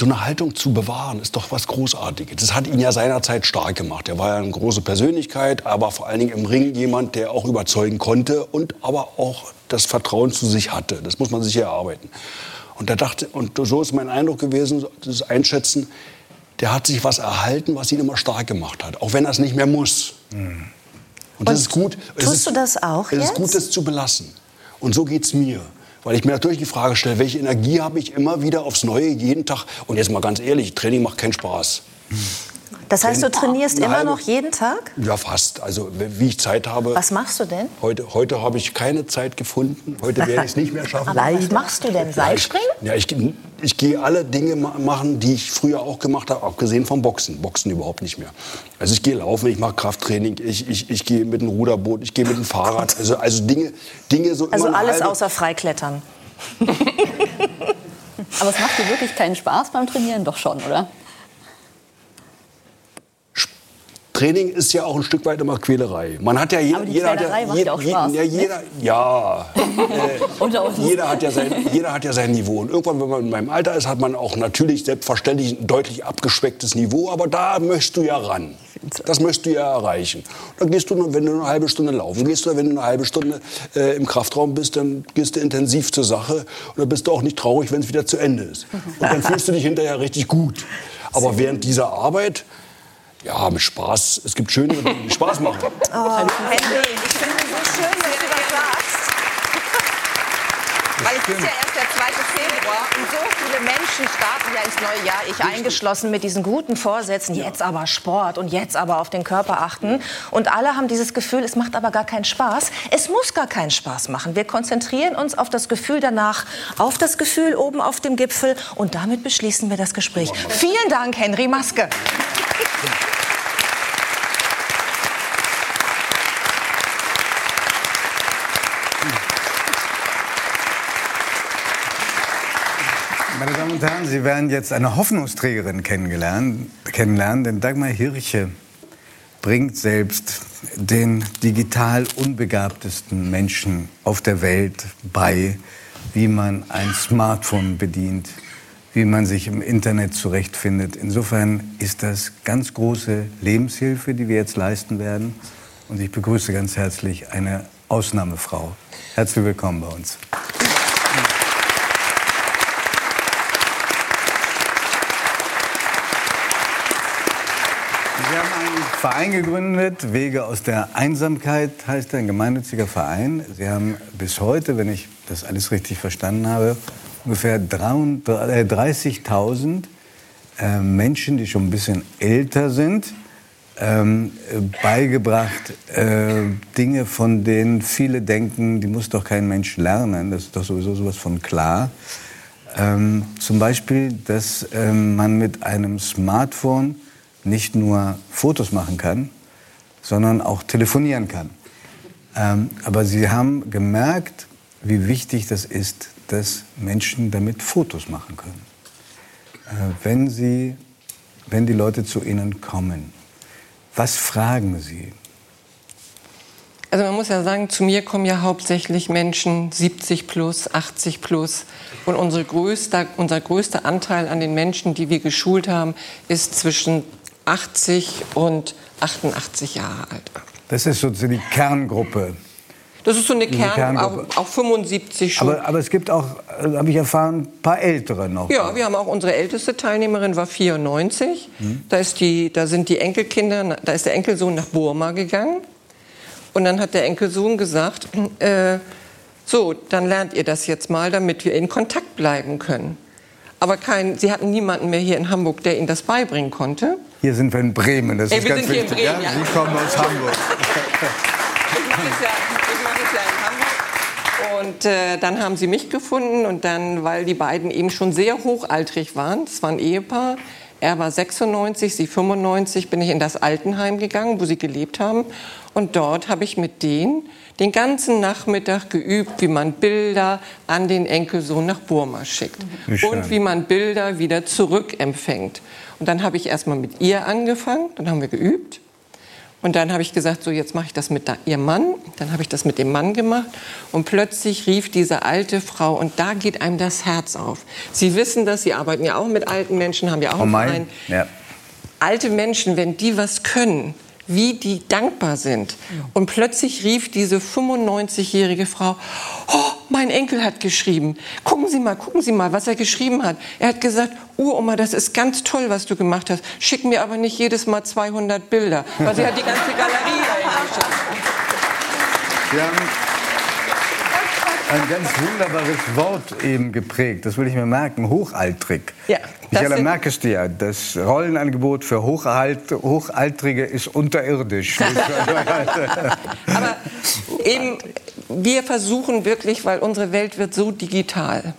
Speaker 7: so eine Haltung zu bewahren, ist doch was Großartiges. Das hat ihn ja seinerzeit stark gemacht. Er war ja eine große Persönlichkeit, aber vor allen Dingen im Ring jemand, der auch überzeugen konnte und aber auch das Vertrauen zu sich hatte. Das muss man sich erarbeiten. Und da dachte, und so ist mein Eindruck gewesen, das Einschätzen, der hat sich was erhalten, was ihn immer stark gemacht hat, auch wenn er es nicht mehr muss. Und das ist gut. Es
Speaker 1: tust
Speaker 7: ist,
Speaker 1: du das auch
Speaker 7: Es ist
Speaker 1: jetzt?
Speaker 7: gut, das zu belassen. Und so geht's mir. Weil ich mir natürlich die Frage stelle, welche Energie habe ich immer wieder aufs Neue, jeden Tag. Und jetzt mal ganz ehrlich, Training macht keinen Spaß.
Speaker 1: Das heißt, du trainierst immer
Speaker 7: halbe-
Speaker 1: noch jeden Tag?
Speaker 7: Ja, fast. Also wie ich Zeit habe.
Speaker 1: Was machst du denn?
Speaker 7: Heute, heute habe ich keine Zeit gefunden. Heute werde ich es nicht mehr schaffen.
Speaker 1: Aber was machst du denn? Seilspringen?
Speaker 7: Ja, ich, ich gehe alle Dinge ma- machen, die ich früher auch gemacht habe, abgesehen vom Boxen. Boxen überhaupt nicht mehr. Also ich gehe laufen, ich mache Krafttraining, ich, ich, ich gehe mit dem Ruderboot, ich gehe mit dem Fahrrad. Also, also Dinge, Dinge so
Speaker 1: Also alles
Speaker 7: halbe-
Speaker 1: außer Freiklettern.
Speaker 9: Aber es macht dir wirklich keinen Spaß beim Trainieren? Doch schon, oder?
Speaker 7: Training ist ja auch ein Stück weit immer Quälerei. Man hat ja, je,
Speaker 9: Aber die
Speaker 7: jeder hat
Speaker 9: Quälerei
Speaker 7: ja,
Speaker 9: macht ja auch Spaß,
Speaker 7: Ja, jeder, ja.
Speaker 9: Uns.
Speaker 7: jeder, hat ja sein, jeder hat ja sein Niveau. Und irgendwann, wenn man in meinem Alter ist, hat man auch natürlich selbstverständlich ein deutlich abgespecktes Niveau. Aber da möchtest du ja ran. Das möchtest du ja erreichen. Dann gehst du, wenn du eine halbe Stunde laufen gehst, oder wenn du eine halbe Stunde äh, im Kraftraum bist, dann gehst du intensiv zur Sache. Und dann bist du auch nicht traurig, wenn es wieder zu Ende ist. Und dann fühlst du dich hinterher richtig gut. Aber während dieser Arbeit, ja, mit Spaß. Es gibt schöne Dinge, die Spaß machen.
Speaker 1: Oh, Henry, ich finde es so schön, dass du das sagst.
Speaker 10: Weil es ist ja erst der 2. Februar und so viele Menschen starten ja ins neue Jahr, ich eingeschlossen, mit diesen guten Vorsätzen, jetzt aber Sport und jetzt aber auf den Körper achten. Und alle haben dieses Gefühl, es macht aber gar keinen Spaß. Es muss gar keinen Spaß machen. Wir konzentrieren uns auf das Gefühl danach, auf das Gefühl oben auf dem Gipfel und damit beschließen wir das Gespräch. Vielen Dank, Henry Maske.
Speaker 2: Meine Damen und Herren, Sie werden jetzt eine Hoffnungsträgerin kennenlernen, denn Dagmar Hirche bringt selbst den digital unbegabtesten Menschen auf der Welt bei, wie man ein Smartphone bedient, wie man sich im Internet zurechtfindet. Insofern ist das ganz große Lebenshilfe, die wir jetzt leisten werden. Und ich begrüße ganz herzlich eine Ausnahmefrau. Herzlich willkommen bei uns. Sie haben einen Verein gegründet, Wege aus der Einsamkeit heißt er, ein gemeinnütziger Verein. Sie haben bis heute, wenn ich das alles richtig verstanden habe, ungefähr 300 äh, 30.000 äh, Menschen, die schon ein bisschen älter sind, ähm, äh, beigebracht, äh, Dinge, von denen viele denken, die muss doch kein Mensch lernen. Das ist doch sowieso sowas von klar. Ähm, zum Beispiel, dass ähm, man mit einem Smartphone nicht nur Fotos machen kann, sondern auch telefonieren kann. Ähm, aber sie haben gemerkt, wie wichtig das ist, dass Menschen damit Fotos machen können. Äh, wenn, sie, wenn die Leute zu ihnen kommen, was fragen sie?
Speaker 4: Also man muss ja sagen, zu mir kommen ja hauptsächlich Menschen 70 plus, 80 plus. Und unsere größte, unser größter Anteil an den Menschen, die wir geschult haben, ist zwischen 80 und 88 Jahre alt.
Speaker 2: Das ist sozusagen die Kerngruppe.
Speaker 4: Das ist so eine Kern,
Speaker 2: Kerngruppe.
Speaker 4: auch, auch 75 schon.
Speaker 2: Aber, aber es gibt auch, äh, habe ich erfahren, ein paar Ältere noch.
Speaker 4: Ja, wir haben auch unsere älteste Teilnehmerin war 94.
Speaker 2: Hm.
Speaker 4: Da, ist die, da sind die Enkelkinder, da ist der Enkelsohn nach Burma gegangen. Und dann hat der Enkelsohn gesagt, äh, so, dann lernt ihr das jetzt mal, damit wir in Kontakt bleiben können. Aber kein, sie hatten niemanden mehr hier in Hamburg, der ihnen das beibringen konnte.
Speaker 2: Hier sind wir in Bremen, das
Speaker 4: Ey,
Speaker 2: ist
Speaker 4: wir
Speaker 2: ganz
Speaker 4: sind hier in
Speaker 2: wichtig.
Speaker 4: Bremen, ja.
Speaker 2: Sie kommen aus Hamburg.
Speaker 4: Ich mache es ja, ich mache es ja in Hamburg. Und äh, dann haben sie mich gefunden und dann, weil die beiden eben schon sehr hochaltrig waren, das war ein Ehepaar, er war 96, sie 95, bin ich in das Altenheim gegangen, wo sie gelebt haben. Und dort habe ich mit denen den ganzen Nachmittag geübt, wie man Bilder an den Enkelsohn nach Burma schickt.
Speaker 2: Wie
Speaker 4: Und wie man Bilder wieder zurückempfängt. Und dann habe ich erst mal mit ihr angefangen, dann haben wir geübt. Und dann habe ich gesagt, so jetzt mache ich das mit da, ihrem Mann. Dann habe ich das mit dem Mann gemacht. Und plötzlich rief diese alte Frau, und da geht einem das Herz auf. Sie wissen das, Sie arbeiten ja auch mit alten Menschen, haben ja auch
Speaker 2: Oh
Speaker 4: einen. Verein.
Speaker 2: Ja.
Speaker 4: Alte Menschen, wenn die was können, wie die dankbar sind. Und plötzlich rief diese 95-jährige Frau, oh, mein Enkel hat geschrieben. Gucken Sie mal, gucken Sie mal, was er geschrieben hat. Er hat gesagt, Uroma, das ist ganz toll, was du gemacht hast. Schick mir aber nicht jedes Mal 200 Bilder. Weil sie hat die ganze Galerie
Speaker 2: haben ein ganz wunderbares Wort eben geprägt. Das will ich mir merken. Hochaltrig.
Speaker 4: Ja,
Speaker 2: Michaela
Speaker 4: sind-
Speaker 2: merkst du ja, das Rollenangebot für Hochalt, Hochaltrige ist unterirdisch.
Speaker 4: Aber eben, wir versuchen wirklich, weil unsere Welt wird so digital.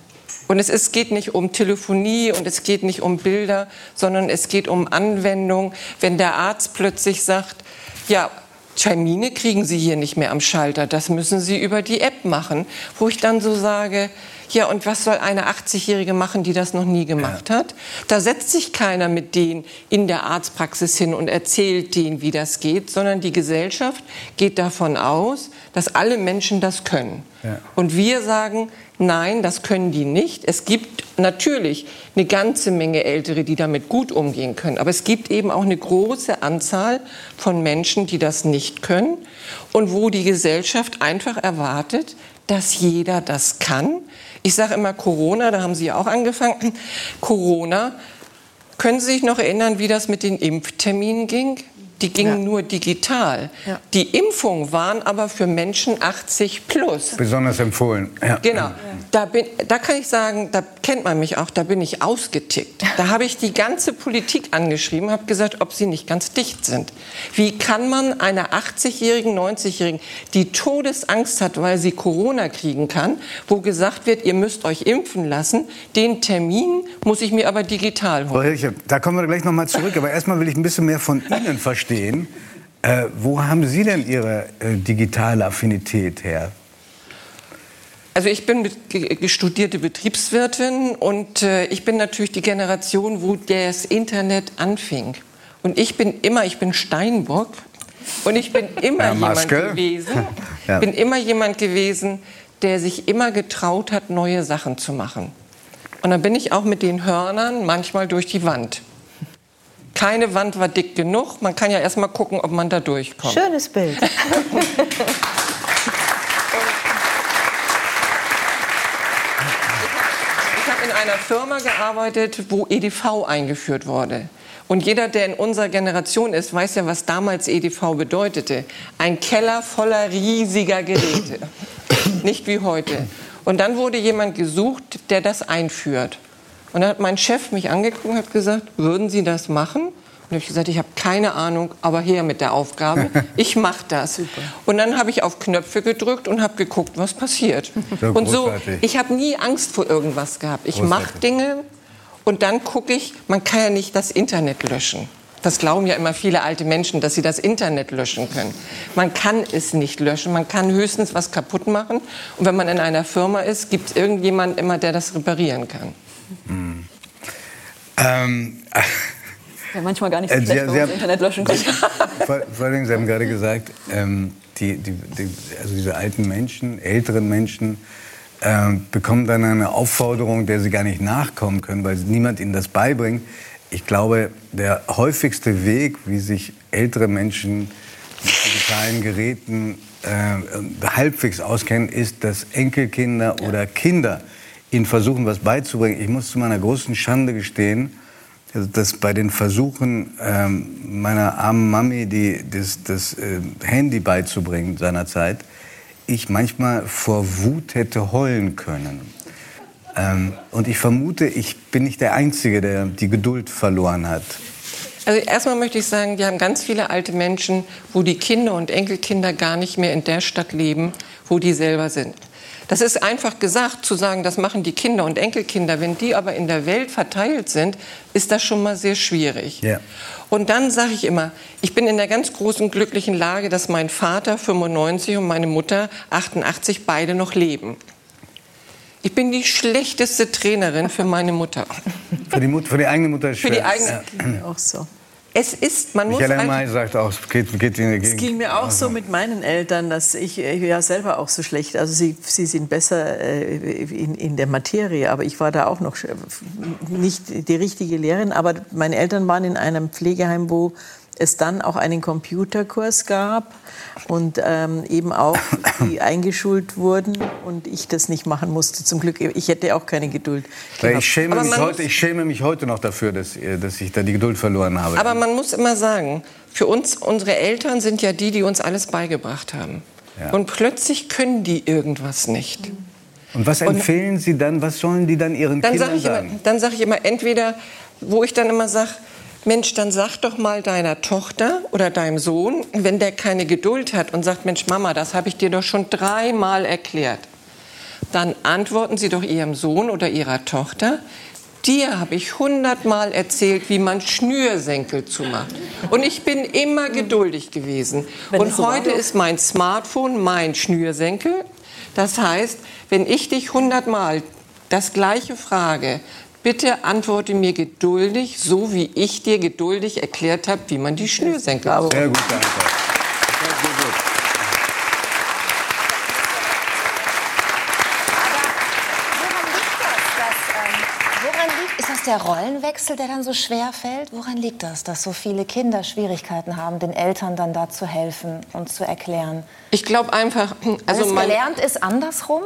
Speaker 4: Und es ist, geht nicht um Telefonie und es geht nicht um Bilder, sondern es geht um Anwendung. Wenn der Arzt plötzlich sagt, ja, Termine kriegen Sie hier nicht mehr am Schalter, das müssen Sie über die App machen. Wo ich dann so sage, ja, und was soll eine 80-Jährige machen, die das noch nie gemacht hat? Da setzt sich keiner mit denen in der Arztpraxis hin und erzählt denen, wie das geht, sondern die Gesellschaft geht davon aus, dass alle Menschen das können.
Speaker 2: Ja.
Speaker 4: Und wir sagen, nein, das können die nicht. Es gibt natürlich eine ganze Menge Ältere, die damit gut umgehen können. Aber es gibt eben auch eine große Anzahl von Menschen, die das nicht können und wo die Gesellschaft einfach erwartet, dass jeder das kann. Ich sage immer Corona, da haben Sie ja auch angefangen. Corona, können Sie sich noch erinnern, wie das mit den Impfterminen ging? Die gingen nur digital. Die Impfungen waren aber für Menschen 80 plus.
Speaker 2: Besonders empfohlen. Ja.
Speaker 4: Genau. Da, bin, da kann ich sagen, da kennt man mich auch, da bin ich ausgetickt. Da habe ich die ganze Politik angeschrieben, habe gesagt, ob sie nicht ganz dicht sind. Wie kann man einer 80-jährigen, 90-jährigen, die Todesangst hat, weil sie Corona kriegen kann, wo gesagt wird, ihr müsst euch impfen lassen, den Termin muss ich mir aber digital
Speaker 2: Frau
Speaker 4: holen.
Speaker 2: Da kommen wir gleich noch mal zurück. Aber erstmal will ich ein bisschen mehr von Ihnen verstehen. Äh, wo haben Sie denn Ihre äh, digitale Affinität her?
Speaker 4: Also ich bin mit- ge- ge- studierte Betriebswirtin und äh, ich bin natürlich die Generation, wo das Internet anfing. Und ich bin immer, ich bin Steinbock und ich bin immer
Speaker 2: Ja,
Speaker 4: jemand gewesen,
Speaker 2: Ja.
Speaker 4: bin immer jemand gewesen, der sich immer getraut hat, neue Sachen zu machen. Und dann bin ich auch mit den Hörnern manchmal durch die Wand. Keine Wand war dick genug. Man kann ja erst mal gucken, ob man da durchkommt.
Speaker 8: Schönes Bild.
Speaker 4: Ich habe in einer Firma gearbeitet, wo EDV eingeführt wurde. Und jeder, der in unserer Generation ist, weiß ja, was damals EDV bedeutete. Ein Keller voller riesiger Geräte. Nicht wie heute. Und dann wurde jemand gesucht, der das einführt. Und dann hat mein Chef mich angeguckt und hat gesagt, würden Sie das machen? Und habe ich gesagt, ich habe keine Ahnung, aber her mit der Aufgabe. Ich mache das. Und dann habe ich auf Knöpfe gedrückt und habe geguckt, was passiert.
Speaker 2: Ja,
Speaker 4: und so, ich habe nie Angst vor irgendwas gehabt. Ich mache. Dinge und dann gucke ich, man kann ja nicht das Internet löschen. Das glauben ja immer viele alte Menschen, dass sie das Internet löschen können. Man kann es nicht löschen, man kann höchstens was kaputt machen. Und wenn man in einer Firma ist, gibt es irgendjemand immer, der das reparieren kann.
Speaker 2: Ähm,
Speaker 9: Ja, manchmal gar nicht
Speaker 2: Äh,
Speaker 9: so
Speaker 2: Sie-
Speaker 9: schlecht, wenn
Speaker 2: Sie
Speaker 9: man
Speaker 2: haben-
Speaker 9: das Internet löschen kann.
Speaker 2: vor, vor allem, Sie haben gerade gesagt, ähm, die, die, die, also diese alten Menschen, älteren Menschen, ähm, bekommen dann eine Aufforderung, der sie gar nicht nachkommen können, weil niemand ihnen das beibringt. Ich glaube, der häufigste Weg, wie sich ältere Menschen mit digitalen Geräten äh, halbwegs auskennen, ist, dass Enkelkinder oder Kinder ihnen versuchen, was beizubringen. Ich muss zu meiner großen Schande gestehen, dass bei den Versuchen ähm, meiner armen Mami die, das, das äh, Handy beizubringen seinerzeit, ich manchmal vor Wut hätte heulen können. Ähm, und ich vermute, ich bin nicht der Einzige, der die Geduld verloren hat.
Speaker 4: Also erstmal möchte ich sagen, wir haben ganz viele alte Menschen, wo die Kinder und Enkelkinder gar nicht mehr in der Stadt leben, wo die selber sind. Das ist einfach gesagt, zu sagen, das machen die Kinder und Enkelkinder. Wenn die aber in der Welt verteilt sind, ist das schon mal sehr schwierig.
Speaker 2: Ja.
Speaker 4: Und dann sage ich immer, ich bin in der ganz großen glücklichen Lage, dass mein Vater 95 und meine Mutter 88 beide noch leben. Ich bin die schlechteste Trainerin für meine Mutter.
Speaker 2: Für die, Mut, für die eigene Mutter ist
Speaker 4: Für die
Speaker 2: schwer.
Speaker 4: eigene-
Speaker 2: Ja.
Speaker 3: Auch so.
Speaker 4: Es ist, man muss
Speaker 2: Michael
Speaker 4: einfach-
Speaker 2: May sagt auch, es geht, geht in
Speaker 3: Es ging mir auch so mit meinen Eltern, dass ich äh, ja selber auch so schlecht, also sie, sie sind besser äh, in, in der Materie, aber ich war da auch noch nicht die richtige Lehrerin, aber meine Eltern waren in einem Pflegeheim, wo es dann auch einen Computerkurs gab und ähm, eben auch die eingeschult wurden und ich das nicht machen musste. Zum Glück, ich hätte auch keine Geduld. Gehabt.
Speaker 2: ich, schäme mich heute, ich schäme mich heute noch dafür, dass, ihr- dass ich da die Geduld verloren habe.
Speaker 4: Aber man muss immer sagen, für uns, unsere Eltern sind ja die, die uns alles beigebracht haben.
Speaker 2: Ja.
Speaker 4: Und plötzlich können die irgendwas nicht.
Speaker 2: Und was empfehlen Sie dann? Was sollen die dann ihren
Speaker 4: Dann
Speaker 2: Kindern
Speaker 4: sage ich, immer,
Speaker 2: sagen?
Speaker 4: dann sag ich immer, entweder, wo ich dann immer sage, Mensch, dann sag doch mal deiner Tochter oder deinem Sohn, wenn der keine Geduld hat und sagt, Mensch, Mama, das habe ich dir doch schon dreimal erklärt. Dann antworten Sie doch Ihrem Sohn oder Ihrer Tochter, dir habe ich hundertmal erzählt, wie man Schnürsenkel zumacht. Und ich bin immer geduldig gewesen. Und heute
Speaker 9: doch.
Speaker 4: ist mein Smartphone mein Schnürsenkel. Das heißt, wenn ich dich hundertmal das gleiche frage, bitte antworte mir geduldig, so wie ich dir geduldig erklärt habe, wie man die Schnürsenkel
Speaker 2: Sehr
Speaker 4: zumacht.
Speaker 2: gute Antwort. Sehr, sehr gut.
Speaker 10: Woran liegt das? Dass, ähm, woran liegt, ist das der Rollenwechsel, der dann so schwer fällt? Woran liegt das, dass so viele Kinder Schwierigkeiten haben, den Eltern dann da zu helfen und zu erklären?
Speaker 4: Ich glaube einfach,
Speaker 10: Also
Speaker 4: also
Speaker 10: es
Speaker 4: mein,
Speaker 10: gelernt ist andersrum?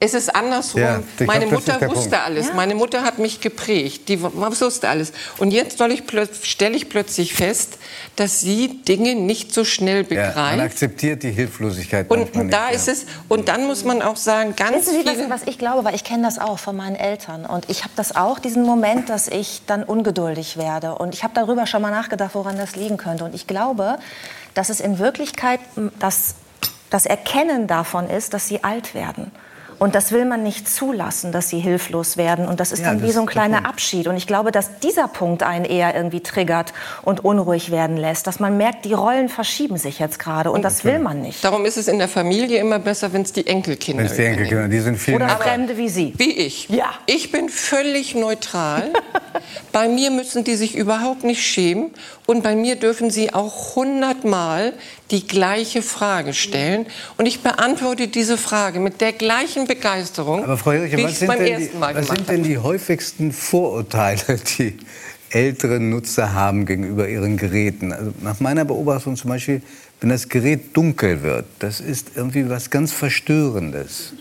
Speaker 4: Es ist andersrum.
Speaker 2: Ja, glaub,
Speaker 4: Meine
Speaker 2: ist
Speaker 4: Mutter wusste
Speaker 2: Punkt.
Speaker 4: alles.
Speaker 10: Ja.
Speaker 4: Meine Mutter hat mich geprägt. Die wusste alles. Und jetzt ich stelle ich plötzlich fest, dass sie Dinge nicht so schnell
Speaker 2: Ja, man
Speaker 4: begreift.
Speaker 2: akzeptiert die Hilflosigkeit
Speaker 4: und da
Speaker 2: nicht,
Speaker 4: ist
Speaker 2: ja.
Speaker 4: es. Und dann muss man auch sagen, ganz
Speaker 10: Wissen Sie,
Speaker 4: viele.
Speaker 10: was, was ich glaube, weil ich kenne das auch von meinen Eltern. Und ich habe das auch, diesen Moment, dass ich dann ungeduldig werde. Und ich habe darüber schon mal nachgedacht, woran das liegen könnte. Und ich glaube, dass es in Wirklichkeit das, das Erkennen davon ist, dass sie alt werden. Und das will man nicht zulassen, dass sie hilflos werden. Und das ist
Speaker 2: Ja,
Speaker 10: dann wie so ein kleiner. Abschied. Und ich glaube, dass dieser Punkt einen eher irgendwie triggert und unruhig werden lässt. Dass man merkt, die Rollen verschieben sich jetzt gerade. Und das will man nicht.
Speaker 4: Darum ist es in der Familie immer besser, wenn es die Enkelkinder
Speaker 2: Wenn es die. Enkelkinder, die sind viel
Speaker 10: Oder. Fremde wie Sie.
Speaker 4: Wie ich.
Speaker 10: Ja.
Speaker 4: Ich bin völlig neutral. bei mir müssen die sich überhaupt nicht schämen. Und bei mir dürfen sie auch hundertmal die gleiche Frage stellen. Und ich beantworte diese Frage mit der gleichen Begeisterung,
Speaker 2: Aber Frau Jeriche,
Speaker 4: wie ich es
Speaker 2: sind
Speaker 4: beim
Speaker 2: denn,
Speaker 4: ersten
Speaker 2: die,
Speaker 4: Mal
Speaker 2: was
Speaker 4: gemacht
Speaker 2: sind denn die häufigsten Vorurteile, die ältere Nutzer haben gegenüber ihren Geräten? Also nach meiner Beobachtung zum Beispiel, wenn das Gerät dunkel wird, das ist irgendwie was ganz Verstörendes.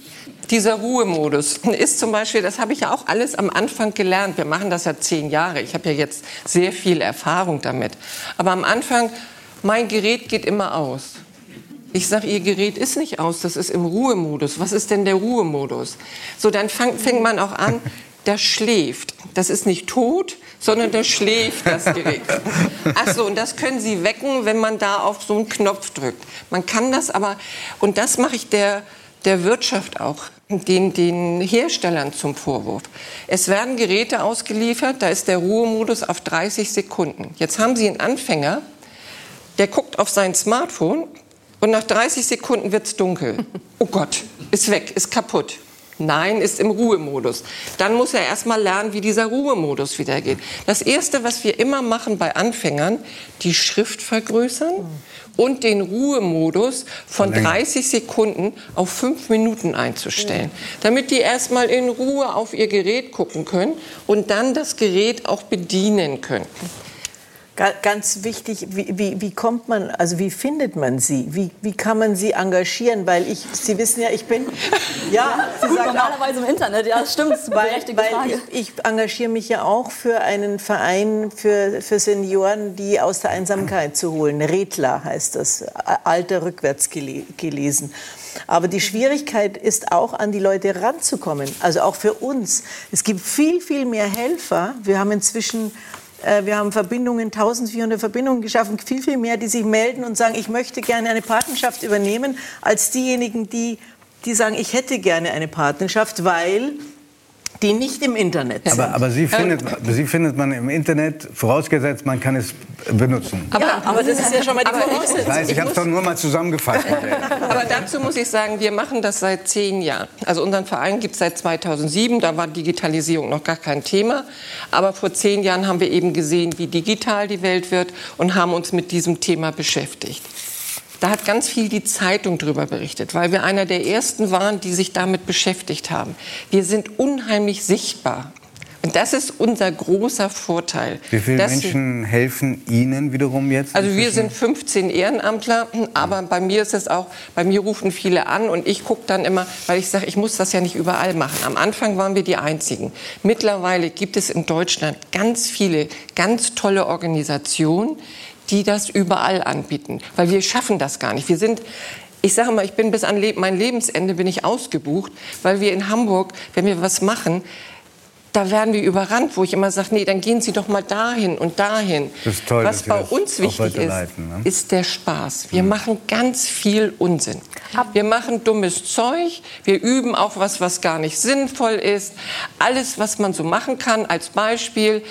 Speaker 4: Dieser Ruhemodus ist zum Beispiel, das habe ich ja auch alles am Anfang gelernt. Wir machen das ja zehn Jahre. Ich habe ja jetzt sehr viel Erfahrung damit. Aber am Anfang, mein Gerät geht immer aus. Ich sage, Ihr Gerät ist nicht aus, das ist im Ruhemodus. Was ist denn der Ruhemodus? So, dann fang, fängt man auch an, der schläft. Das ist nicht tot, sondern der schläft, das Gerät. Ach so, und das können Sie wecken, wenn man da auf so einen Knopf drückt. Man kann das aber, und das mache ich der, der Wirtschaft auch, den, den Herstellern zum Vorwurf. Es werden Geräte ausgeliefert, da ist der Ruhemodus auf 30 Sekunden. Jetzt haben Sie einen Anfänger, der guckt auf sein Smartphone und nach 30 Sekunden wird's dunkel. Oh Gott, ist weg, ist kaputt. Nein, ist im Ruhemodus. Dann muss er erst mal lernen, wie dieser Ruhemodus wieder geht. Das erste, was wir immer machen bei Anfängern, die Schrift vergrößern und den Ruhemodus von 30 Sekunden auf 5 Minuten einzustellen, damit die erst mal in Ruhe auf ihr Gerät gucken können und dann das Gerät auch bedienen können.
Speaker 3: Ga- Ganz wichtig, wie, wie, wie kommt man, also wie findet man sie? Wie, wie kann man sie engagieren? Weil ich, Sie wissen ja, ich bin, ja, Sie
Speaker 9: Gut,
Speaker 3: sagen auch,
Speaker 9: normalerweise im Internet, ja, stimmt,
Speaker 3: weil, weil
Speaker 9: Frage.
Speaker 3: ich, ich engagiere mich ja auch für einen Verein für, für Senioren, die aus der Einsamkeit zu holen. Redler heißt das, Alter rückwärts gele gelesen. Aber die Schwierigkeit ist auch, an die Leute ranzukommen. Also auch für uns. Es gibt viel, viel mehr Helfer. Wir haben inzwischen Wir haben Verbindungen, 1400 Verbindungen geschaffen, viel, viel mehr, die sich melden und sagen, ich möchte gerne eine Partnerschaft übernehmen, als diejenigen, die, die sagen, ich hätte gerne eine Partnerschaft, weil die nicht im Internet sind.
Speaker 2: Aber, aber sie, findet, sie findet man im Internet, vorausgesetzt, man kann es benutzen.
Speaker 3: ja, aber das ist ja schon mal die
Speaker 4: Aber-
Speaker 2: Ich
Speaker 3: Voraussetzung.
Speaker 2: weiß, ich habe es doch nur mal zusammengefasst.
Speaker 4: Aber dazu muss ich sagen, wir machen das seit zehn Jahren. Also unseren Verein gibt es seit 2007, da war Digitalisierung noch gar kein Thema. Aber vor zehn Jahren haben wir eben gesehen, wie digital die Welt wird und haben uns mit diesem Thema beschäftigt. Da hat ganz viel die Zeitung drüber berichtet, weil wir einer der ersten waren, die sich damit beschäftigt haben. Wir sind unheimlich sichtbar. Und das ist unser großer Vorteil.
Speaker 2: Wie viele Menschen helfen Ihnen wiederum jetzt?
Speaker 4: also wir sind 15 Ehrenamtler, aber bei mir ist es auch, bei mir rufen viele an und ich gucke dann immer, weil ich sage, ich muss das ja nicht überall machen. Am Anfang waren wir die Einzigen. Mittlerweile gibt es in Deutschland ganz viele, ganz tolle Organisationen, die das überall anbieten, weil wir schaffen das gar nicht. Wir sind ich sage mal, ich bin bis an Le mein Lebensende bin ich ausgebucht, weil wir in Hamburg, wenn wir was machen, da werden wir überrannt, wo ich immer sage, nee, dann gehen Sie doch mal dahin und dahin.
Speaker 2: Das ist toll,
Speaker 4: Was bei
Speaker 2: das
Speaker 4: uns wichtig ist,
Speaker 2: weiterleiten, ne?
Speaker 4: ist der Spaß. Wir machen ganz viel Unsinn. Wir machen dummes Zeug, wir üben auch was, was gar nicht sinnvoll ist. Alles, was man so machen kann, als Beispiel.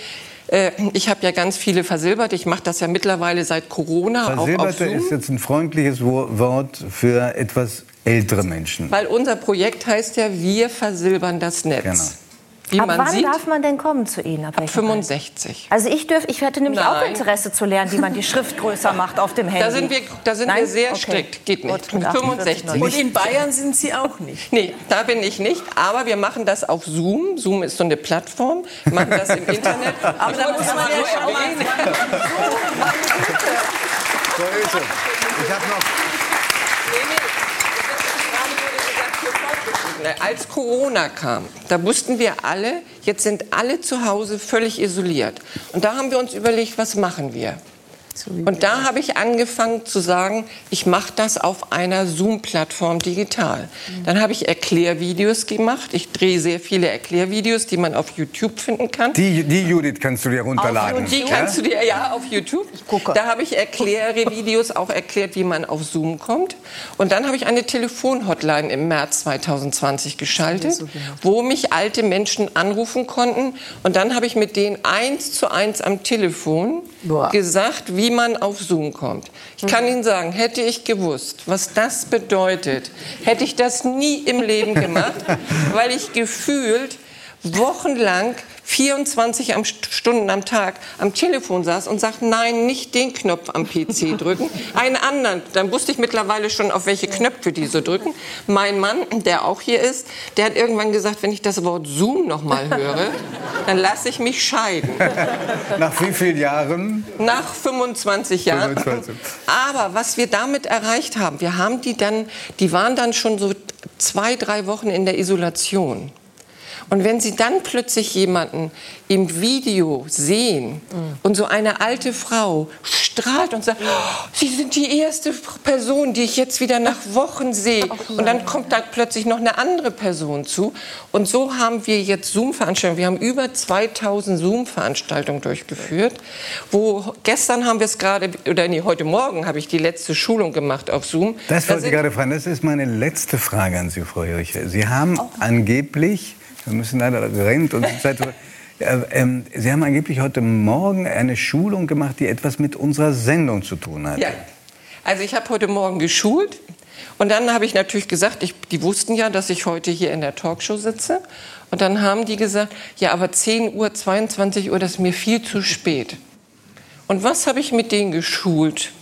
Speaker 4: Äh, Ich habe ja ganz viele versilbert. Ich mache das ja mittlerweile seit Corona
Speaker 2: Versilberte ist jetzt ein freundliches Wo- Wort für etwas ältere Menschen.
Speaker 4: Weil unser Projekt heißt ja, wir versilbern das Netz.
Speaker 2: Genau.
Speaker 4: Wie
Speaker 11: Ab
Speaker 4: man
Speaker 11: wann
Speaker 4: sieht,
Speaker 11: darf man denn kommen zu Ihnen? Ab welchem
Speaker 4: 65.
Speaker 11: Alter? Also ich dürf, ich hätte nämlich auch
Speaker 4: Nein.
Speaker 11: Interesse zu lernen, wie man die Schrift größer macht auf dem Handy.
Speaker 4: Da sind wir, da sind wir sehr
Speaker 11: Okay.
Speaker 4: strikt. Geht nicht.
Speaker 11: Gut, mit 48
Speaker 4: 65.
Speaker 3: Und in Bayern sind Sie auch nicht.
Speaker 4: Nee, da bin ich nicht. Aber wir machen das auf Zoom. Zoom ist so eine Plattform. Wir machen das im Internet.
Speaker 3: Aber da muss man ja schon mal
Speaker 2: So ist es. Ich habe noch
Speaker 4: Als Corona kam, da wussten wir alle, jetzt sind alle zu Hause völlig isoliert. Und da haben wir uns überlegt, was machen wir? Und da habe ich angefangen zu sagen, ich mache das auf einer Zoom-Plattform digital. Dann habe ich Erklärvideos gemacht. Ich drehe sehr viele Erklärvideos, die man auf YouTube finden kann.
Speaker 2: die, die Judith kannst du dir runterladen.
Speaker 4: Die kannst du dir ja auf YouTube. Ich
Speaker 11: gucke.
Speaker 4: Da habe ich Erklärvideos auch erklärt, wie man auf Zoom kommt. Und dann habe ich eine Telefonhotline im März 2020 geschaltet, wo mich alte Menschen anrufen konnten. Und dann habe ich mit denen eins zu eins am Telefon
Speaker 3: Boah.
Speaker 4: gesagt, wie man auf Zoom kommt. Ich kann Ihnen sagen, hätte ich gewusst, was das bedeutet, hätte ich das nie im Leben gemacht, weil ich gefühlt wochenlang 24 am St- Stunden am Tag am Telefon saß und sagte, nein, nicht den Knopf am PC drücken, einen anderen. Dann wusste ich mittlerweile schon, auf welche Knöpfe die so drücken. Mein Mann, der auch hier ist, der hat irgendwann gesagt, wenn ich das Wort Zoom noch mal höre, dann lasse ich mich scheiden.
Speaker 2: Nach wie vielen Jahren?
Speaker 4: Nach 25 Jahren.
Speaker 2: 25.
Speaker 4: Aber was wir damit erreicht haben, wir haben die dann, die waren dann schon so zwei, drei Wochen in der Isolation. Und wenn Sie dann plötzlich jemanden im Video sehen und so eine alte Frau strahlt und sagt, oh, Sie sind die erste Person, die ich jetzt wieder nach Wochen sehe. Und dann kommt da plötzlich noch eine andere Person zu. Und so haben wir jetzt Zoom-Veranstaltungen. Wir haben über 2000 Zoom-Veranstaltungen durchgeführt. Wo gestern haben wir es gerade, oder nee, heute Morgen habe ich die letzte Schulung gemacht auf Zoom.
Speaker 2: Das
Speaker 4: Da
Speaker 2: wollte ich
Speaker 4: sind-
Speaker 2: gerade fragen. Das ist meine letzte Frage an Sie, Frau Hirche. Sie haben angeblich, wir müssen leider rennt und die Zeit. Äh, ähm, Sie haben angeblich heute Morgen eine Schulung gemacht, die etwas mit unserer Sendung zu tun hat.
Speaker 4: Ja, also ich habe heute Morgen geschult und dann habe ich natürlich gesagt, ich, die wussten ja, dass ich heute hier in der Talkshow sitze. Und dann haben die gesagt, ja, aber 10 Uhr, 22 Uhr, das ist mir viel zu spät. Und was habe ich mit denen geschult?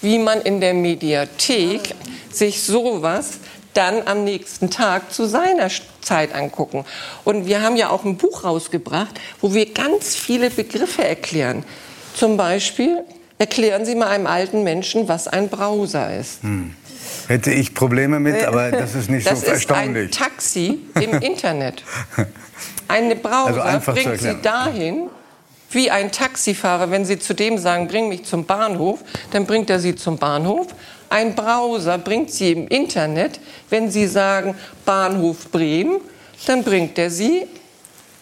Speaker 4: Wie man in der Mediathek sich sowas dann am nächsten Tag zu seiner Zeit angucken. Und wir haben ja auch ein Buch rausgebracht, wo wir ganz viele Begriffe erklären. Zum Beispiel erklären Sie mal einem alten Menschen, was ein Browser ist.
Speaker 2: Hm. Hätte ich Probleme mit, aber das ist nicht
Speaker 4: das
Speaker 2: so
Speaker 4: ist
Speaker 2: erstaunlich.
Speaker 4: ein Taxi im Internet. Eine Browser
Speaker 2: Also
Speaker 4: bringt Sie dahin, wie ein Taxifahrer, wenn Sie zu dem sagen, bring mich zum Bahnhof, dann bringt er Sie zum Bahnhof. Ein Browser bringt Sie im Internet, wenn Sie sagen Bahnhof Bremen, dann bringt er Sie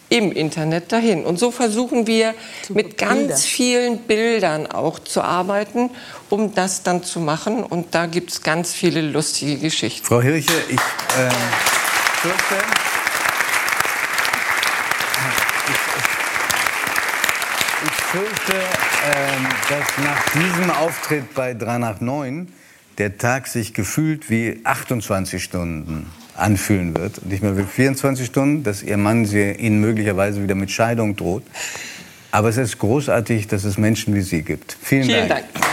Speaker 4: im Internet dahin. Und so versuchen wir mit ganz vielen Bildern auch zu arbeiten, um das dann zu machen. Und da gibt es ganz viele lustige Geschichten.
Speaker 2: Frau Hirche, ich äh, fürchte, ich, ich fürchte, ähm, dass nach diesem Auftritt bei 3 nach 9 der Tag sich gefühlt wie 28 Stunden anfühlen wird. Und nicht mehr wie 24 Stunden, dass Ihr Mann sie Ihnen möglicherweise wieder mit Scheidung droht. Aber es ist großartig, dass es Menschen wie Sie gibt. Vielen,
Speaker 4: Vielen
Speaker 2: Dank.
Speaker 4: Dank.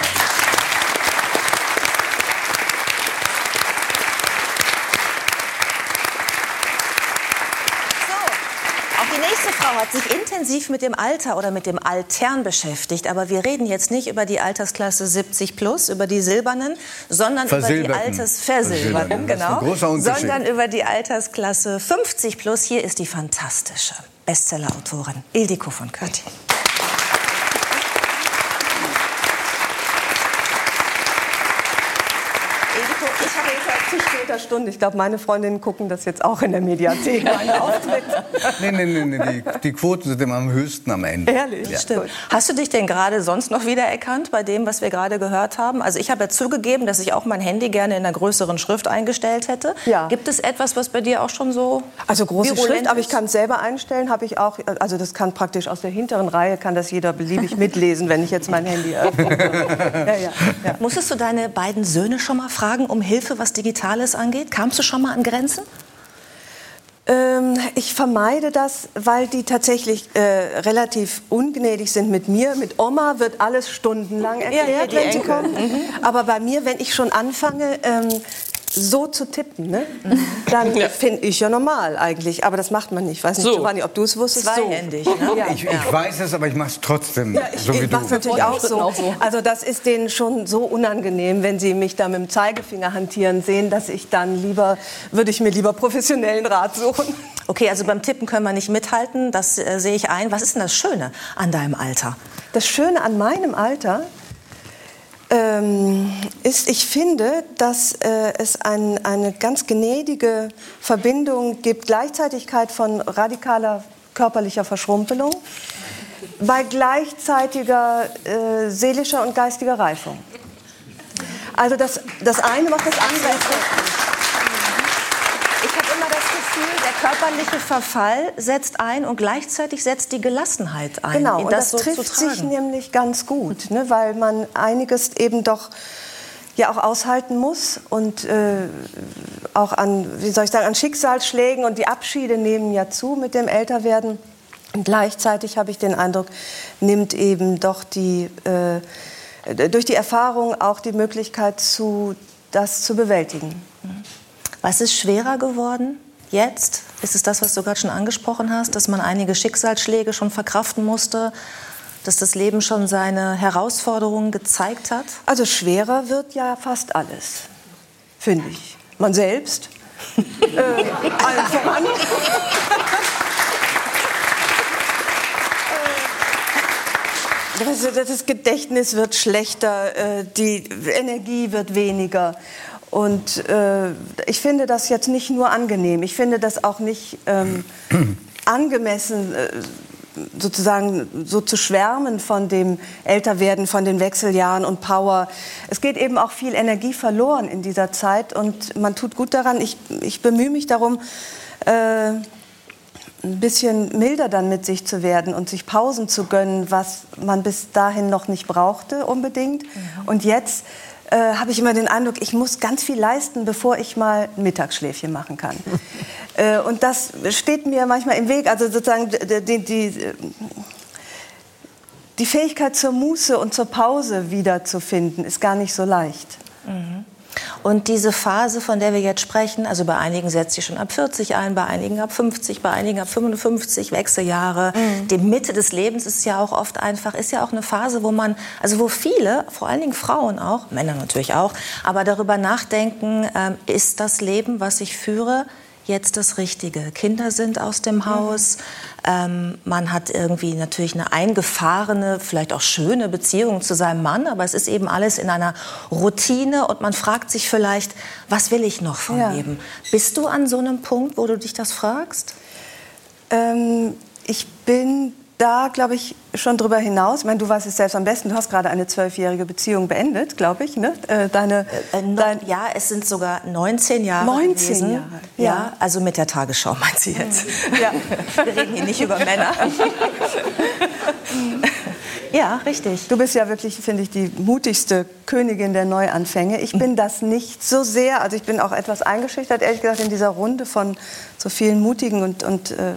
Speaker 1: Auch die nächste Frau hat sich intensiv mit dem Alter oder mit dem Altern beschäftigt. Aber wir reden jetzt nicht über die Altersklasse 70 plus, über die Silbernen, sondern über die. Altersversilberten,
Speaker 2: ein
Speaker 1: genau. Sondern über die Altersklasse 50 plus. Hier ist die fantastische Bestsellerautorin Ildiko von Kürti.
Speaker 8: Ildiko, ich habe jetzt halt zu später Stunde. Ich glaube, meine Freundinnen gucken das jetzt auch in der Mediathek, meine Auftritte.
Speaker 2: Nee, nee, nee, nee die, die Quoten sind immer am höchsten am Ende.
Speaker 8: Ehrlich?
Speaker 2: Ja.
Speaker 1: Stimmt. Hast du dich denn gerade sonst noch wiedererkannt bei dem, was wir gerade gehört haben? Also ich habe ja zugegeben, dass ich auch mein Handy gerne in einer größeren Schrift eingestellt hätte.
Speaker 8: Ja.
Speaker 1: Gibt es etwas, was bei dir auch schon so
Speaker 8: Also große Schrift, aber ich
Speaker 1: ist?
Speaker 8: kann es selber einstellen, habe ich auch. Also das kann praktisch aus der hinteren Reihe kann das jeder beliebig mitlesen, wenn ich jetzt mein Handy öffne. ja, ja, ja.
Speaker 1: Musstest du deine beiden Söhne schon mal fragen um Hilfe, was Digitales angeht? Kamst du schon mal an Grenzen?
Speaker 8: Ähm, ich vermeide das, weil die tatsächlich äh, relativ ungnädig sind mit mir. Mit Oma wird alles stundenlang erklärt,
Speaker 1: die
Speaker 8: wenn sie kommen. Aber bei mir, wenn ich schon anfange, ähm, so zu tippen, ne? dann finde ich ja normal eigentlich. Aber das macht man nicht. Ich weiß nicht,
Speaker 4: So.
Speaker 8: Giovanni, ob du es wusstest.
Speaker 1: Zweihändig,
Speaker 8: So.
Speaker 1: ne?
Speaker 8: Ja.
Speaker 2: Ich, ich weiß es, aber ich mache es trotzdem,
Speaker 8: Ja, ich,
Speaker 2: so wie
Speaker 8: ich mache es
Speaker 2: du.
Speaker 8: natürlich auch so.
Speaker 3: auch so.
Speaker 8: Also das ist denen schon so unangenehm, wenn sie mich da mit dem Zeigefinger hantieren sehen, dass ich dann lieber, würde ich mir lieber professionellen Rat suchen.
Speaker 1: Okay, also beim Tippen können wir nicht mithalten, das äh, sehe ich ein. Was ist denn das Schöne an deinem Alter?
Speaker 8: Das Schöne an meinem Alter ähm, ist, ich finde, dass äh, es ein, eine ganz gnädige Verbindung gibt, Gleichzeitigkeit von radikaler körperlicher Verschrumpelung bei gleichzeitiger äh, seelischer und geistiger Reifung. Also das, das eine macht das andere.
Speaker 1: Ich habe immer das Gefühl, der körperliche Verfall setzt ein und gleichzeitig setzt die Gelassenheit ein,
Speaker 8: Genau, und das,
Speaker 1: so
Speaker 8: trifft sich nämlich ganz gut, ne, weil man einiges eben doch ja auch aushalten muss und äh, auch an, wie soll ich sagen, an Schicksalsschlägen und die Abschiede nehmen ja zu mit dem Älterwerden. Und gleichzeitig habe ich den Eindruck, nimmt eben doch die, äh, durch die Erfahrung auch die Möglichkeit zu, das zu bewältigen.
Speaker 1: Was ist schwerer geworden jetzt? Ist es das, was du gerade schon angesprochen hast, dass man einige Schicksalsschläge schon verkraften musste, dass das Leben schon seine Herausforderungen gezeigt hat?
Speaker 8: Also schwerer wird ja fast alles, finde ich. Man selbst. äh, allen voran. Äh, das, das Gedächtnis wird schlechter, äh, die Energie wird weniger. Und äh, ich finde das jetzt nicht nur angenehm, ich finde das auch nicht ähm, angemessen, äh, sozusagen so zu schwärmen von dem Älterwerden, von den Wechseljahren und Power. Es geht eben auch viel Energie verloren in dieser Zeit und man tut gut daran. Ich, ich bemühe mich darum, äh, ein bisschen milder dann mit sich zu werden und sich Pausen zu gönnen, was man bis dahin noch nicht brauchte unbedingt. Und jetzt äh, habe ich immer den Eindruck, ich muss ganz viel leisten, bevor ich mal ein Mittagsschläfchen machen kann. äh, und das steht mir manchmal im Weg. Also sozusagen die, die, die, die Fähigkeit zur Muße und zur Pause wiederzufinden, ist gar nicht so leicht.
Speaker 1: Und diese Phase, von der wir jetzt sprechen, also bei einigen setzt sie schon ab 40 ein, bei einigen ab 50, bei einigen ab 55, Wechseljahre. Die Mitte des Lebens ist ja auch oft einfach, ist ja auch eine Phase, wo man, also wo viele, vor allen Dingen Frauen auch, Männer natürlich auch, aber darüber nachdenken, ähm, ist das Leben, was ich führe, jetzt das Richtige. Kinder sind aus dem Haus. Ähm, man hat irgendwie natürlich eine eingefahrene, vielleicht auch schöne Beziehung zu seinem Mann, aber es ist eben alles in einer Routine und man fragt sich vielleicht, was will ich noch vom
Speaker 8: Ja.
Speaker 1: Leben? Bist du an so einem Punkt, wo du dich das fragst?
Speaker 8: Ähm, ich bin da, glaube ich, schon drüber hinaus. Ich meine, du weißt es selbst am besten. Du hast gerade eine zwölfjährige Beziehung beendet, glaube ich. Ne? Äh, deine,
Speaker 1: äh, no, dein ja, es sind sogar 19 Jahre
Speaker 8: 19
Speaker 1: gewesen.
Speaker 8: Jahre,
Speaker 1: ja. ja. Also mit der Tagesschau meint sie jetzt. Ja. Wir reden hier nicht über Männer. Ja, richtig.
Speaker 8: Du bist ja wirklich, finde ich, die mutigste Königin der Neuanfänge. Ich bin das nicht so sehr. Also ich bin auch etwas eingeschüchtert, ehrlich gesagt, in dieser Runde von so vielen mutigen und, und äh,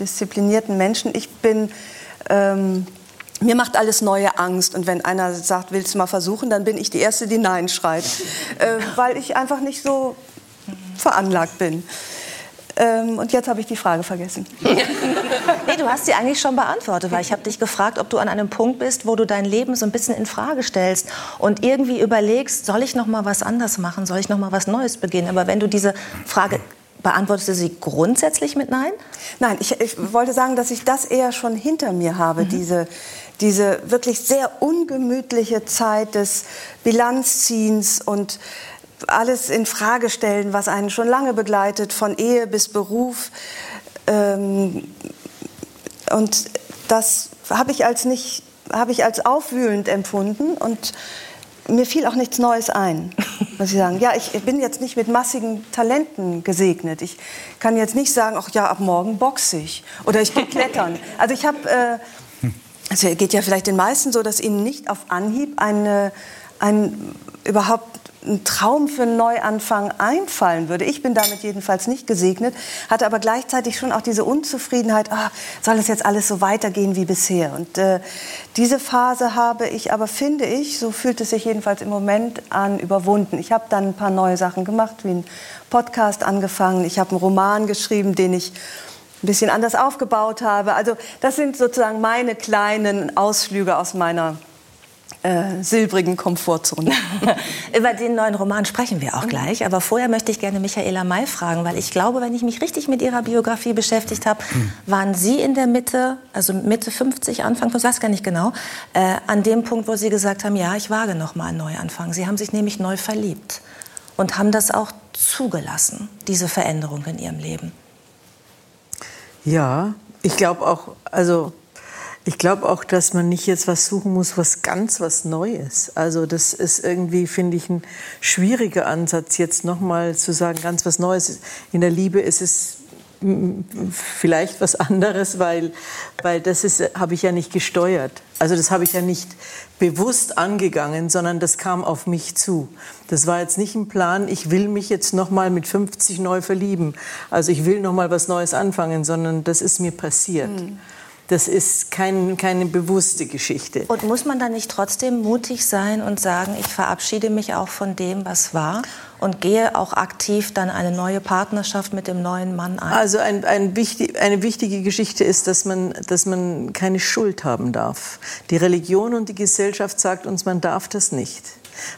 Speaker 8: disziplinierten Menschen. Ich bin... Ähm, mir macht alles Neue Angst. Und wenn einer sagt, willst du mal versuchen, dann bin ich die Erste, die Nein schreit. Äh, weil ich einfach nicht so veranlagt bin. Ähm, und jetzt habe ich die Frage vergessen.
Speaker 1: nee, du hast sie eigentlich schon beantwortet, weil ich habe dich gefragt, ob du an einem Punkt bist, wo du dein Leben so ein bisschen in Frage stellst und irgendwie überlegst, soll ich noch mal was anders machen, soll ich noch mal was Neues beginnen? Aber wenn du diese Frage Beantwortest du sie grundsätzlich mit Nein?
Speaker 8: Nein, ich, ich, wollte sagen, dass ich das eher schon hinter mir habe, mhm. diese, diese wirklich sehr ungemütliche Zeit des Bilanzziehens und alles in Frage stellen, was einen schon lange begleitet, von Ehe bis Beruf. Ähm, und das habe ich als nicht, habe ich als aufwühlend empfunden und mir fiel auch nichts Neues ein, muss ich sagen. Ja, ich bin jetzt nicht mit massigen Talenten gesegnet. Ich kann jetzt nicht sagen, ach ja, ab morgen boxe ich oder ich gehe klettern. Also ich habe, äh, also geht ja vielleicht den meisten so, dass ihnen nicht auf Anhieb eine, ein überhaupt ein Traum für einen Neuanfang einfallen würde. Ich bin damit jedenfalls nicht gesegnet, hatte aber gleichzeitig schon auch diese Unzufriedenheit, ah, soll es jetzt alles so weitergehen wie bisher? Und äh, diese Phase habe ich aber, finde ich, so fühlt es sich jedenfalls im Moment an, überwunden. Ich habe dann ein paar neue Sachen gemacht, wie ein Podcast angefangen, ich habe einen Roman geschrieben, den ich ein bisschen anders aufgebaut habe. Also das sind sozusagen meine kleinen Ausflüge aus meiner äh, silbrigen Komfortzone.
Speaker 1: Über den neuen Roman sprechen wir auch gleich. Aber vorher möchte ich gerne Michaela May fragen, weil ich glaube, wenn ich mich richtig mit ihrer Biografie beschäftigt habe, hm. waren Sie in der Mitte, also Mitte 50, Anfang, ich weiß gar nicht genau, äh, an dem Punkt, wo Sie gesagt haben, ja, ich wage noch mal einen Neuanfang. Sie haben sich nämlich neu verliebt und haben das auch zugelassen, diese Veränderung in Ihrem Leben.
Speaker 3: Ja, ich glaube auch, also ich glaube auch, dass man nicht jetzt was suchen muss, was ganz was Neues. Also das ist irgendwie, finde ich, ein schwieriger Ansatz, jetzt nochmal zu sagen, ganz was Neues. In der Liebe ist es vielleicht was anderes, weil, weil das habe ich ja nicht gesteuert. Also das habe ich ja nicht bewusst angegangen, sondern das kam auf mich zu. Das war jetzt nicht ein Plan, ich will mich jetzt noch mal mit 50 neu verlieben. Also ich will noch mal was Neues anfangen, sondern das ist mir passiert. Mhm. Das ist kein, keine bewusste Geschichte.
Speaker 1: Und muss man dann nicht trotzdem mutig sein und sagen, ich verabschiede mich auch von dem, was war und gehe auch aktiv dann eine neue Partnerschaft mit dem neuen Mann ein?
Speaker 3: Also ein, ein wichtig, eine wichtige Geschichte ist, dass man, dass man keine Schuld haben darf. Die Religion und die Gesellschaft sagt uns, man darf das nicht.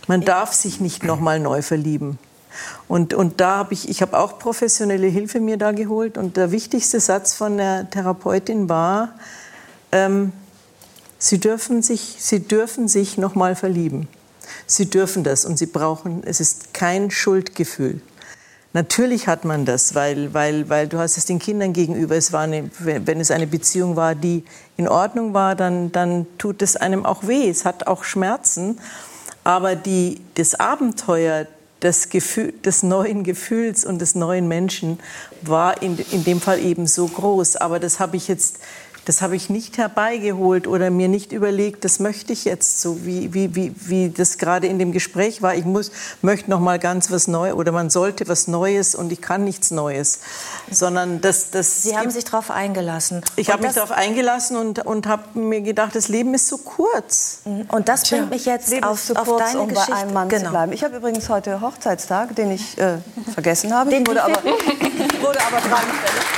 Speaker 3: Man darf sich nicht noch mal neu verlieben. Und, und da habe ich, ich habe auch professionelle Hilfe mir da geholt. Und der wichtigste Satz von der Therapeutin war, ähm, Sie dürfen sich, Sie dürfen sich noch mal verlieben. Sie dürfen das und Sie brauchen, es ist kein Schuldgefühl. Natürlich hat man das, weil, weil, weil du hast es den Kindern gegenüber. Es war eine, wenn es eine Beziehung war, die in Ordnung war, dann, dann tut es einem auch weh. Es hat auch Schmerzen. Aber die, das Abenteuer, das Gefühl des neuen Gefühls und des neuen Menschen war in, in dem Fall eben so groß. Aber das habe ich jetzt das habe ich nicht herbeigeholt oder mir nicht überlegt, das möchte ich jetzt so, wie, wie, wie, wie das gerade in dem Gespräch war. Ich muss, möchte noch mal ganz was Neues oder man sollte was Neues und ich kann nichts Neues. Sondern das, das
Speaker 1: Sie haben sich darauf eingelassen.
Speaker 3: Ich habe mich darauf eingelassen und, und habe mir gedacht, das Leben ist so kurz.
Speaker 1: Mhm. Und das bringt mich jetzt
Speaker 8: Leben
Speaker 1: auf, auf
Speaker 8: kurz,
Speaker 1: deine
Speaker 8: um
Speaker 1: Geschichte.
Speaker 8: bei einem Mann
Speaker 1: genau.
Speaker 8: zu bleiben. Ich habe übrigens heute Hochzeitstag, den ich äh, vergessen habe.
Speaker 1: Den
Speaker 8: ich wurde aber, wurde aber dran.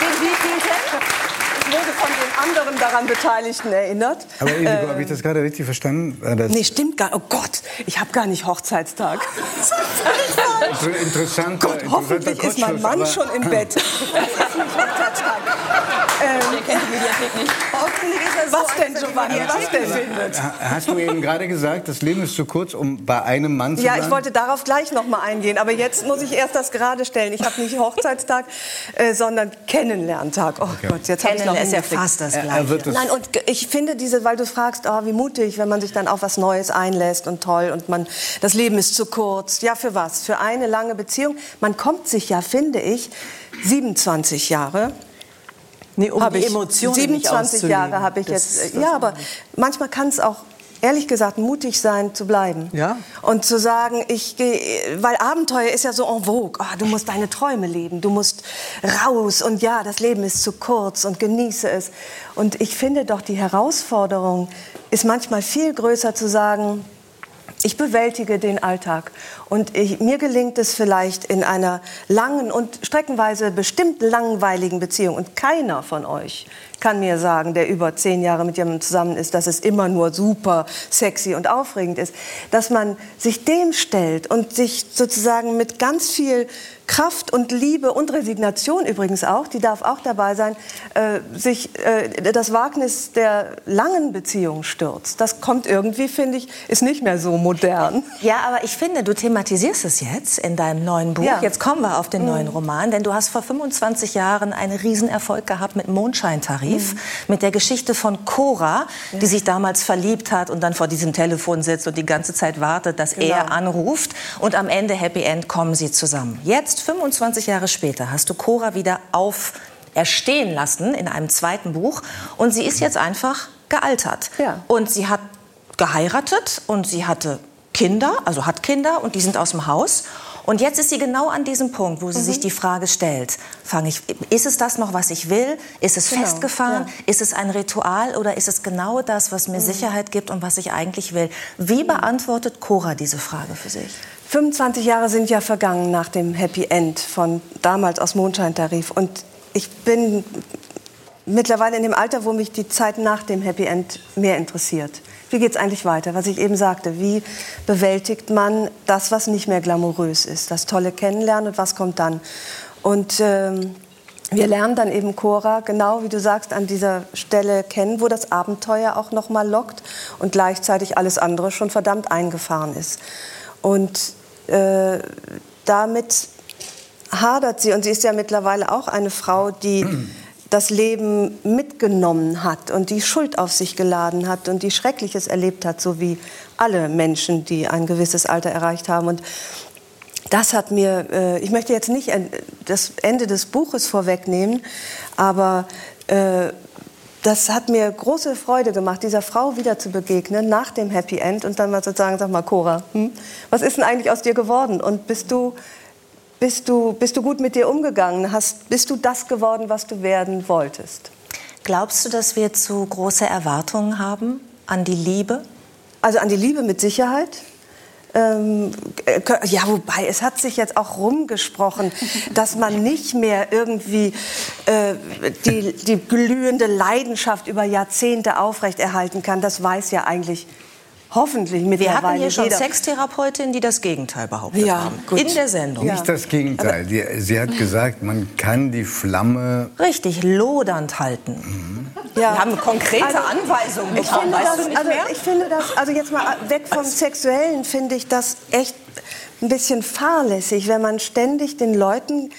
Speaker 8: Den wievielten? Ich wurde von den anderen daran Beteiligten erinnert.
Speaker 2: Aber Indigo, äh, habe ich das gerade richtig verstanden? Das
Speaker 8: nee, stimmt gar Oh Gott, ich habe gar nicht Hochzeitstag.
Speaker 2: Interessant.
Speaker 8: Gott, hoffentlich ist mein Mann schon im Bett. Das ist nicht Hochzeitstag. Ähm,
Speaker 6: kennt die Mediathek nicht.
Speaker 8: Hoffentlich ist er so
Speaker 3: Was denn, Giovanni? Was denn?
Speaker 8: findet.
Speaker 2: Hast du eben gerade gesagt, das Leben ist zu kurz, um bei einem Mann zu
Speaker 8: Ja,
Speaker 2: sein?
Speaker 8: ich wollte darauf gleich noch mal eingehen, aber jetzt muss ich erst das gerade stellen. Ich habe nicht Hochzeitstag, äh, sondern Kennenlerntag. Oh Gott, jetzt habe ich noch
Speaker 1: ist ja fast das
Speaker 2: Er-
Speaker 1: Gleiche.
Speaker 2: er wird es
Speaker 8: Nein, und ich finde diese, weil du fragst, oh, wie mutig, wenn man sich dann auf was Neues einlässt und toll und man, das Leben ist zu kurz. Ja, für was? Für eine lange Beziehung. Man kommt sich ja, finde ich, 27 Jahre.
Speaker 3: Nee, um
Speaker 8: hab
Speaker 3: die
Speaker 8: ich,
Speaker 3: Emotionen nicht
Speaker 8: 27
Speaker 3: auszuleben.
Speaker 8: Jahre habe ich
Speaker 3: Das
Speaker 8: jetzt. Ja, aber manchmal kann es auch ehrlich gesagt mutig sein zu bleiben.
Speaker 3: Ja.
Speaker 8: Und zu sagen, ich gehe, weil Abenteuer ist ja so en vogue. Ah, du musst deine Träume leben, du musst raus und ja, das Leben ist zu kurz und genieße es. Und ich finde doch, die Herausforderung ist manchmal viel größer zu sagen, ich bewältige den Alltag. Und ich, mir gelingt es vielleicht in einer langen und streckenweise bestimmt langweiligen Beziehung. Und keiner von euch kann mir sagen, der über zehn Jahre mit jemandem zusammen ist, dass es immer nur super sexy und aufregend ist. Dass man sich dem stellt und sich sozusagen mit ganz viel Kraft und Liebe und Resignation übrigens auch, die darf auch dabei sein, äh, sich äh, das Wagnis der langen Beziehung stürzt. Das kommt irgendwie, finde ich, ist nicht mehr so modern.
Speaker 1: Ja, aber ich finde, du thematisierst es jetzt in deinem neuen Buch.
Speaker 8: Ja. Mhm.
Speaker 1: Jetzt kommen wir auf den neuen Roman, denn du hast vor 25 Jahren einen Riesenerfolg gehabt mit Mondscheintarif,
Speaker 8: Mhm.
Speaker 1: mit der Geschichte von Cora, die sich damals verliebt hat und dann vor diesem Telefon sitzt und die ganze Zeit wartet, dass
Speaker 8: Genau.
Speaker 1: er anruft und am Ende Happy End kommen sie zusammen. Jetzt 25 Jahre später hast du Cora wieder auf erstehen lassen in einem zweiten Buch und sie ist jetzt einfach gealtert.
Speaker 8: Ja.
Speaker 1: Und sie hat geheiratet und sie hatte Kinder, also hat Kinder und die sind aus dem Haus. Und jetzt ist sie genau an diesem Punkt, wo sie sich die Frage stellt, fange ich, ist es das noch, was ich will? Ist es
Speaker 8: Genau,
Speaker 1: festgefahren?
Speaker 8: ja.
Speaker 1: Ist es ein Ritual oder ist es genau das, was mir Sicherheit gibt und was ich eigentlich will? Wie beantwortet Cora diese Frage für sich?
Speaker 8: 25 Jahre sind ja vergangen nach dem Happy End von damals aus Mondscheintarif. Und ich bin mittlerweile in dem Alter, wo mich die Zeit nach dem Happy End mehr interessiert. Wie geht es eigentlich weiter? Was ich eben sagte, wie bewältigt man das, was nicht mehr glamourös ist? Das tolle Kennenlernen und was kommt dann? Und ähm, wir lernen dann eben Cora, genau wie du sagst, an dieser Stelle kennen, wo das Abenteuer auch noch mal lockt und gleichzeitig alles andere schon verdammt eingefahren ist. Und äh, damit hadert sie und sie ist ja mittlerweile auch eine Frau, die das Leben mitgenommen hat und die Schuld auf sich geladen hat und die Schreckliches erlebt hat, so wie alle Menschen, die ein gewisses Alter erreicht haben. Und das hat mir, äh, ich möchte jetzt nicht en- das Ende des Buches vorwegnehmen, aber äh, das hat mir große Freude gemacht, dieser Frau wieder zu begegnen nach dem Happy End und dann mal sozusagen, sag mal, Cora, hm, was ist denn eigentlich aus dir geworden? Und bist du, bist du, bist du gut mit dir umgegangen? Hast, bist du das geworden, was du werden wolltest?
Speaker 1: Glaubst du, dass wir zu große Erwartungen haben an die Liebe?
Speaker 8: Also an die Liebe mit Sicherheit. Ähm, äh, ja, wobei es hat sich jetzt auch rumgesprochen, dass man nicht mehr irgendwie äh, die, die glühende Leidenschaft über Jahrzehnte aufrechterhalten kann. Das weiß ja eigentlich hoffentlich
Speaker 1: Wir
Speaker 8: mittlerweile
Speaker 1: hatten hier schon
Speaker 8: jeder.
Speaker 1: Sextherapeutinnen, die das Gegenteil behauptet
Speaker 8: Ja,
Speaker 1: haben.
Speaker 8: gut.
Speaker 1: In der Sendung.
Speaker 2: Nicht das Gegenteil. Die, sie hat gesagt, man kann die Flamme
Speaker 1: Richtig lodernd halten.
Speaker 8: Ja.
Speaker 1: Wir haben konkrete
Speaker 8: Also,
Speaker 1: Anweisungen
Speaker 8: Ich
Speaker 1: bekommen.
Speaker 8: finde,
Speaker 1: Weißt
Speaker 8: das,
Speaker 1: du nicht
Speaker 8: also,
Speaker 1: mehr?
Speaker 8: ich finde das, also jetzt mal weg vom Sexuellen, finde ich das echt ein bisschen fahrlässig, wenn man ständig den Leuten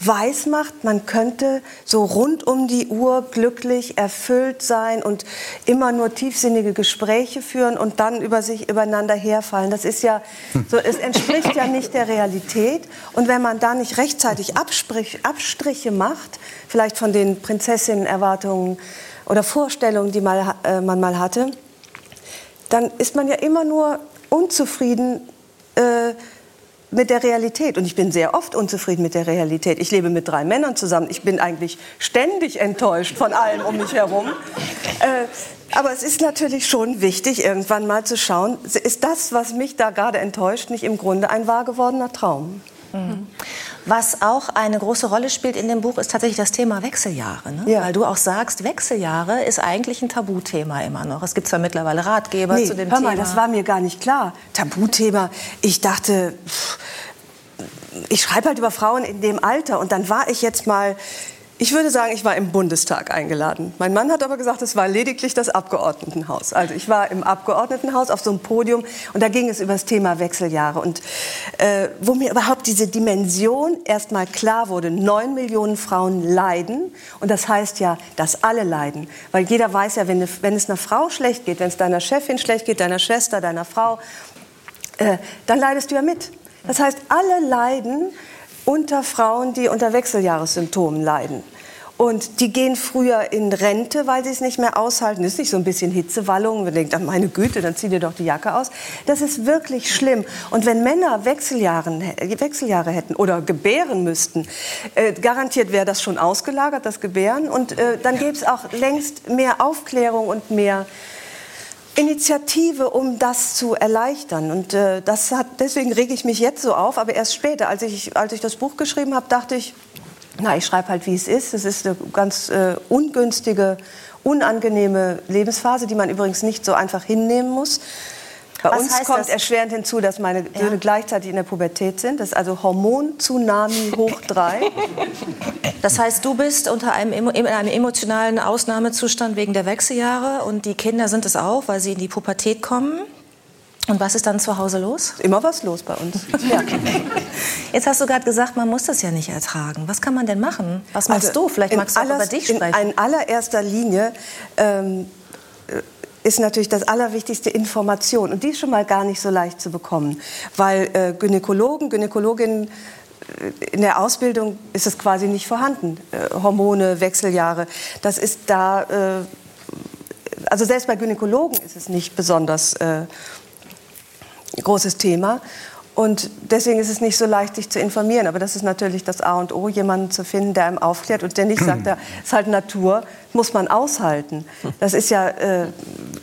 Speaker 8: weiß macht, man könnte so rund um die Uhr glücklich, erfüllt sein und immer nur tiefsinnige Gespräche führen und dann über sich übereinander herfallen. Das ist ja, so, es entspricht ja nicht der Realität. Und wenn man da nicht rechtzeitig Absprich, Abstriche macht, vielleicht von den Prinzessinnenerwartungen oder Vorstellungen, die mal, äh, man mal hatte, dann ist man ja immer nur unzufrieden äh, mit der Realität. Und ich bin sehr oft unzufrieden mit der Realität. Ich lebe mit drei Männern zusammen. Ich bin eigentlich ständig enttäuscht von allem um mich herum. Äh, aber es ist natürlich schon wichtig, irgendwann mal zu schauen, ist das, was mich da gerade enttäuscht, nicht im Grunde ein wahr gewordener Traum?
Speaker 1: Was auch eine große Rolle spielt in dem Buch, ist tatsächlich das Thema Wechseljahre. Ne?
Speaker 8: Ja.
Speaker 1: Weil du auch sagst, Wechseljahre ist eigentlich ein Tabuthema immer noch. Es gibt zwar mittlerweile Ratgeber
Speaker 8: Nee,
Speaker 1: zu dem
Speaker 8: hör
Speaker 1: Thema.
Speaker 8: mal, das war mir gar nicht klar. Tabuthema. Ich dachte, pff, ich schreibe halt über Frauen in dem Alter. Und dann war ich jetzt mal Ich würde sagen, ich war im Bundestag eingeladen. Mein Mann hat aber gesagt, es war lediglich das Abgeordnetenhaus. Also ich war im Abgeordnetenhaus auf so einem Podium und da ging es über das Thema Wechseljahre. Und äh, wo mir überhaupt diese Dimension erst mal klar wurde, neun Millionen Frauen leiden. Und das heißt ja, dass alle leiden. Weil jeder weiß ja, wenn, wenn es einer Frau schlecht geht, wenn es deiner Chefin schlecht geht, deiner Schwester, deiner Frau, äh, dann leidest du ja mit. Das heißt, alle leiden unter Frauen, die unter Wechseljahressymptomen leiden. Und die gehen früher in Rente, weil sie es nicht mehr aushalten. Das ist nicht so ein bisschen Hitzewallung. Man denkt, ach meine Güte, dann zieh dir doch die Jacke aus. Das ist wirklich schlimm. Und wenn Männer Wechseljahre, Wechseljahre hätten oder gebären müssten, äh, garantiert wäre das schon ausgelagert, das Gebären. Und äh, dann gäbe es auch längst mehr Aufklärung und mehr Initiative, um das zu erleichtern. Und äh, das hat, deswegen rege ich mich jetzt so auf, aber erst später. Als ich, als ich das Buch geschrieben habe, dachte ich, na, ich schreibe halt, wie es ist. Es ist eine ganz äh, ungünstige, unangenehme Lebensphase, die man übrigens nicht so einfach hinnehmen muss. Bei Was uns kommt das? erschwerend hinzu, dass meine ja. Söhne gleichzeitig in der Pubertät sind. Das ist also Hormon-Tsunami hoch drei.
Speaker 1: Das heißt, du bist unter einem, in einem emotionalen Ausnahmezustand wegen der Wechseljahre und die Kinder sind es auch, weil sie in die Pubertät kommen. Und was ist dann zu Hause los?
Speaker 8: Immer was los bei uns. Ja.
Speaker 1: Jetzt hast du gerade gesagt, man muss das ja nicht ertragen. Was kann man denn machen? Was machst also, du? Vielleicht magst du auch über dich sprechen.
Speaker 8: In allererster Linie ähm, ist natürlich das Allerwichtigste Information. Und die ist schon mal gar nicht so leicht zu bekommen. Weil äh, Gynäkologen, Gynäkologinnen äh, in der Ausbildung ist es quasi nicht vorhanden. Äh, Hormone, Wechseljahre, das ist da, äh, also selbst bei Gynäkologen ist es nicht besonders äh, großes Thema. Und deswegen ist es nicht so leicht, sich zu informieren. Aber das ist natürlich das A und O, jemanden zu finden, der einem aufklärt und der nicht sagt, das ist halt Natur, muss man aushalten. Das ist ja, äh,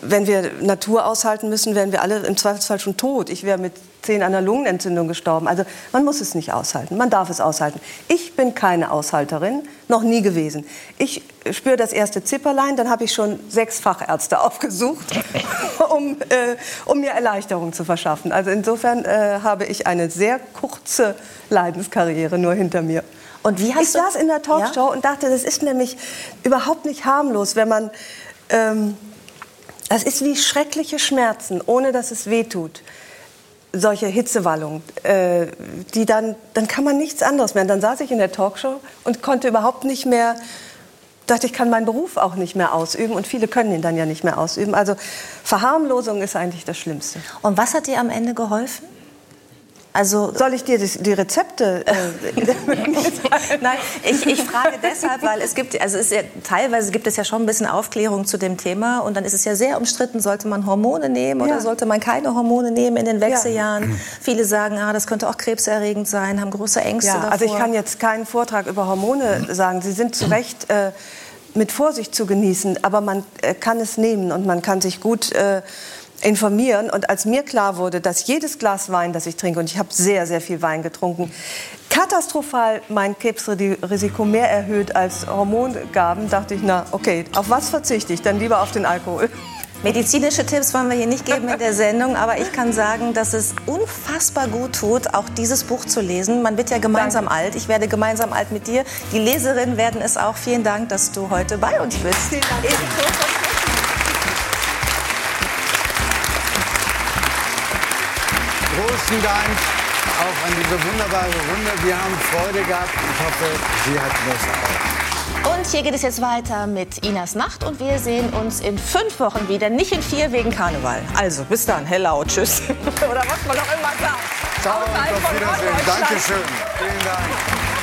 Speaker 8: wenn wir Natur aushalten müssen, wären wir alle im Zweifelsfall schon tot. Ich wäre mit zehn an einer Lungenentzündung gestorben. Also man muss es nicht aushalten, man darf es aushalten. Ich bin keine Aushalterin, noch nie gewesen. Ich spüre das erste Zipperlein, dann habe ich schon sechs Fachärzte aufgesucht, um, äh, um mir Erleichterung zu verschaffen. Also insofern äh, habe ich eine sehr kurze Leidenskarriere nur hinter mir. Und wie hast ich saß in der Talkshow ja? und dachte, das ist nämlich überhaupt nicht harmlos, wenn man... Ähm, das ist wie schreckliche Schmerzen, ohne dass es weh tut solche Hitzewallungen, äh, die dann, dann kann man nichts anderes mehr. Und dann saß ich in der Talkshow und konnte überhaupt nicht mehr, dachte ich kann meinen Beruf auch nicht mehr ausüben und viele können ihn dann ja nicht mehr ausüben. Also Verharmlosung ist eigentlich das Schlimmste.
Speaker 1: Und was hat dir am Ende geholfen?
Speaker 8: Also soll ich dir die, Rezepte? Äh,
Speaker 1: Nein, ich, ich, frage deshalb, weil es gibt, also es ja, teilweise gibt es ja schon ein bisschen Aufklärung zu dem Thema und dann ist es ja sehr umstritten, sollte man Hormone nehmen oder ja. sollte man keine Hormone nehmen in den Wechseljahren? Ja. Viele sagen, ah, das könnte auch krebserregend sein, haben große Ängste. Davor.
Speaker 8: also ich kann jetzt keinen Vortrag über Hormone sagen. Sie sind zu Recht äh, mit Vorsicht zu genießen, aber man äh, kann es nehmen und man kann sich gut äh, informieren. Und als mir klar wurde, dass jedes Glas Wein, das ich trinke, und ich habe sehr, sehr viel Wein getrunken, katastrophal mein Krebsrisiko mehr erhöht als Hormongaben, dachte ich, na okay, auf was verzichte ich? Dann lieber auf den Alkohol.
Speaker 1: Medizinische Tipps wollen wir hier nicht geben in der Sendung, aber ich kann sagen, dass es unfassbar gut tut, auch dieses Buch zu lesen. Man wird ja gemeinsam Danke. alt. Ich werde gemeinsam alt mit dir. Die Leserinnen werden es auch. Vielen Dank, dass du heute bei uns bist. Vielen Dank.
Speaker 2: Großen Dank auch an diese wunderbare Runde. Wir haben Freude gehabt. Ich hoffe, Sie hatten das
Speaker 1: auch. Und hier geht es jetzt weiter mit Inas Nacht und wir sehen uns in fünf Wochen wieder, nicht in vier wegen Karneval. Also bis dann, hello, tschüss. Oder was man noch immer sagt.
Speaker 2: Ciao und auf Wiedersehen. Dankeschön. Vielen Dank.